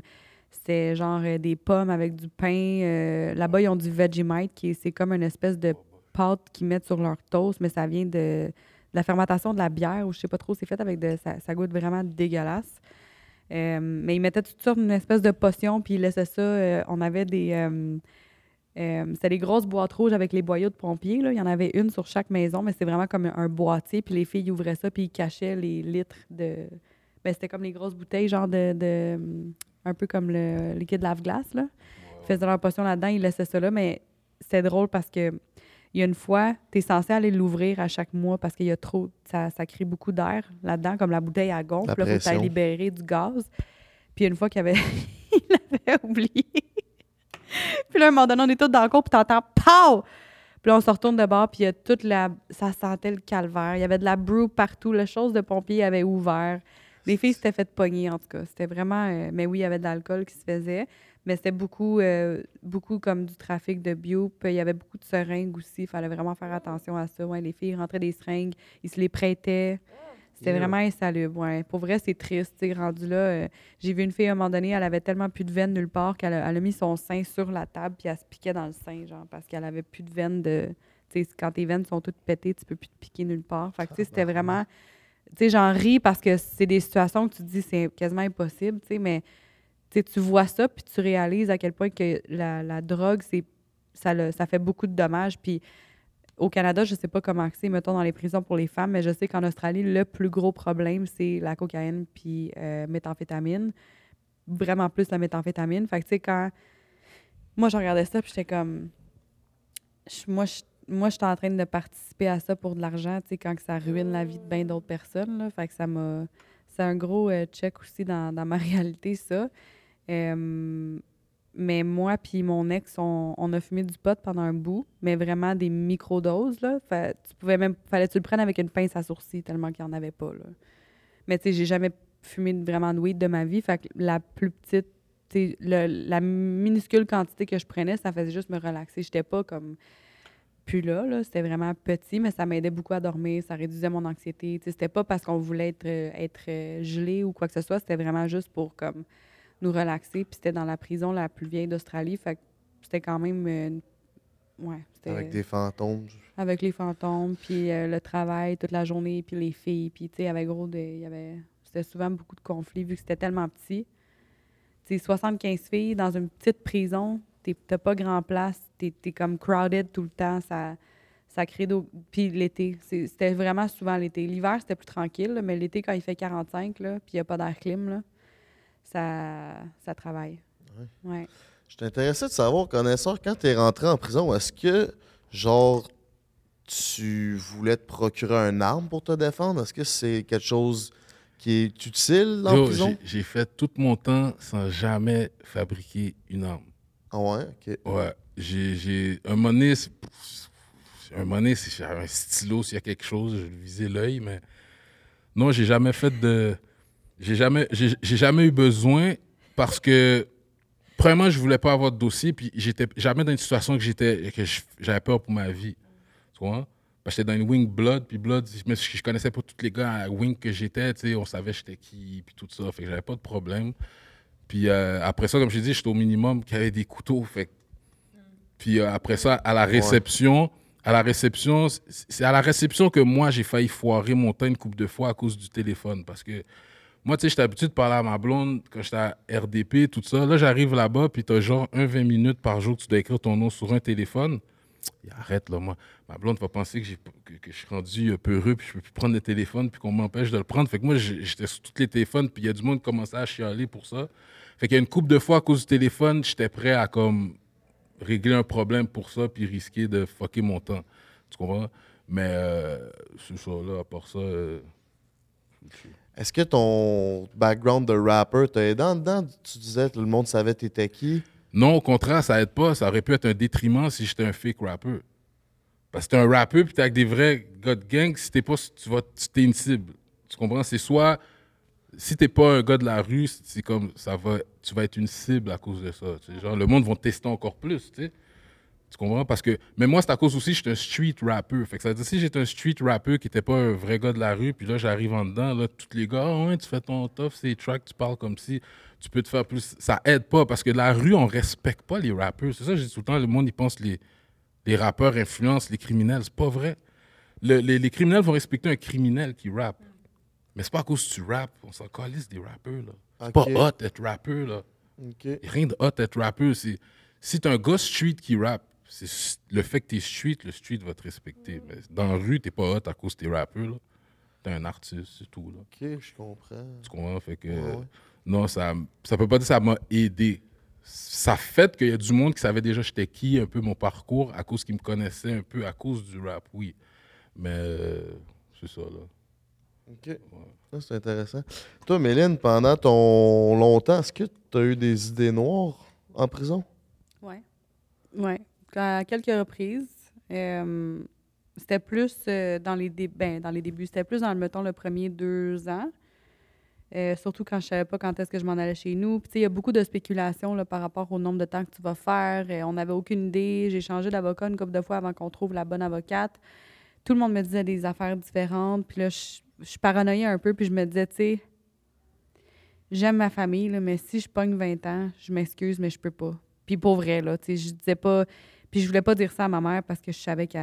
C'était genre euh, des pommes avec du pain. euh, Là-bas, ils ont du Vegemite, qui est, c'est comme une espèce de pâte qu'ils mettent sur leur toast, mais ça vient de, de la fermentation de la bière, ou je sais pas trop, c'est fait avec de. Ça, ça goûte vraiment dégueulasse. Mais ils mettaient toutes sortes d'une espèce de potion, puis ils laissaient ça. on avait des. Euh, c'était des grosses boîtes rouges avec les boyaux de pompiers. Là. Il y en avait une sur chaque maison, mais c'est vraiment comme un boîtier. Puis les filles ouvraient ça, puis ils cachaient les litres de. Ben, c'était comme les grosses bouteilles, genre de. de- un peu comme le liquide lave-glace. Là. Ils faisaient leur potion là-dedans, ils laissaient ça là, mais c'était drôle parce que. Il y a une fois, tu es censé aller l'ouvrir à chaque mois parce qu'il y a trop. Ça, ça crée beaucoup d'air là-dedans, comme la bouteille à gonfle. Pression. libérer du gaz. Puis une fois qu'il avait, il avait oublié. puis là, à un moment donné, on est tous dans le cours, puis t'entends « POW! » Puis là, on se retourne de bord, puis il y a toute la... Ça sentait le calvaire. Il y avait de la brew partout. Le chose de pompier avait ouvert. Les filles s'étaient faites pogner, en tout cas. C'était vraiment... euh, mais oui, il y avait de l'alcool qui se faisait. Mais c'était beaucoup, euh, beaucoup comme du trafic de bio. Puis il y avait beaucoup de seringues aussi. Il fallait vraiment faire attention à ça. Les filles rentraient des seringues, ils se les prêtaient. C'était vraiment insalubre. Ouais. Pour vrai, c'est triste. tu sais, Rendu là, euh, j'ai vu une fille à un moment donné, elle avait tellement plus de veines nulle part qu'elle a, elle a mis son sein sur la table puis elle se piquait dans le sein, genre, parce qu'elle avait plus de veines de. Quand tes veines sont toutes pétées, tu peux plus te piquer nulle part. Fait que, c'était vraiment. Tu sais, j'en ris parce que c'est des situations que tu te dis c'est quasiment impossible, tu sais, mais tu vois ça puis tu réalises à quel point que la, la drogue, c'est ça, le- ça fait beaucoup de dommages. Puis au Canada, je sais pas comment c'est, mettons, dans les prisons pour les femmes, mais je sais qu'en Australie, le plus gros problème, c'est la cocaïne puis euh, méthamphétamine. Vraiment plus la méthamphétamine. Fait que, tu sais, quand... Moi, je regardais ça, puis j'étais comme... moi, je j'étais en train de participer à ça pour de l'argent, tu sais, quand que ça ruine la vie de bien d'autres personnes, ça m'a... C'est un gros euh, check aussi dans, ma réalité, ça. Mais moi puis mon ex, on, a fumé du pot pendant un bout, mais vraiment des microdoses, là. Tu pouvais même... Fallait tu le prennes avec une pince à sourcils, tellement qu'il n'y en avait pas, là. Mais tu sais, j'ai jamais fumé vraiment de weed de ma vie. Fait que la plus petite, la minuscule quantité que je prenais, ça faisait juste me relaxer. J'étais pas comme plus là, là. C'était vraiment petit, mais ça m'aidait beaucoup à dormir. Ça réduisait mon anxiété. Tu sais, c'était pas parce qu'on voulait être, être euh, gelé ou quoi que ce soit. C'était vraiment juste pour comme nous relaxer. Puis c'était dans la prison la plus vieille d'Australie. Fait que c'était quand même... euh, ouais, Avec des fantômes. avec les fantômes, puis euh, le travail toute la journée, puis les filles, puis tu sais, avec gros, de- il y avait, c'était souvent beaucoup de conflits vu que c'était tellement petit. Tu sais, 75 filles dans une petite prison, t'es- t'as pas grand place, t'es es comme crowded tout le temps, ça, ça crée d'eau. Puis l'été, c'est- c'était vraiment souvent l'été. L'hiver, c'était plus tranquille, là, mais l'été, quand il fait 45, là, puis il n'y a pas d'air clim, là, ça, ça travaille. Ouais. Je suis intéressé de savoir, connaisseur, quand tu es rentré en prison, est-ce que, genre, tu voulais te procurer un arme pour te défendre? Est-ce que c'est quelque chose qui est utile en Yo, prison? j'ai- j'ai fait tout mon temps sans jamais fabriquer une arme. Ah ouais? OK. Ouais. J'ai, j'ai- un moment donné, c'est- un moment donné, si j'avais un stylo, s'il y a quelque chose, je visais l'œil, mais non, j'ai jamais fait de. J'ai jamais, j'ai, j'ai jamais eu besoin parce que, premièrement, je voulais pas avoir de dossier, puis j'étais jamais dans une situation que j'étais, que j'avais peur pour ma vie. Tu vois? Parce que j'étais dans une wing blood, puis blood, mais je, je connaissais pas tous les gars à wing que j'étais, tu sais, on savait j'étais qui, puis tout ça, fait que j'avais pas de problème. Puis euh, après ça, comme je dis, j'étais au minimum qui avait des couteaux, fait que- puis euh, après ça, à la réception, à la réception, c'est à la réception que moi j'ai failli foirer mon temps une couple de fois à cause du téléphone, parce que moi, tu sais, j'étais habitué de parler à ma blonde quand j'étais à RDP, tout ça. Là, j'arrive là-bas, puis t'as genre un 20 minutes par jour que tu dois écrire ton nom sur un téléphone. Arrête, là, moi. Ma blonde va penser que, que, que je suis rendu euh, peureux, puis je peux plus prendre le téléphone, puis qu'on m'empêche de le prendre. Fait que moi, j'étais sur tous les téléphones, puis il y a du monde qui commençait à chialer pour ça. Fait qu'il y a une couple de fois, à cause du téléphone, j'étais prêt à, comme, régler un problème pour ça, puis risquer de fucker mon temps. Tu comprends? Mais euh, c'est ça, là, à part ça... euh, Est-ce que ton background de rapper t'a aidé? En dedans? Tu disais que le monde savait t'étais qui. Non, au contraire, ça aide pas. Ça aurait pu être un détriment si j'étais un fake rapper. Parce que t'es un rappeur puis t'es avec des vrais gars de gang, si t'es pas, tu vas, t'es une cible. Tu comprends? C'est soit, si t'es pas un gars de la rue, comme, ça va, tu vas être une cible à cause de ça. Genre, le monde va te tester encore plus, tu sais. Tu comprends? Parce que, mais moi, c'est à cause aussi, j'étais un street rapper. Fait que ça veut dire, si j'étais un street rapper qui était pas un vrai gars de la rue, puis là, j'arrive en dedans, là, tous les gars, ah ouais, tu fais ton tough, c'est track, tu parles comme si tu peux te faire plus. Ça aide pas, parce que la rue, on respecte pas les rappeurs. C'est ça, je dis tout le temps, le monde, il pense que les, les rappeurs influencent les criminels. C'est pas vrai. Le- les, les criminels vont respecter un criminel qui rappe. Mais c'est pas à cause que tu rappes. On s'en calisse des rappeurs, là. C'est pas hot d'être rappeur, là. Rien de hot d'être rappeur. Si t'es un gars street qui rappe, c'est le fait que t'es street, le street va te respecter. Mais dans la rue, t'es pas hot à cause que t'es rappeur, là. T'es un artiste, c'est tout, là. OK, je comprends. Tu comprends? Fait que, Ouais, ouais. non, ça, ça peut pas dire que ça m'a aidé. Ça fait qu'il y a du monde qui savait déjà j'étais qui, un peu mon parcours, à cause qu'ils me connaissaient un peu, à cause du rap, oui. Mais euh, c'est ça, là. OK. Ça, c'est intéressant. Toi, Méline, pendant ton longtemps, est-ce que tu as eu des idées noires en prison? Ouais. Oui, à quelques reprises. Euh, c'était plus euh, dans, les dé- ben, dans les débuts, c'était plus dans, mettons, le premier deux ans. Euh, surtout quand je savais pas quand est-ce que je m'en allais chez nous. Puis, il y a beaucoup de spéculations là, par rapport au nombre de temps que tu vas faire. On n'avait aucune idée. J'ai changé d'avocat une couple de fois avant qu'on trouve la bonne avocate. Tout le monde me disait des affaires différentes. Puis là, je, paranoïais un peu. Puis je me disais, tu sais, j'aime ma famille, mais si je pogne 20 ans, je m'excuse, mais je peux pas. Puis pour vrai, là, tu sais, je disais pas... Puis je voulais pas dire ça à ma mère parce que je savais que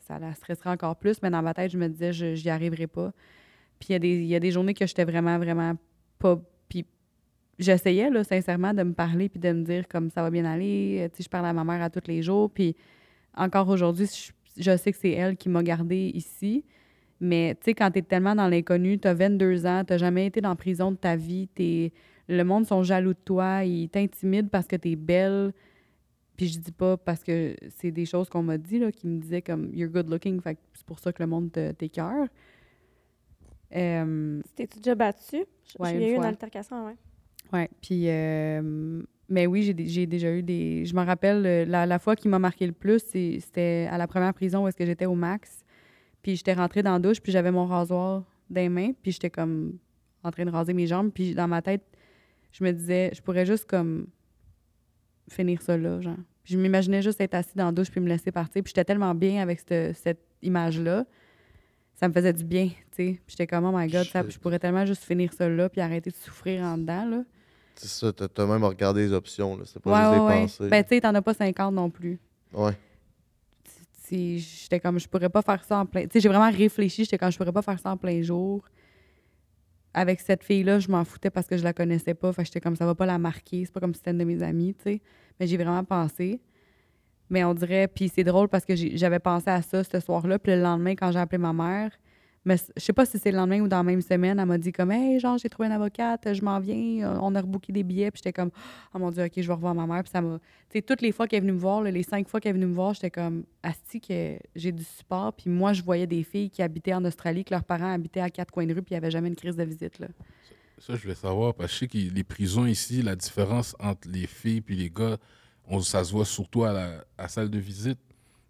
ça la stresserait encore plus. Mais dans ma tête, je me disais, je j'y arriverai pas. Puis il y, a des- journées que j'étais vraiment, vraiment pas. Puis j'essayais, là, sincèrement, de me parler puis de me dire comme ça va bien aller. Euh, Tu sais, je parle à ma mère à tous les jours. Puis encore aujourd'hui, je, sais que c'est elle qui m'a gardée ici. Mais tu sais, quand tu es tellement dans l'inconnu, tu as 22 ans, tu jamais été dans prison de ta vie, t'es- le monde sont jaloux de toi, ils t'intimident parce que tu es belle. Puis je dis pas parce que c'est des choses qu'on m'a dit, là, qui me disaient comme you're good looking, fait que c'est pour ça que le monde t'écœure. Euh, T'es-tu déjà battu? Ouais, une eu une altercation, ouais. Ouais, puis euh, mais oui, j'ai dé- j'ai déjà eu des je me rappelle euh, la, la fois qui m'a marqué le plus, c'était à la première prison où est-ce que j'étais au max. Puis j'étais rentrée dans la douche, puis j'avais mon rasoir dans les mains, puis j'étais comme en train de raser mes jambes, puis dans ma tête, je me disais je pourrais juste comme finir ça là, genre. Je m'imaginais juste être assis dans la douche puis me laisser partir, puis j'étais tellement bien avec cette, cette image-là. Ça me faisait du bien, tu sais. J'étais comme, oh my God, ça- Shit. je pourrais tellement juste finir ça là puis arrêter de souffrir en dedans, là. C'est ça, t'as même regardé les options, là. C'est pas Ouais, juste ouais, des ouais. pensées. Ben, tu sais, t'en as pas 50 non plus. ouais. J'étais comme, je pourrais pas faire ça en plein... Tu sais, j'ai vraiment réfléchi, j'étais comme, je pourrais pas faire ça en plein jour. Avec cette fille-là, je m'en foutais parce que je la connaissais pas. Fait j'étais comme, ça va pas la marquer. C'est pas comme si c'était une de mes amies, tu sais. Mais j'ai vraiment pensé. Mais on dirait... Puis c'est drôle parce que j'avais pensé à ça ce soir-là. Puis le lendemain, quand j'ai appelé ma mère... Mais je sais pas si c'est le lendemain ou dans la même semaine, elle m'a dit comme Hey, genre, j'ai trouvé une avocate, je m'en viens, euh, on a rebooké des billets, puis j'étais comme Oh mon Dieu, ok, je vais revoir ma mère. Puis ça m'a. Tu sais, toutes les fois qu'elle est venue me voir, les cinq fois qu'elle est venue me voir, j'étais comme Asti, que j'ai du support. Puis moi, je voyais des filles qui habitaient en Australie, que leurs parents habitaient à quatre coins de rue, puis il n'y avait jamais une crise de visite. Là. Ça, je voulais savoir, parce que je sais que les prisons ici, la différence entre les filles et les gars, on, ça se voit surtout à la salle de visite.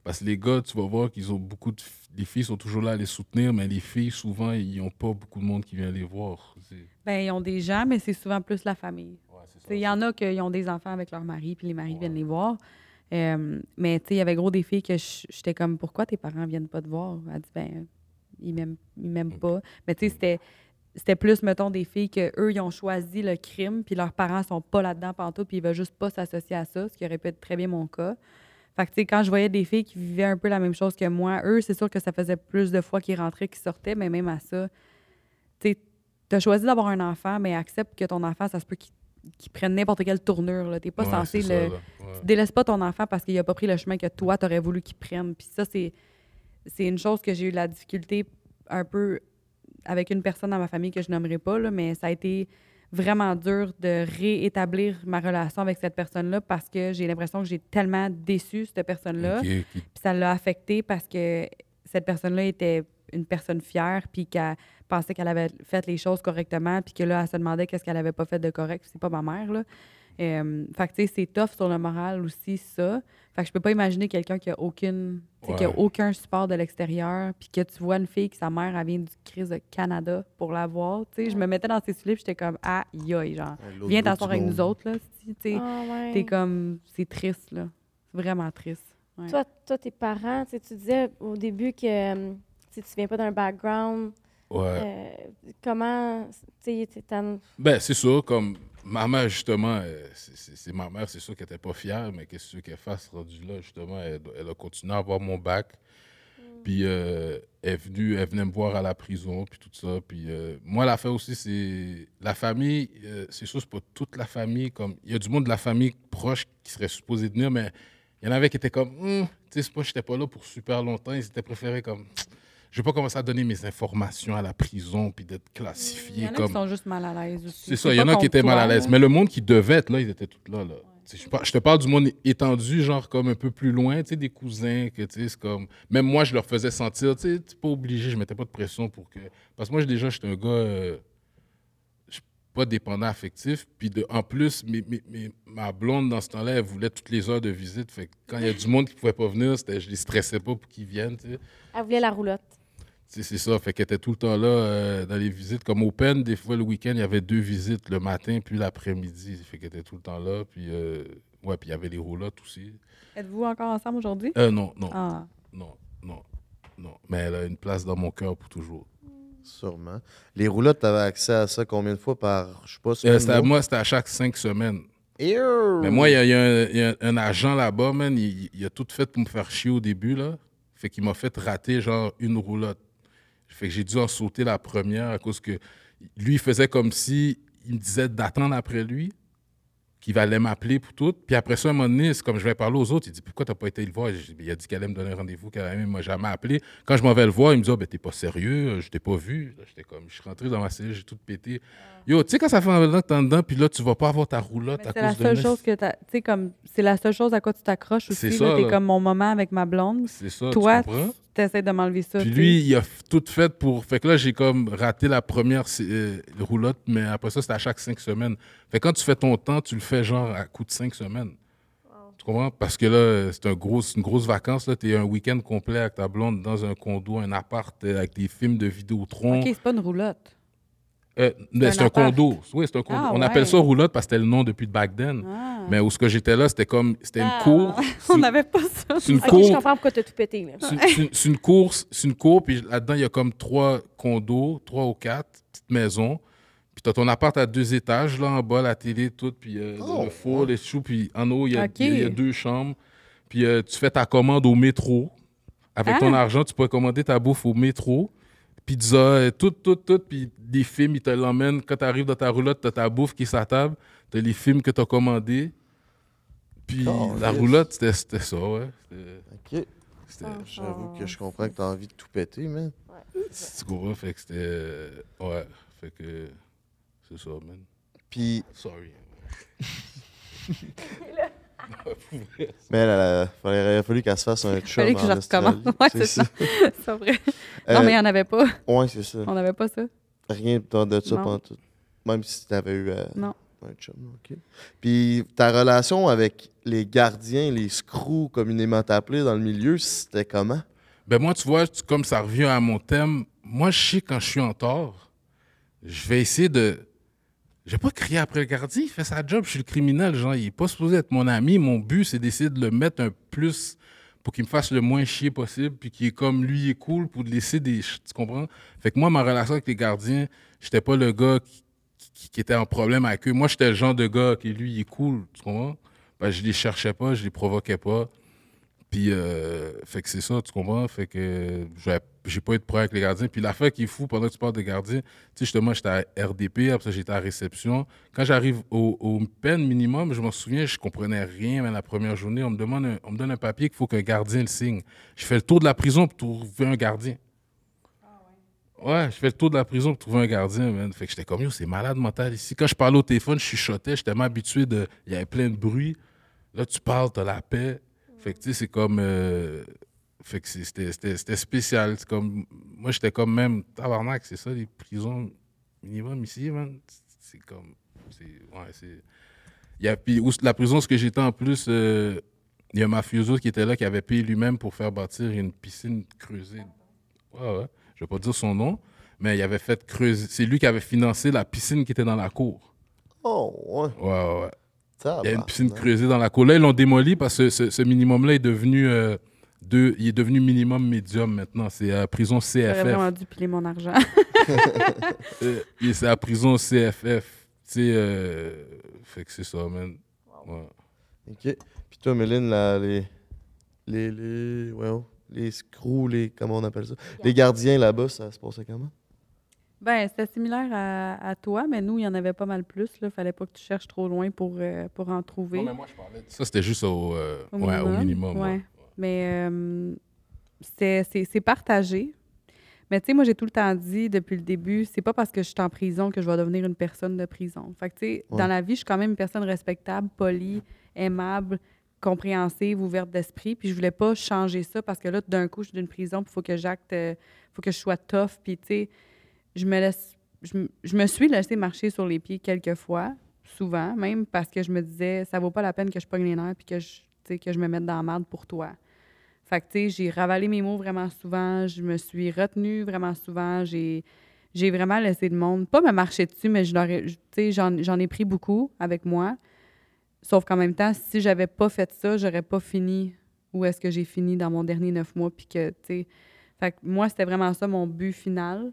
Parce que les gars, tu vas voir qu'ils ont beaucoup de. Les filles sont toujours là à les soutenir, mais les filles, souvent, ils n'ont pas beaucoup de monde qui vient les voir. Ben, ils ont des gens, mais c'est souvent plus la famille. ouais, Il y en a qui ont des enfants avec leur mari, puis les maris Ouais. viennent les voir. Euh, mais tu sais, il y avait gros des filles que je- j'étais comme, pourquoi tes parents viennent pas te voir? Elle dit, ben, ils m'aiment ils m'aiment pas. Mais tu sais, c'était. C'était plus, mettons, des filles que eux ils ont choisi le crime, puis leurs parents sont pas là-dedans pantoute, puis ils veulent juste pas s'associer à ça, ce qui aurait pu être très bien mon cas. Fait que, tu sais, quand je voyais des filles qui vivaient un peu la même chose que moi, eux, c'est sûr que ça faisait plus de fois qu'ils rentraient qu'ils sortaient, mais même à ça, tu sais, t'as choisi d'avoir un enfant, mais accepte que ton enfant, ça se peut qu'il qu'il prenne n'importe quelle tournure. T'es pas Ouais, censé ça, le. Ouais. Tu délaisses pas ton enfant parce qu'il a pas pris le chemin que toi, t'aurais voulu qu'il prenne. Puis ça, c'est, c'est une chose que j'ai eu la difficulté un peu avec une personne dans ma famille que je nommerai pas, là, mais ça a été vraiment dur de réétablir ma relation avec cette personne-là parce que j'ai l'impression que j'ai tellement déçu cette personne-là. Puis ça l'a affecté parce que cette personne-là était une personne fière, puis qu'elle pensait qu'elle avait fait les choses correctement, puis que là, elle se demandait qu'est-ce qu'elle avait pas fait de correct. C'est pas ma mère, là. Euh, fait que, tu sais, c'est tough sur le moral aussi, ça. Fait que je peux pas imaginer quelqu'un qui a aucune... qui a aucun support de l'extérieur, puis que tu vois une fille que sa mère, elle vient du crise de Canada pour la voir. Tu sais, je me mettais dans ses souliers, puis j'étais comme, ah, yoï, genre. Viens t'asseoir avec monde. nous autres, là. si, tu sais. Ah, ouais. T'es comme... C'est triste, là. C'est vraiment triste. Ouais. Toi, toi, tes parents, tu sais, tu disais au début que euh, tu sais, tu viens pas d'un background. Ouais. euh, comment, tu sais, Ben, c'est sûr, comme ma mère, justement, euh, c'est- ma mère, c'est sûr qu'elle n'était pas fière, mais qu'est-ce qu'elle fasse rendue là, justement? Elle, elle a continué à avoir mon bac. Puis euh, elle, est venue, elle venait me voir à la prison, puis tout ça. Puis euh, moi, l'affaire aussi, c'est. La famille, euh, c'est sûr, c'est pas toute la famille. comme Il y a du monde de la famille proche qui serait supposé venir, mais il y en avait qui étaient comme. Hum, tu sais, pas, j'étais pas là pour super longtemps. Ils étaient préférés comme. Je vais pas commencer à donner mes informations à la prison, puis d'être Il y classifié en a comme. qui sont juste mal à l'aise aussi. C'est ça, il y en a qui étaient mal à l'aise. Mais le monde qui devait être là, ils étaient tous là. là. Je, te parle du monde étendu, genre comme un peu plus loin, tu sais, des cousins, que tu sais, c'est comme. Même moi, je leur faisais sentir, tu sais, pas obligé, je mettais pas de pression pour que. Parce que moi, déjà, j'étais un gars. euh, pas dépendant affectif. Puis de, en plus, mes- mes- mes- ma blonde, dans ce temps-là, elle voulait toutes les heures de visite. Fait que quand il y a du monde qui pouvait pas venir, je les stressais pas pour qu'ils viennent, tu sais. Elle voulait la roulotte. C'est ça, fait qu'elle était tout le temps là euh, dans les visites. Comme Open, des fois, le week-end, il y avait deux visites, le matin puis l'après-midi. Fait qu'elle était tout le temps là. Puis, euh, ouais, puis il y avait les roulottes aussi. Êtes-vous encore ensemble aujourd'hui? Euh, non, non, Ah. non, non, non. Mais elle a une place dans mon cœur pour toujours. Sûrement. Les roulottes, t'avais accès à ça combien de fois par, je sais pas, Euh, semaine, mois? moi, c'était à chaque cinq semaines. Mais moi, il y a, il y a un, il y a un agent là-bas, man, il, il a tout fait pour me faire chier au début, là. Fait qu'il m'a fait rater, genre, une roulotte. Fait que j'ai dû en sauter la première à cause que lui, il faisait comme si il me disait d'attendre après lui, qu'il allait m'appeler pour tout. Puis après ça, à un moment donné, c'est comme je vais parler aux autres. Il dit Pourquoi t'as pas été le voir? Dit, Il a dit qu'elle allait me donner un rendez-vous, qu'elle allait m'a jamais appelé. Quand je m'en vais le voir, il me dit Ah, ben, t'es pas sérieux, je t'ai pas vu. J'étais comme, je suis rentré dans ma cellule, j'ai tout pété. Yo, tu sais, quand ça fait un moment que t'es dedans, puis là, tu vas pas avoir ta roulotte à C'est la cause de seule chose que t'as. Tu sais, comme. C'est la seule chose à quoi tu t'accroches C'est aussi. ça, là. T'es comme mon moment avec ma blonde. C'est ça, Toi, tu comprends? Tu essaies de m'enlever ça. Puis lui, il a tout fait pour. Fait que là, j'ai comme raté la première euh, roulotte, mais après ça, c'était à chaque cinq semaines. Fait que quand tu fais ton temps, tu le fais genre à coup de cinq semaines. Tu comprends? Parce que là, euh, c'est un gros, c'est une grosse vacance. Là. T'es un week-end complet avec ta blonde dans un condo, un appart, euh, avec des films de Vidéotron. OK, c'est pas une roulotte. Euh, un c'est un condo. Oui, c'est un condo. Ah, On ouais. appelle ça roulotte parce que c'était le nom depuis back then. Ah. Mais où ce que j'étais là, c'était comme. C'était Ah. une cour. C'est On n'avait pas ça. c'est une Ok, je cour. comprends pourquoi t'as tout pété. C'est une- course, c'est une cour, puis là-dedans, il y a comme trois condos, trois ou quatre petites maisons. Puis tu as ton appart à deux étages, là, en bas, la télé, tout, puis euh, Oh, le four, les choux, puis en haut, il y, a- y y deux chambres. Puis euh, tu fais ta commande au métro. Avec Ah. ton argent, tu peux commander ta bouffe au métro. Pizza, euh, tout, tout, tout. Puis des films, ils te l'emmènent. Quand tu arrives dans ta roulotte, tu as ta bouffe qui est sur la table. Tu as les films que tu as commandés. Puis Oh, la yes. roulotte, c'était c'était ça, ouais. OK. C'était J'avoue que je comprends que t'as envie de tout péter, man. c'est gros, fait que c'était. Ouais, fait que. C'est ça, man. Puis, Sorry. mais elle, elle, il aurait fallu qu'elle se fasse un chum Fallait que je recommence. Ouais, c'est ça. c'est vrai. Non, Euh, mais il n'y en avait pas. Ouais, c'est ça. On n'avait pas ça. Rien de de ça pendant tout. Même si t'avais eu euh, Non. un chum, OK. Puis ta relation avec les gardiens, les screws communément appelés dans le milieu, c'était comment? Ben, moi, tu vois, tu- comme ça revient à mon thème, moi, je sais quand je suis en tort, je vais essayer de. Je vais pas crier après le gardien, il fait sa job, je suis le criminel, genre, il est pas supposé être mon ami. Mon but, c'est d'essayer de le mettre un plus pour qu'il me fasse le moins chier possible, puis qu'il est comme lui, il est cool, pour laisser des. Tu comprends? Fait que moi, ma relation avec les gardiens, j'étais pas le gars qui était en problème avec eux. Moi, j'étais le genre de gars qui, lui, il est cool, tu comprends? Ben, je les cherchais pas, je les provoquais pas. Puis, euh, fait que c'est ça, tu comprends? Fait que j'ai- pas eu de problème avec les gardiens. Puis l'affaire qui est fou, pendant que tu parles de gardiens, tu sais, justement, j'étais à RDP, après ça, j'étais à réception. Quand j'arrive au, au peine minimum, je m'en souviens, je comprenais rien, mais la première journée, on me, demande un- on me donne un papier qu'il faut qu'un gardien le signe. Je fais le tour de la prison pour trouver un gardien. Ouais, je fais le tour de la prison pour trouver un gardien, man. Fait que j'étais comme, yo, c'est malade mental ici. Quand je parlais au téléphone, je chuchotais, j'étais tellement habitué de. Il y avait plein de bruit. Là, tu parles, t'as la paix. Fait que, tu sais, c'est comme. euh, Fait que c'était spécial. C'est comme. Moi, j'étais comme même. Tabarnak, c'est ça, les prisons minimum ici, man. C'est comme. c'est- Ouais, c'est. Y a, puis, où- la prison, ce que j'étais en plus. euh, il y a un mafioso qui était là, qui avait payé lui-même pour faire bâtir une piscine creusée. Ouais, ouais. Je vais pas dire son nom, mais il avait fait creuser. C'est lui qui avait financé la piscine qui était dans la cour. Oh, ouais. Ouais, Il y a une piscine creusée dans la cour. Là, ils l'ont démoli parce que ce, ce minimum-là est devenu euh, deux- il est devenu minimum médium maintenant. C'est à prison J'aurais CFF. vraiment dû piler mon argent. Euh, et c'est à prison CFF. Tu sais, euh, fait que c'est ça, man. Ouais. OK. Puis toi, Méline, là, les. Les. Les. Ouais, oh, les screws, les. Comment on appelle ça? Les gardiens là-bas, ça se passait comment? Ben, c'était similaire à, à toi, mais nous, il y en avait pas mal plus. Il fallait pas que tu cherches trop loin pour, euh, pour en trouver. Non, mais moi, je parlais de- Ça, c'était juste au, euh, Au ouais, au minimum, minimum. ouais. ouais. Mais euh, c'est- partagé. Mais tu sais, moi, j'ai tout le temps dit depuis le début, c'est pas parce que je suis en prison que je vais devenir une personne de prison. Fait que tu sais, Ouais. dans la vie, je suis quand même une personne respectable, polie, aimable, compréhensive, ouverte d'esprit. Puis je voulais pas changer ça parce que là, d'un coup, je suis d'une prison, puis il faut que j'acte, faut que je sois tough. Puis tu sais, je me suis laissé marcher sur les pieds quelques fois, souvent, même parce que je me disais, ça vaut pas la peine que je pogne les nerfs puis que je, que je me mette dans la merde pour toi. Fait tu sais, j'ai ravalé mes mots vraiment souvent, je me suis retenue vraiment souvent, j'ai, j'ai vraiment laissé le monde, pas me marcher dessus, mais j'en, ai pris beaucoup avec moi. Sauf qu'en même temps, si j'avais pas fait ça, j'aurais pas fini où est-ce que j'ai fini dans mon dernier neuf mois. Puis que moi, c'était vraiment ça mon but final.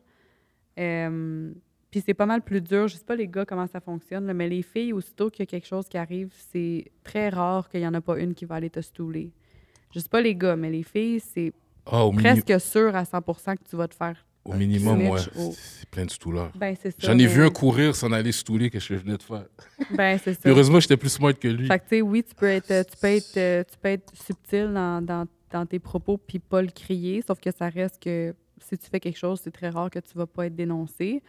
Euh, puis c'est pas mal plus dur. Je sais pas, les gars, comment ça fonctionne, là, mais les filles, aussitôt qu'il y a quelque chose qui arrive, c'est très rare qu'il y en a pas une qui va aller te stouler. Je sais pas les gars, mais les filles, c'est Ah, presque sûr à 100% que tu vas te faire. au minimum, ouais. au- C'est plein de stouleurs. Ben. J'en ai mais- vu un courir s'en aller stouler que je venais de faire. Ben, c'est ça. Heureusement, j'étais plus smart que lui. Fait que, tu sais, oui, tu peux être, tu peux être, tu peux être subtil dans, dans, dans tes propos puis pas le crier, sauf que ça reste que si tu fais quelque chose, c'est très rare que tu vas pas être dénoncé.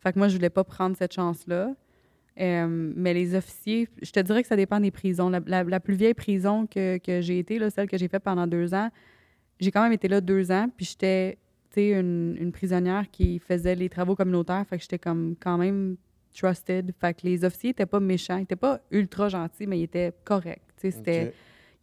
Fait que moi, je voulais pas prendre cette chance-là. Euh, mais les officiers, je te dirais que ça dépend des prisons. La, la- plus vieille prison que, que j'ai été, là, celle que j'ai faite pendant deux ans, j'ai quand même été là deux ans, puis j'étais, une, une prisonnière qui faisait les travaux communautaires, fait que j'étais comme quand même trusted. Fait que les officiers étaient pas méchants, ils étaient pas ultra gentils, mais ils étaient corrects. C'était.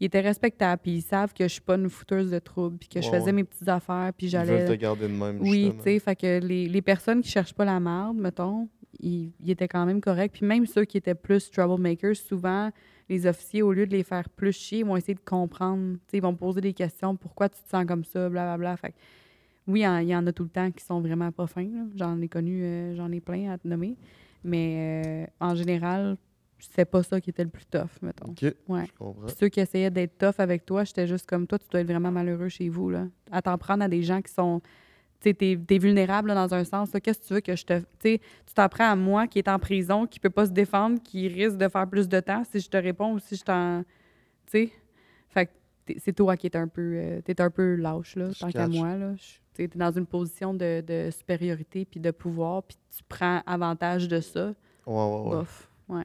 Ils étaient respectables, puis ils savent que je suis pas une fouteuse de troubles, puis que je faisais ouais. mes petites affaires, puis Ils veulent te j'allais. garder de même. Oui, tu sais, fait que les, les personnes qui cherchent pas la merde, mettons, ils, ils étaient quand même corrects. Puis même ceux qui étaient plus troublemakers, souvent, les officiers, au lieu de les faire plus chier, ils vont essayer de comprendre. Tu sais, ils vont poser des questions. Pourquoi tu te sens comme ça, blablabla. Fait que, oui, il y en- a tout le temps qui sont vraiment pas fins. J'en ai connu, euh, j'en ai plein à te nommer. Mais euh, en général, c'est pas ça qui était le plus tough, mettons. Ok, Ouais. je comprends. Puis ceux qui essayaient d'être tough avec toi, j'étais juste comme toi, tu dois être vraiment malheureux chez vous. Là. À t'en prendre à des gens qui sont. Tu sais, t'es, t'es vulnérable là, dans un sens. Qu'est-ce que tu veux que je te. Tu sais, tu t'en prends à moi qui est en prison, qui peut pas se défendre, qui risque de faire plus de temps si je te réponds ou si je t'en. Tu sais. Fait que c'est toi qui es un peu. euh, t'es un peu lâche, là, Je tant qu'à moi. Là. Tu t'es dans une position de, de supériorité puis de pouvoir, puis tu prends avantage de ça. Ouais, ouais, ouais. Bof. Ouais.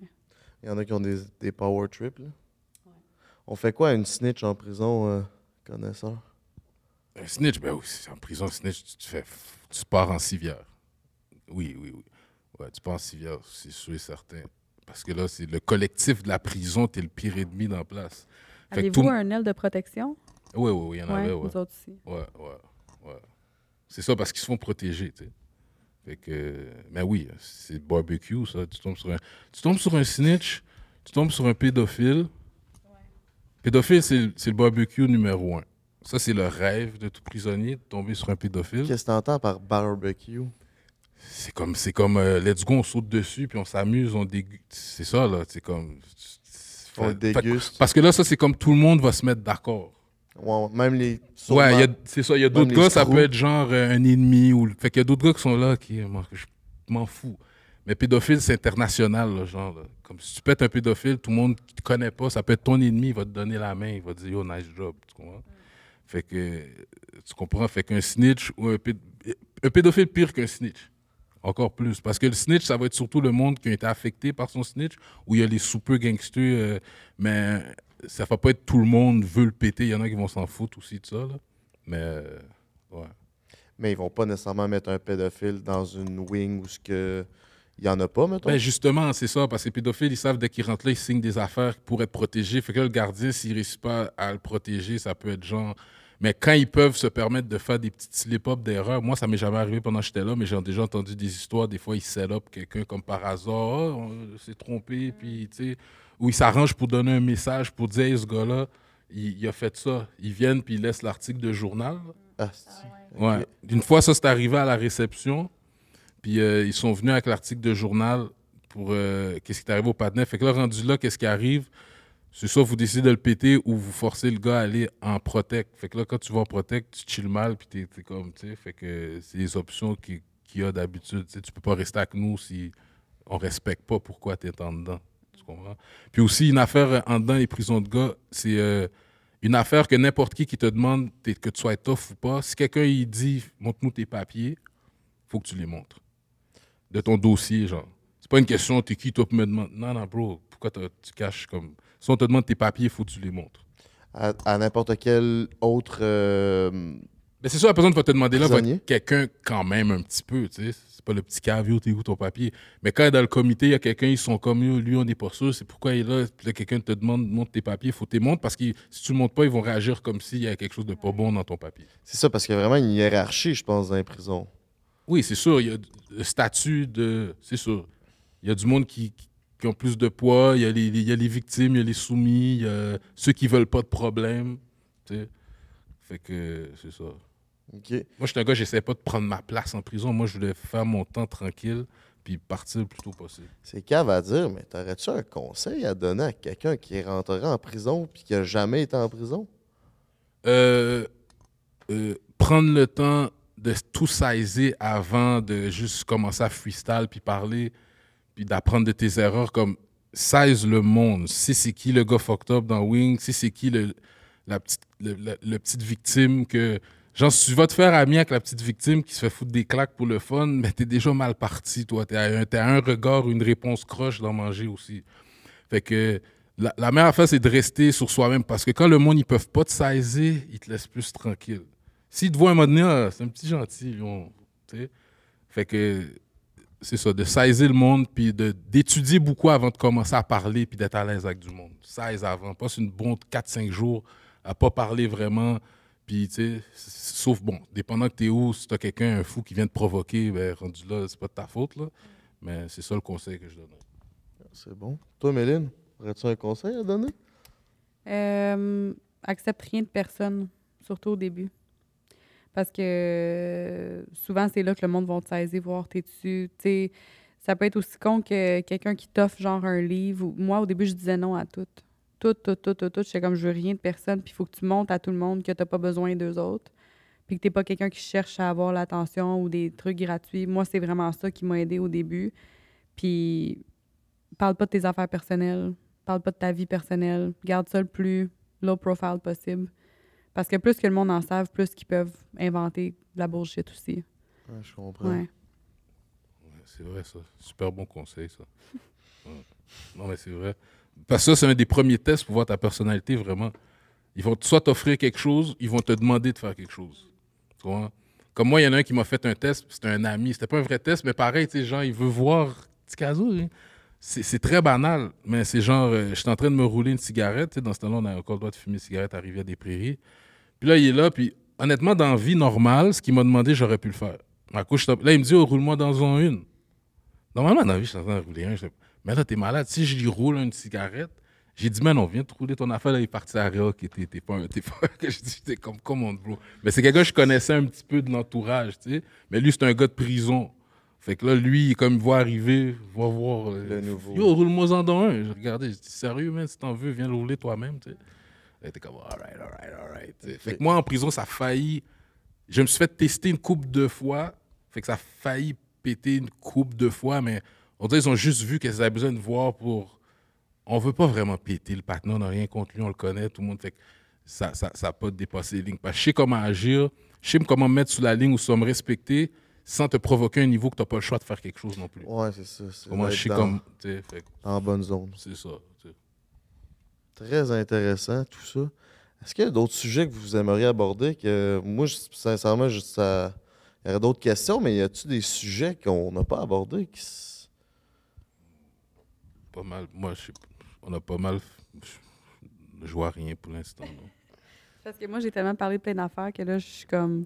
Il y en a qui ont des, des power trips. là. On fait quoi à une snitch en prison, euh, connaisseur? Un snitch, ben oui, c'est en prison, snitch, tu, fais, tu pars en civière. Oui, oui, oui. Ouais, tu pars en civière, c'est sûr et certain. Parce que là, c'est le collectif de la prison, t'es le pire ennemi dans la place. Avez-vous tout- un aile de protection? Oui, oui, oui, il y en Ouais, avait, ouais. nous autres aussi. Ouais, ouais, ouais. C'est ça, parce qu'ils se font protéger, tu sais. Fait que, mais oui, c'est le barbecue, ça. Tu tombes sur un, tu tombes sur un snitch, tu tombes sur un pédophile. Pédophile, c'est le- c'est le barbecue numéro un. Ça, c'est le rêve de tout prisonnier, de tomber sur un pédophile. Qu'est-ce que t'entends par barbecue? C'est comme, c'est comme euh, let's go, on saute dessus, puis on s'amuse, on déguste. C'est ça, là. C'est comme. On fait- déguste. Parce que là, ça, c'est comme tout le monde va se mettre d'accord. Ouais, même les. Ouais, c'est ça. Il y a d'autres gars, ça peut être genre euh, un ennemi. Ou... Fait qu'il y a d'autres gars qui sont là, qui moi, je m'en fous. Mais pédophile, c'est international, là, genre. là. Comme si tu pètes un pédophile, tout le monde qui te connaît pas, ça peut être ton ennemi, il va te donner la main, il va te dire, yo, nice job. Tu comprends? Fait que, tu comprends? Fait qu'un snitch ou un, péd- un pédophile pire qu'un snitch. Encore plus. Parce que le snitch, ça va être surtout le monde qui a été affecté par son snitch, où il y a les soupeux gangsters, euh, mais ça va pas être tout le monde veut le péter. Il y en a qui vont s'en foutre aussi de ça. Là. Mais, euh, ouais. Mais ils vont pas nécessairement mettre un pédophile dans une wing où ce que. Il y en a pas, mettons. Ben justement, c'est ça, parce que les pédophiles, ils savent dès qu'ils rentrent là, ils signent des affaires pour être protégés. Fait que là, le gardien, s'il réussit pas à le protéger, ça peut être genre. Mais quand ils peuvent se permettre de faire des petites slip-up d'erreurs, moi, ça m'est jamais arrivé pendant que j'étais là, mais j'ai déjà entendu des histoires. Des fois, ils set up quelqu'un comme par hasard, Ah, on s'est trompé, puis tu sais, ou ils s'arrangent pour donner un message pour dire, Hey, ce gars-là, il, il a fait ça. Ils viennent, puis ils laissent l'article de journal. Ah, Ouais. Une fois, ça, c'est arrivé à la réception. Puis euh, ils sont venus avec l'article de journal pour euh, qu'est-ce qui est arrivé au patinet. Fait que là, rendu là, qu'est-ce qui arrive? C'est soit vous décidez de le péter ou vous forcez le gars à aller en protect. Fait que là, quand tu vas en protect, tu chilles mal, puis t'es, t'es comme, tu sais, fait que c'est les options qui- qu'il y a d'habitude. Tu sais, tu peux pas rester avec nous si on respecte pas pourquoi tu es en dedans. Puis aussi, une affaire en dedans les prisons de gars, c'est euh, une affaire que n'importe qui qui te demande que tu sois tough ou pas, si quelqu'un il dit montre-nous tes papiers, faut que tu les montres. De ton dossier, genre. C'est pas une question, t'es qui, toi, pour me demander. Non, non, bro, pourquoi tu caches comme. Si on te demande tes papiers, faut que tu les montres. à, à n'importe quel autre euh, Mais c'est sûr, la personne va te demander là, va Prisonnier. être quelqu'un quand même un petit peu, tu sais. C'est pas le petit cavio, t'es où ton papier? Mais quand dans le comité, il y a quelqu'un, ils sont comme lui, on n'est pas sûr, c'est pourquoi il est là? Puis là, quelqu'un te demande, montre tes papiers, faut que tu les montres parce que si tu le montres pas, ils vont réagir comme s'il y a quelque chose de pas bon dans ton papier. C'est ça, parce qu'il y a vraiment une hiérarchie, je pense, dans les prisons. Oui, c'est sûr, il y a le statut de. C'est sûr. Il y a du monde qui, qui- qui ont plus de poids, il y, a les, il y a les victimes, il y a les soumis, il y a ceux qui veulent pas de problème. tu sais. Fait que c'est ça. Moi, je suis un gars, j'essaie pas de prendre ma place en prison. Moi, je voulais faire mon temps tranquille puis partir le plus tôt possible. C'est cave à dire, mais t'aurais-tu un conseil à donner à quelqu'un qui rentrerait en prison puis qui a jamais été en prison? Euh, euh, prendre le temps de tout saisir avant de juste commencer à freestyle puis parler puis d'apprendre de tes erreurs comme size le monde. Si c'est qui le gars fucked up dans Wing, si c'est qui le, la petite, le, petite victime que. Genre, si tu vas te faire ami avec la petite victime qui se fait foutre des claques pour le fun, mais t'es déjà mal parti, toi. T'es à, un- à un regard, une réponse croche d'en manger aussi. Fait que la, meilleure affaire, c'est de rester sur soi-même. Parce que quand le monde, ils peuvent pas te saisir, ils te laissent plus tranquille. S'ils te voient un moment donné, ah, c'est un petit gentil, on-. Fait que c'est ça, de saisir le monde, puis d'étudier beaucoup avant de commencer à parler, puis d'être à l'aise avec du monde. Saise avant. Passe une bonne 4-5 jours à pas parler vraiment. Puis, tu sais, sauf, bon, dépendant que t'es où, si t'as quelqu'un, un fou qui vient te provoquer, ben, rendu là, c'est pas de ta faute, là. Mais c'est ça le conseil que je donne. C'est bon. Toi, Méline, aurais-tu un conseil à donner? Euh, accepte rien de personne, surtout au début. Parce que euh, souvent, c'est là que le monde va te saisir, voir t'es dessus. Tu sais, ça peut être aussi con que quelqu'un qui t'offre genre un livre. ou- Moi, au début, je disais non à tout. Tout, tout, tout, tout, tout. J'étais comme, je veux rien de personne. Puis il faut que tu montres à tout le monde que t'as pas besoin d'eux autres. Puis que t'es pas quelqu'un qui cherche à avoir l'attention ou des trucs gratuits. Moi, c'est vraiment ça qui m'a aidé au début. Puis parle pas de tes affaires personnelles. Parle pas de ta vie personnelle. Garde ça le plus low profile possible. Parce que plus que le monde en savent, plus qu'ils peuvent inventer de la bullshit aussi. Ouais, je comprends. Ouais. Ouais, c'est vrai, ça. Super bon conseil, ça. Ouais. Non, mais c'est vrai. Parce que ça, c'est un des premiers tests pour voir ta personnalité, vraiment. Ils vont soit t'offrir quelque chose, ils vont te demander de faire quelque chose. Comme moi, il y en a un qui m'a fait un test, c'était un ami. C'était pas un vrai test, mais pareil, tu sais, genre, il veut voir caso. hein. C'est très banal, mais c'est genre, euh, je suis en train de me rouler une cigarette. Dans ce temps-là, on a encore le droit de fumer une cigarette à Rivière-des-Prairies. Puis là, il est là, puis honnêtement, dans vie normale, ce qu'il m'a demandé, j'aurais pu le faire. Je tape- Là, il me dit, oh, roule-moi dans un une. Normalement, dans la vie, je suis en train de rouler un. Mais là, t'es malade. Si je lui roule une cigarette, j'ai dit, mais non, viens te rouler ton affaire. Là, il est parti à Réa, qui était pas un. T'es pas que je dis, t'es comme, comment bro. Mais c'est quelqu'un que je connaissais un petit peu de l'entourage, tu sais. Mais lui, c'est un gars de prison. Fait que là, lui, comme il voit arriver, va voir. euh, Le nouveau. Yo, roule-moi-en dans un. Je regardais, je dis, sérieux, man, si t'en veux, viens le rouler toi-même, tu sais. Elle était comme, alright, alright, alright. sais. Fait que moi, en prison, ça a failli. Je me suis fait tester une coupe de fois. Fait que ça a failli péter une coupe de fois, mais on dirait qu'ils ont juste vu qu'ils avaient besoin de voir pour. On veut pas vraiment péter le patin, on n'a rien contre lui, on le connaît, tout le monde. Fait que ça n'a ça, ça pas dépassé les lignes. Parce que je sais comment agir, je sais comment me mettre sous la ligne ou soit me respecter sans te provoquer un niveau que tu n'as pas le choix de faire quelque chose non plus. Ouais, c'est ça. Comment je dans- comme. fait En bonne zone. C'est ça. Très intéressant, tout ça. Est-ce qu'il y a d'autres sujets que vous aimeriez aborder? Que moi, je- sincèrement, je- ça... il y aurait d'autres questions, mais y a-tu des sujets qu'on n'a pas abordés? Qui... Pas mal. Moi, je on a pas mal. Je vois rien pour l'instant. Parce que moi, j'ai tellement parlé de plein d'affaires que là, je suis comme.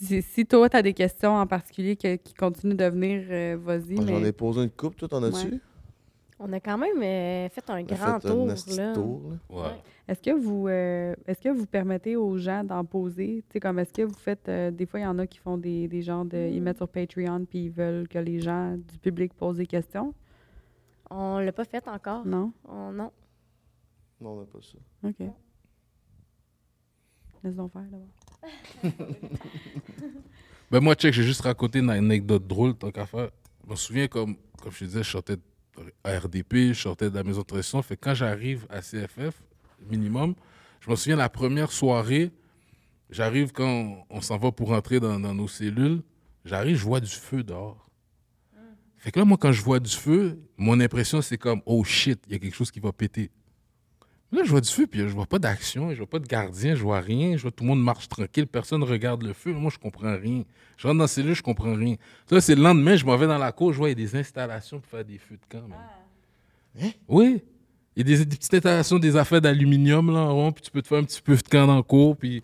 Si, si toi, tu as des questions en particulier que- qui continuent de venir, euh, vas-y. Moi, J'en mais... ai posé une coupe, toi, t'en as-tu? Ouais. On a quand même euh, fait un On grand fait tour. un là. tour, là. Ouais. Est-ce que vous euh, est-ce que vous permettez aux gens d'en poser? Tu sais, comme est-ce que vous faites euh, des fois il y en a qui font des, des genres de. Ils mettent sur Patreon puis ils veulent que les gens du public posent des questions? On l'a pas fait encore. Non? On- non. Non, on n'a pas ça. OK. Laisse-donc faire d'abord. Ben moi, check, j'ai juste raconté une anecdote drôle, tant qu'à faire. Je me souviens, comme, comme je te disais, je sortais de RDP, je sortais de la maison de correction. Fait quand j'arrive à CFF, minimum, je me souviens la première soirée, j'arrive quand on, on s'en va pour rentrer dans, dans nos cellules, j'arrive, je vois du feu dehors. Fait que là, moi, quand je vois du feu, mon impression, c'est comme, oh shit, il y a quelque chose qui va péter. Là, je vois du feu, puis je vois pas d'action, je vois pas de gardien, je vois rien. Je vois tout le monde marche tranquille, personne regarde le feu. Moi, je comprends rien. Je rentre dans la cellule, je comprends rien. Là, c'est le lendemain, je m'en vais dans la cour, je vois il y a des installations pour faire des feux de camp. man. Hein? Oui. Il y a des, des petites installations, des affaires d'aluminium là en rond, puis tu peux te faire un petit peu de camp dans la cour, puis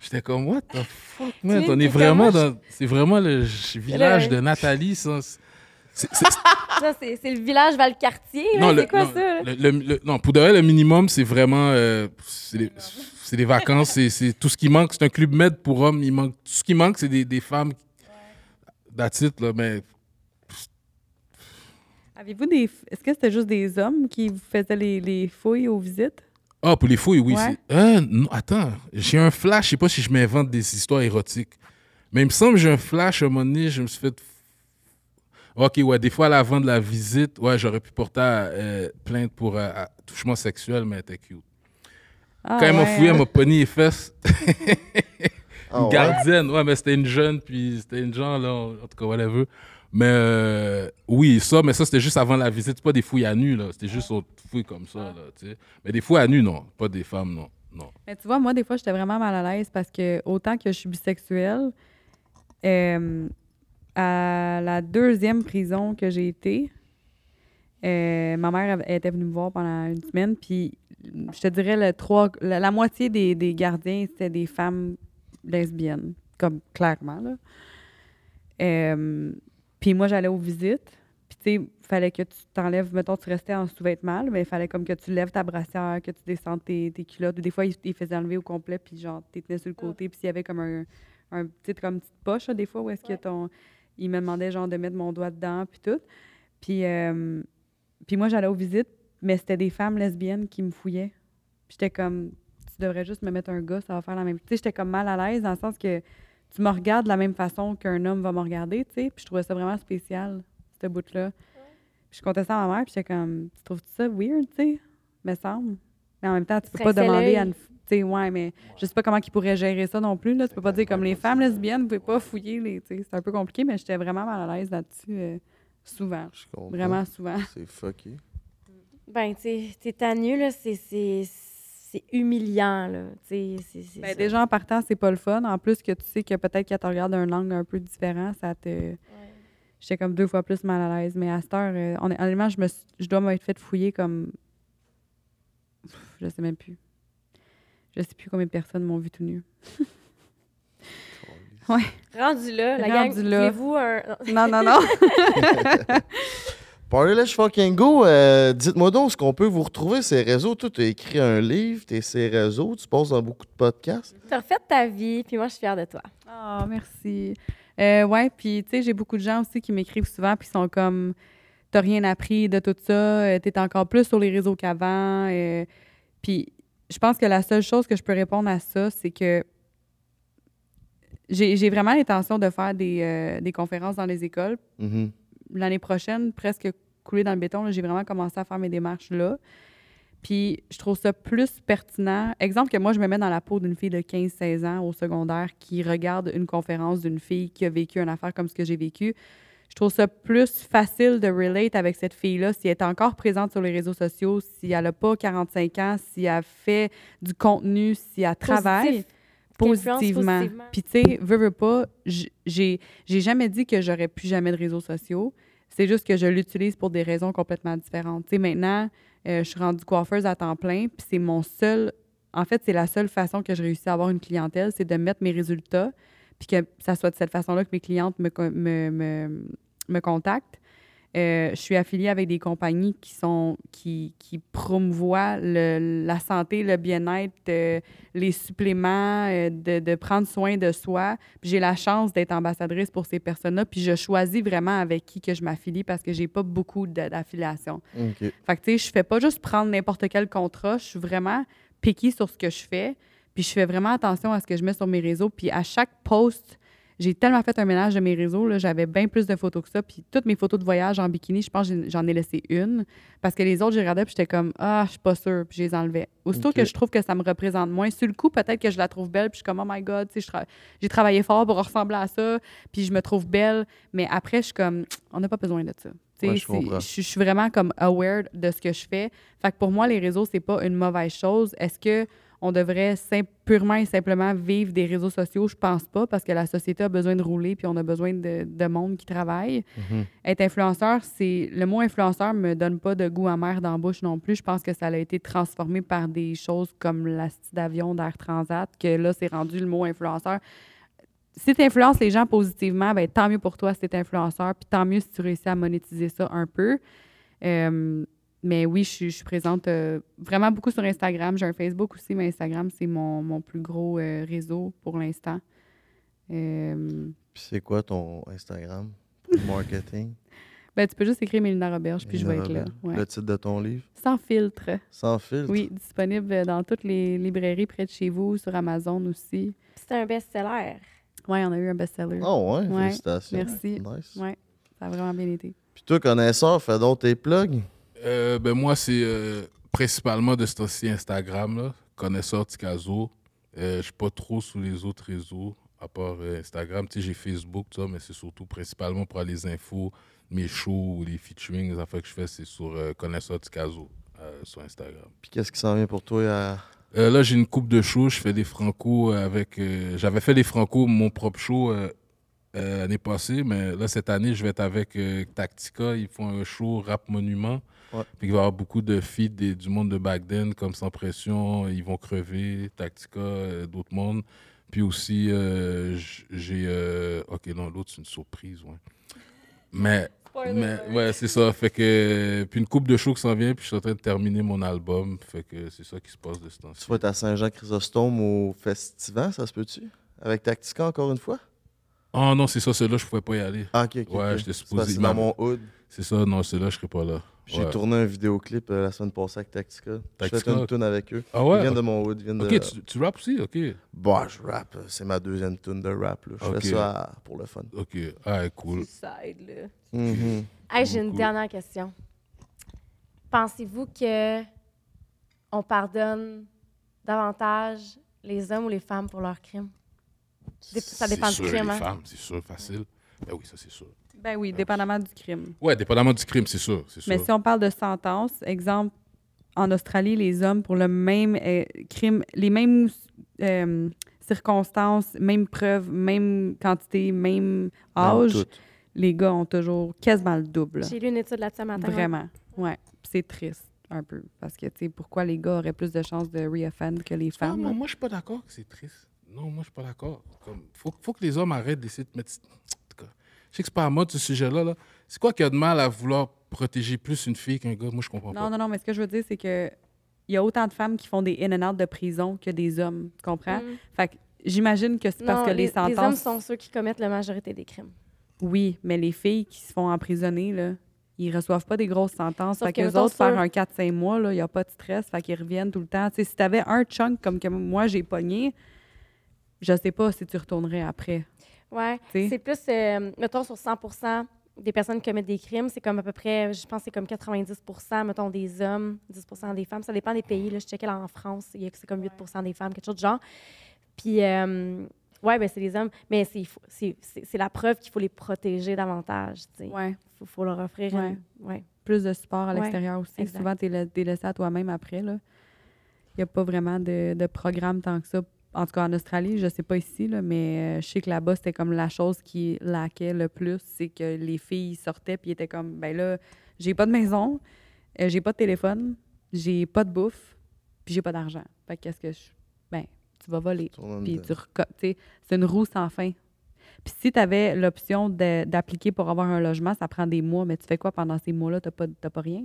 j'étais comme, what the fuck, man? On est vraiment dans. C'est vraiment le village Le- de Nathalie, ça. C'est- le village Valcartier, là. non, le- C'est quoi non, ça? le- le- le- non, pour de vrai, le minimum, c'est vraiment. euh, c'est les vacances, c'est- c'est tout ce qui manque. C'est un club med pour hommes. Il manque, tout ce qui manque, c'est des, des femmes. That's it, là. Mais Avez-vous des. Est-ce que c'était juste des hommes qui vous faisaient les, les fouilles aux visites? Ah, pour les fouilles, oui. Ouais. Euh, non, attends, j'ai un flash, je sais pas si je m'invente des histoires érotiques. Mais il me semble que j'ai un flash, à un moment donné, je me suis fait... Ok, ouais, des fois, à l'avant de la visite, ouais, j'aurais pu porter euh, plainte pour euh, touchement sexuel, mais elle était cute. Ah, Quand elle m'a fouillé, elle m'a pogné les fesses. Ah une gardienne, ouais, mais c'était une jeune, puis c'était une genre, là, en tout cas, whatever. Mais euh, oui, ça, mais ça, c'était juste avant la visite. C'est pas des fouilles à nu, là. C'était juste autre fouilles comme ça, là, tu sais. Mais des fouilles à nu, non. Pas des femmes, non. Non. Mais tu vois, moi, des fois, j'étais vraiment mal à l'aise parce que autant que je suis bisexuelle, euh, à la deuxième prison que j'ai été, euh, ma mère elle était venue me voir pendant une semaine, puis je te dirais le trois, la, la moitié des, des gardiens, c'était des femmes lesbiennes, comme clairement. Là. Euh, puis moi, j'allais aux visites, puis tu sais, il fallait que tu t'enlèves, mettons, tu restais en sous-vêtements, mais il fallait comme que tu lèves ta brassière, que tu descendes tes, tes culottes. Des fois, ils ils faisaient enlever au complet, puis genre, tu tenais sur le côté, puis s'il y avait comme un, un petit, comme une petite poche, là, des fois, où est-ce que ton. Il me demandait, genre, de mettre mon doigt dedans, puis tout. Puis, euh, puis moi, j'allais aux visites, mais c'était des femmes lesbiennes qui me fouillaient. Puis j'étais comme, tu devrais juste me mettre un gars, ça va faire la même. Tu sais, j'étais comme mal à l'aise dans le sens que tu me regardes de la même façon qu'un homme va me regarder, tu sais. Puis je trouvais ça vraiment spécial, ce bout-là. Puis je comptais ça à ma mère, puis j'étais comme, tu trouves ça weird, tu sais? Me semble. Mais en même temps, tu peux pas demander à une. f- Tu sais, ouais, mais je sais pas comment ils pourraient gérer ça non plus, là. Tu peux pas dire comme les femmes lesbiennes, vous pouvez pas fouiller les. Tu sais, c'est un peu compliqué, mais j'étais vraiment mal à l'aise là-dessus, euh, souvent. Je comprends. Vraiment souvent. C'est fucké. Ben, tu sais, t'es à nu, là, c'est- c'est c'est humiliant, là. Tu sais, c'est- c'est Ben, déjà, en partant, c'est pas le fun. En plus, que tu sais que peut-être qu'elle te regarde d'un angle un peu différent, ça te. J'étais comme deux fois plus mal à l'aise. Mais à cette heure, euh, hon- honnêtement, je, me suis- je dois m'être fait fouiller comme. Je sais même plus. Je sais plus combien de personnes m'ont vu tout nu. Rendu là, la Rendu gang, là. voulez-vous un... Non, non, non. Party Let's Fucking Go, euh, dites-moi donc, est-ce qu'on peut vous retrouver ces réseaux? Toi, tu as écrit un livre, tu es ces réseaux, tu passes dans beaucoup de podcasts. T'as refait ta vie, puis moi, je suis fière de toi. Ah, merci. Euh, ouais, puis tu sais, j'ai beaucoup de gens aussi qui m'écrivent souvent, puis sont comme T'as rien appris de tout ça, euh, t'es encore plus sur les réseaux qu'avant. euh, puis je pense que la seule chose que je peux répondre à ça, c'est que j'ai vraiment l'intention de faire des, euh, des conférences dans les écoles. Mhm. L'année prochaine, presque coulé dans le béton, j'ai vraiment commencé à faire mes démarches là. Puis je trouve ça plus pertinent. Exemple que moi, je me mets dans la peau d'une fille de 15-16 ans au secondaire qui regarde une conférence d'une fille qui a vécu une affaire comme ce que j'ai vécu. Je trouve ça plus facile de relate avec cette fille-là si elle est encore présente sur les réseaux sociaux, si elle n'a pas 45 ans, si elle fait du contenu, si elle travaille positivement. positivement. Puis tu sais, veux, veux pas, j'ai jamais dit que j'aurais plus jamais de réseaux sociaux. C'est juste que je l'utilise pour des raisons complètement différentes. Tu sais, maintenant, euh, je suis rendue coiffeuse à temps plein, puis c'est mon seul... En fait, c'est la seule façon que je réussis à avoir une clientèle, c'est de mettre mes résultats, puis que ça soit de cette façon-là que mes clientes me, me, me, me contactent. Euh, je suis affiliée avec des compagnies qui sont qui, qui promouvoient le- la santé, le bien-être, euh, les suppléments, euh, de, de prendre soin de soi. J'ai la chance d'être ambassadrice pour ces personnes-là. Puis je choisis vraiment avec qui que je m'affilie parce que j'ai pas beaucoup d'affiliation. OK. Fait que tu sais, je fais pas juste prendre n'importe quel contrat. Je suis vraiment picky sur ce que je fais. Puis je fais vraiment attention à ce que je mets sur mes réseaux. Puis à chaque post, j'ai tellement fait un ménage de mes réseaux. J'avais bien plus de photos que ça. Puis toutes mes photos de voyage en bikini, je pense que j'en ai laissé une. Parce que les autres, j'ai regardé puis j'étais comme, ah, je suis pas sûre. Puis je les enlevais. Aussitôt que je trouve que ça me représente moins, sur le coup, peut-être que je la trouve belle. Puis je suis comme, oh my God, tra- j'ai travaillé fort pour ressembler à ça. Puis je me trouve belle. Mais après, je suis comme, on n'a pas besoin de ça. Tu sais, Ouais, je je suis vraiment comme aware de ce que je fais. Fait que pour moi, les réseaux, c'est pas une mauvaise chose. Est-ce que on devrait purement et simplement vivre des réseaux sociaux? Je pense pas, parce que la société a besoin de rouler, puis on a besoin de, de monde qui travaille. Mhm. Être influenceur, c'est le mot influenceur me donne pas de goût amer dans la bouche non plus. Je pense que ça a été transformé par des choses comme la d'avion d'Air Transat, que là, c'est rendu le mot influenceur. Si tu influences les gens positivement, ben, tant mieux pour toi si tu es influenceur, puis tant mieux si tu réussis à monétiser ça un peu. Euh, mais oui, je, suis- je suis présente euh, vraiment beaucoup sur Instagram. J'ai un Facebook aussi, mais Instagram, c'est mon, mon plus gros euh, réseau pour l'instant. Euh, Puis c'est quoi ton Instagram pour le marketing? ben, tu peux juste écrire Mélina Roberge, puis je vais être là. Ouais. Le titre de ton livre? Sans filtre. Sans filtre? Oui, disponible dans toutes les librairies près de chez vous, sur Amazon aussi. C'est un best-seller. Oui, on a eu un best-seller. Oh ouais, Ouais, félicitations. merci. Nice. Ouais, ça a vraiment bien été. Puis toi, connaisseur, fais donc tes plugs. Euh, ben moi, c'est euh, principalement de ce temps-ci Instagram, là, connaisseur Ticazo. Euh, je suis pas trop sur les autres réseaux, à part euh, Instagram. Tu sais, j'ai Facebook, ça, mais c'est surtout principalement pour les infos, mes shows ou les featuring, les affaires que je fais, c'est sur connaisseur Ticazo sur Instagram. Puis qu'est-ce qui s'en vient pour toi à... Là, j'ai une coupe de shows. Je fais des franco avec. J'avais fait des franco, mon propre show euh, l'année passée, mais là, cette année, je vais être avec euh, Tactica. Ils font un show rap monument. Ouais. Puis il va y avoir beaucoup de feats des- du monde de back then, comme Sans Pression, Ils vont crever, Tactica, euh, d'autres mondes. Puis aussi, euh, j'ai. euh, ok, non, l'autre, c'est une surprise, ouais. Mais. Mais ouais, c'est ça. Fait que. Puis une coupe de shows qui s'en vient, puis je suis en train de terminer mon album. Fait que c'est ça qui se passe de ce temps-ci. Tu vas être à Saint-Jean-Chrysostome au Festival, ça se peut-tu? Avec Tactica encore une fois? Oh non, c'est ça, c'est là je pouvais pas y aller. Ah, ok, ok. Ouais, ok. j'étais supposé- c'est dans mon hood. C'est ça, non, c'est là je serais pas là. J'ai Ouais. tourné un vidéoclip euh, la semaine passée avec Tactica. J'ai fait Tactica. une tune avec eux. Ah Ils ouais? viennent de mon hood. Ils viennent Ok, de... tu, tu rappes aussi? Ok. Bah, je rappe. euh, C'est ma deuxième tune de rap. Là. Je fais ça pour le fun. Ok. Ah, cool. Side, là. Mhm. Hey, j'ai une dernière question. Pensez-vous que on pardonne davantage les hommes ou les femmes pour leurs crimes? Ça dépend C'est du crime, les hein? femmes, c'est sûr, facile. Ben oui, ça c'est sûr. Ben oui, dépendamment du crime. Ouais, dépendamment du crime, c'est sûr, c'est sûr. Mais si on parle de sentence, exemple, en Australie, les hommes, pour le même euh, crime, les mêmes euh, circonstances, même preuves, même quantité, même âge, Tout. les gars ont toujours quasiment le double. J'ai lu une étude là-dessus matin. Vraiment. Ouais. Puis C'est triste, un peu. Parce que, tu sais, pourquoi les gars auraient plus de chances de re-offend que les Ah, femmes? non, moi je suis pas d'accord que c'est triste. Non, moi je suis pas d'accord. Comme, faut, faut que les hommes arrêtent d'essayer de mettre. En tout cas, je sais que c'est pas à mode ce sujet-là. Là. C'est quoi qu'il y a de mal à vouloir protéger plus une fille qu'un gars? Moi je comprends Non, pas. non, non, mais ce que je veux dire, c'est que il y a autant de femmes qui font des in and out de prison que des hommes. Tu comprends? Mm. Fait que j'imagine que c'est parce Non, que les, sentences. les hommes sont ceux qui commettent la majorité des crimes. Oui, mais les filles qui se font emprisonner, là, ils reçoivent pas des grosses sentences. Sauf fait que que les mettons, autres, faire un 4-5 mois, il n'y a pas de stress. Fait qu'ils reviennent tout le temps. Tu sais, si tu avais un chunk comme que moi, j'ai pogné, je sais pas si tu retournerais après. Ouais. C'est plus, euh, mettons, sur 100 des personnes qui commettent des crimes, c'est comme à peu près, je pense, que c'est comme 90 mettons, des hommes, 10 des femmes. Ça dépend des pays. Là. Je checkais là en France, il y a- c'est comme 8 des femmes, quelque chose de genre. Puis, euh, ouais, ben c'est les hommes. Mais c'est, c'est, c'est, c'est la preuve qu'il faut les protéger davantage. Il Ouais. faut, faut leur offrir Ouais. une- ouais. Plus de support à Ouais, l'extérieur aussi. exact. Souvent, tu es, laissé à toi-même après. Il n'y a pas vraiment de, de programme tant que ça. En tout cas, en Australie, je sais pas ici, là, mais euh, je sais que là-bas, c'était comme la chose qui laquait le plus. C'est que les filles sortaient puis étaient comme, ben là, j'ai pas de maison, euh, j'ai pas de téléphone, j'ai pas de bouffe, puis j'ai pas d'argent. Fait que qu'est-ce que je. Ben, tu vas voler. Puis tu sais, c'est une roue sans fin. Puis si tu avais l'option d'appliquer pour avoir un logement, ça prend des mois, mais tu fais quoi pendant ces mois-là? Tu n'as pas, t'as pas rien?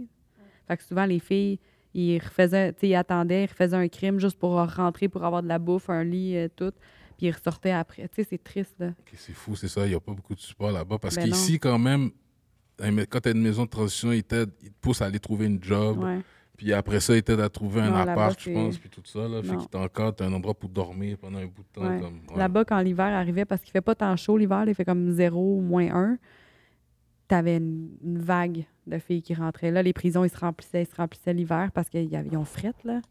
Fait que souvent, les filles, ils refaisaient, tu sais, ils attendaient, ils refaisaient un crime juste pour rentrer, pour avoir de la bouffe, un lit, euh, tout. Puis ils ressortaient après. Tu sais, c'est triste, là. C'est fou, c'est ça. Il n'y a pas beaucoup de support là-bas. Parce Ben qu'ici, quand même, quand tu as une maison de transition, ils t'aident, ils te poussent à aller trouver une job. Ouais. Puis après ça, il t'aide à trouver un Non, appart, je pense, puis tout ça. Là. Fait qu'il t'encadre, t'as un endroit pour dormir pendant un bout de temps. Ouais. Comme, ouais. Là-bas, quand l'hiver arrivait, parce qu'il fait pas tant chaud l'hiver, il fait comme 0 ou moins 1, t'avais une, une vague de filles qui rentraient. Là, les prisons, ils se remplissaient, ils se remplissaient l'hiver parce qu'ils ont fret, là.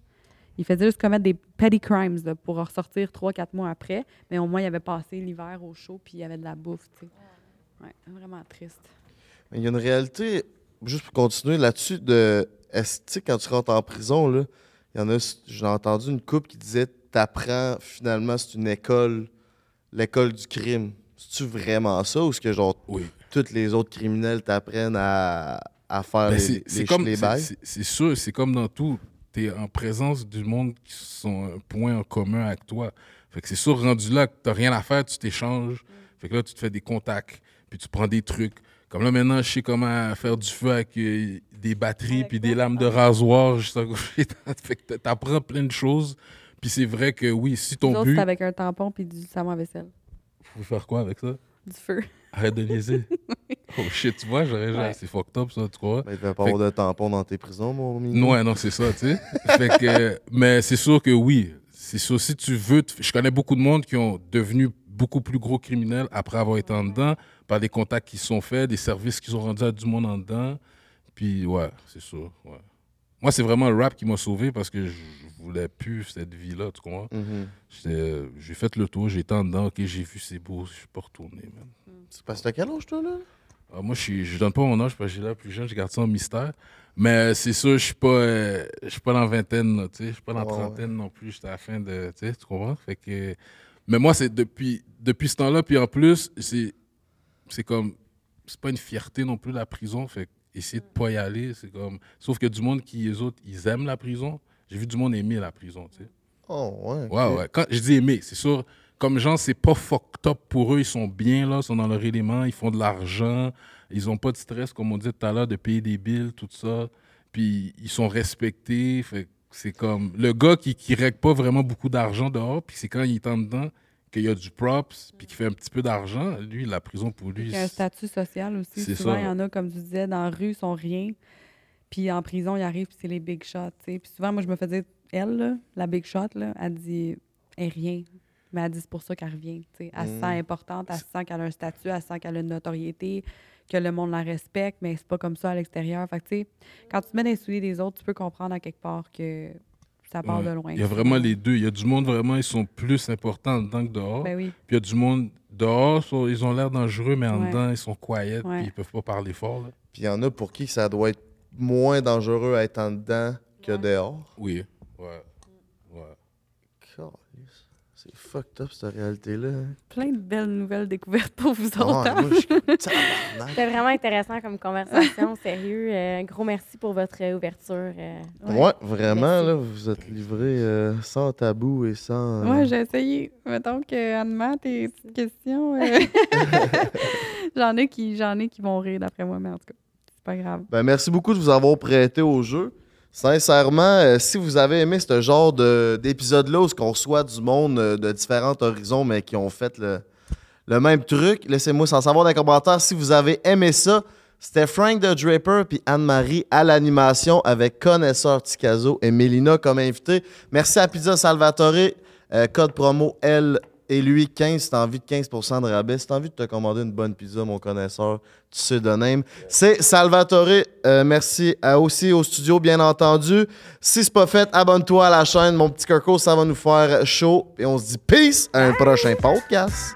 Ils faisaient juste commettre des petty crimes là, pour ressortir 3-4 mois après, mais au moins, ils avaient passé l'hiver au chaud puis il y avait de la bouffe, tu sais. Ouais, vraiment triste. Mais il y a une réalité, juste pour continuer là-dessus, de. Est-ce que tu sais, quand tu rentres en prison, là, il y en a. J'ai entendu une couple qui disait T'apprends finalement, c'est une école, l'école du crime. C'est-tu vraiment ça ou est-ce que, genre, Oui. Tous les autres criminels t'apprennent à, à faire Ben, les, c'est les, c'est comme, les c'est- bails? c'est- c'est sûr, c'est comme dans tout. Tu es en présence du monde qui sont un point en commun avec toi. Fait que c'est sûr, rendu là, que tu rien à faire, tu t'échanges. Fait que là, tu te fais des contacts, puis tu prends des trucs. Comme là, maintenant, je sais comment faire du feu avec euh, des batteries, Avec puis des lames de rasoir. juste à fait que t'apprends plein de choses. Puis c'est vrai que oui, si Nous ton autres, but. c'est avec un tampon puis du savon à vaisselle. Faut faire quoi avec ça? Du feu. Arrête de niaiser. oh shit, tu vois, j'aurais Ouais. c'est fucked up, ça, tu crois? Mais il devait pas avoir de tampon dans tes prisons, mon mignon. Non, ouais, non, c'est ça, tu sais. fait que, mais c'est sûr que oui. C'est sûr, si tu veux. te- Je connais beaucoup de monde qui ont devenu beaucoup plus gros criminels après avoir été en dedans, par des contacts qui se sont faits, des services qu'ils ont rendus à du monde en dedans. Puis, ouais, c'est sûr. Ouais. Moi, c'est vraiment le rap qui m'a sauvé parce que je voulais plus cette vie-là, tu comprends? Mhm. J'étais- J'ai fait le tour, j'étais en dedans, ok, j'ai vu, c'est beau, je suis pas retourné, man. C'est parce que quel âge, toi, là? Ah, moi, je je donne pas mon âge parce que j'ai l'air plus jeune, je garde ça en mystère. Mais c'est sûr, je suis pas, euh, je suis pas dans la vingtaine, tu sais. Je suis pas dans la ouais. trentaine non plus. J'étais à la fin de, tu sais, tu comprends? Fait que, mais moi, c'est depuis, depuis ce temps-là, puis en plus, c'est, c'est comme, c'est pas une fierté non plus la prison. Fait essayer de pas y aller, c'est comme, sauf que du monde qui, les autres, ils aiment la prison. J'ai vu du monde aimer la prison, tu sais. Oh, ouais. Ouais, ok. ouais. Quand je dis aimer, c'est sûr, comme gens, c'est pas fucked up pour eux. Ils sont bien là, ils sont dans leur élément, ils font de l'argent. Ils ont pas de stress, comme on dit tout à l'heure, de payer des bills, tout ça. Puis ils sont respectés. Fait c'est comme le gars qui qui règle pas vraiment beaucoup d'argent dehors, puis c'est quand il est en dedans qu'il y a du props, puis qu'il fait un petit peu d'argent. Lui, la prison pour lui. Il y a un statut social aussi. c'est Souvent, ça. il y en a, comme tu disais, dans la rue, ils sont rien. Puis en prison, ils arrivent, puis c'est les big shots. tu sais. Puis souvent, moi, je me faisais, elle, là, la big shot, là, elle dit, elle est rien. Mais elle dit, c'est pour ça qu'elle revient. tu sais. Elle se Mm. sent importante, elle se sent qu'elle a un statut, elle sent qu'elle a une notoriété, que le monde la respecte, mais c'est pas comme ça à l'extérieur. Fait que, tu sais, quand tu te mets dans les souliers des autres, tu peux comprendre à quelque part que ça part Ouais. de loin. Il y a vraiment les deux. Il y a du monde vraiment, ils sont plus importants dedans que dehors. Ben oui. Puis il y a du monde dehors, ils ont l'air dangereux, mais en Ouais. dedans, ils sont quiet, Ouais. puis ils peuvent pas parler fort. là. Puis il y en a pour qui ça doit être moins dangereux à être en dedans que Ouais. dehors. Oui. Ouais. Calisse. C'est fucked up, cette réalité-là. Plein de belles nouvelles découvertes pour vous Ah, autres. hein? moi. C'était vraiment intéressant comme conversation, sérieux. Euh, Un gros merci pour votre ouverture. euh. Ouais, vraiment, Merci. là, vous êtes livré euh, sans tabou et sans. euh, Ouais, j'ai essayé. Mettons que Anne-Ma, tes petites questions. euh, j'en ai qui j'en ai qui vont rire d'après moi, mais en tout cas, c'est pas grave. Ben, merci beaucoup de vous avoir prêté au jeu. Sincèrement, euh, si vous avez aimé ce genre de- d'épisode-là où on reçoit du monde euh, de différents horizons, mais qui ont fait le, même truc, laissez-moi s'en savoir dans les commentaires si vous avez aimé ça. C'était Frank the Draper puis Anne-Marie à l'animation avec Connaisseur Ticazo et Mélina comme invité. Merci à Pizza Salvatore. Euh, code promo L et lui 15 si t'as envie de 15% de rabais. Si t'as envie de te commander une bonne pizza, mon connaisseur, tu sais de name. C'est Salvatore. Euh, merci à- aussi au studio, bien entendu. Si c'est pas fait, abonne-toi à la chaîne. Mon petit Kirko, ça va nous faire chaud. Et on se dit peace à un prochain podcast.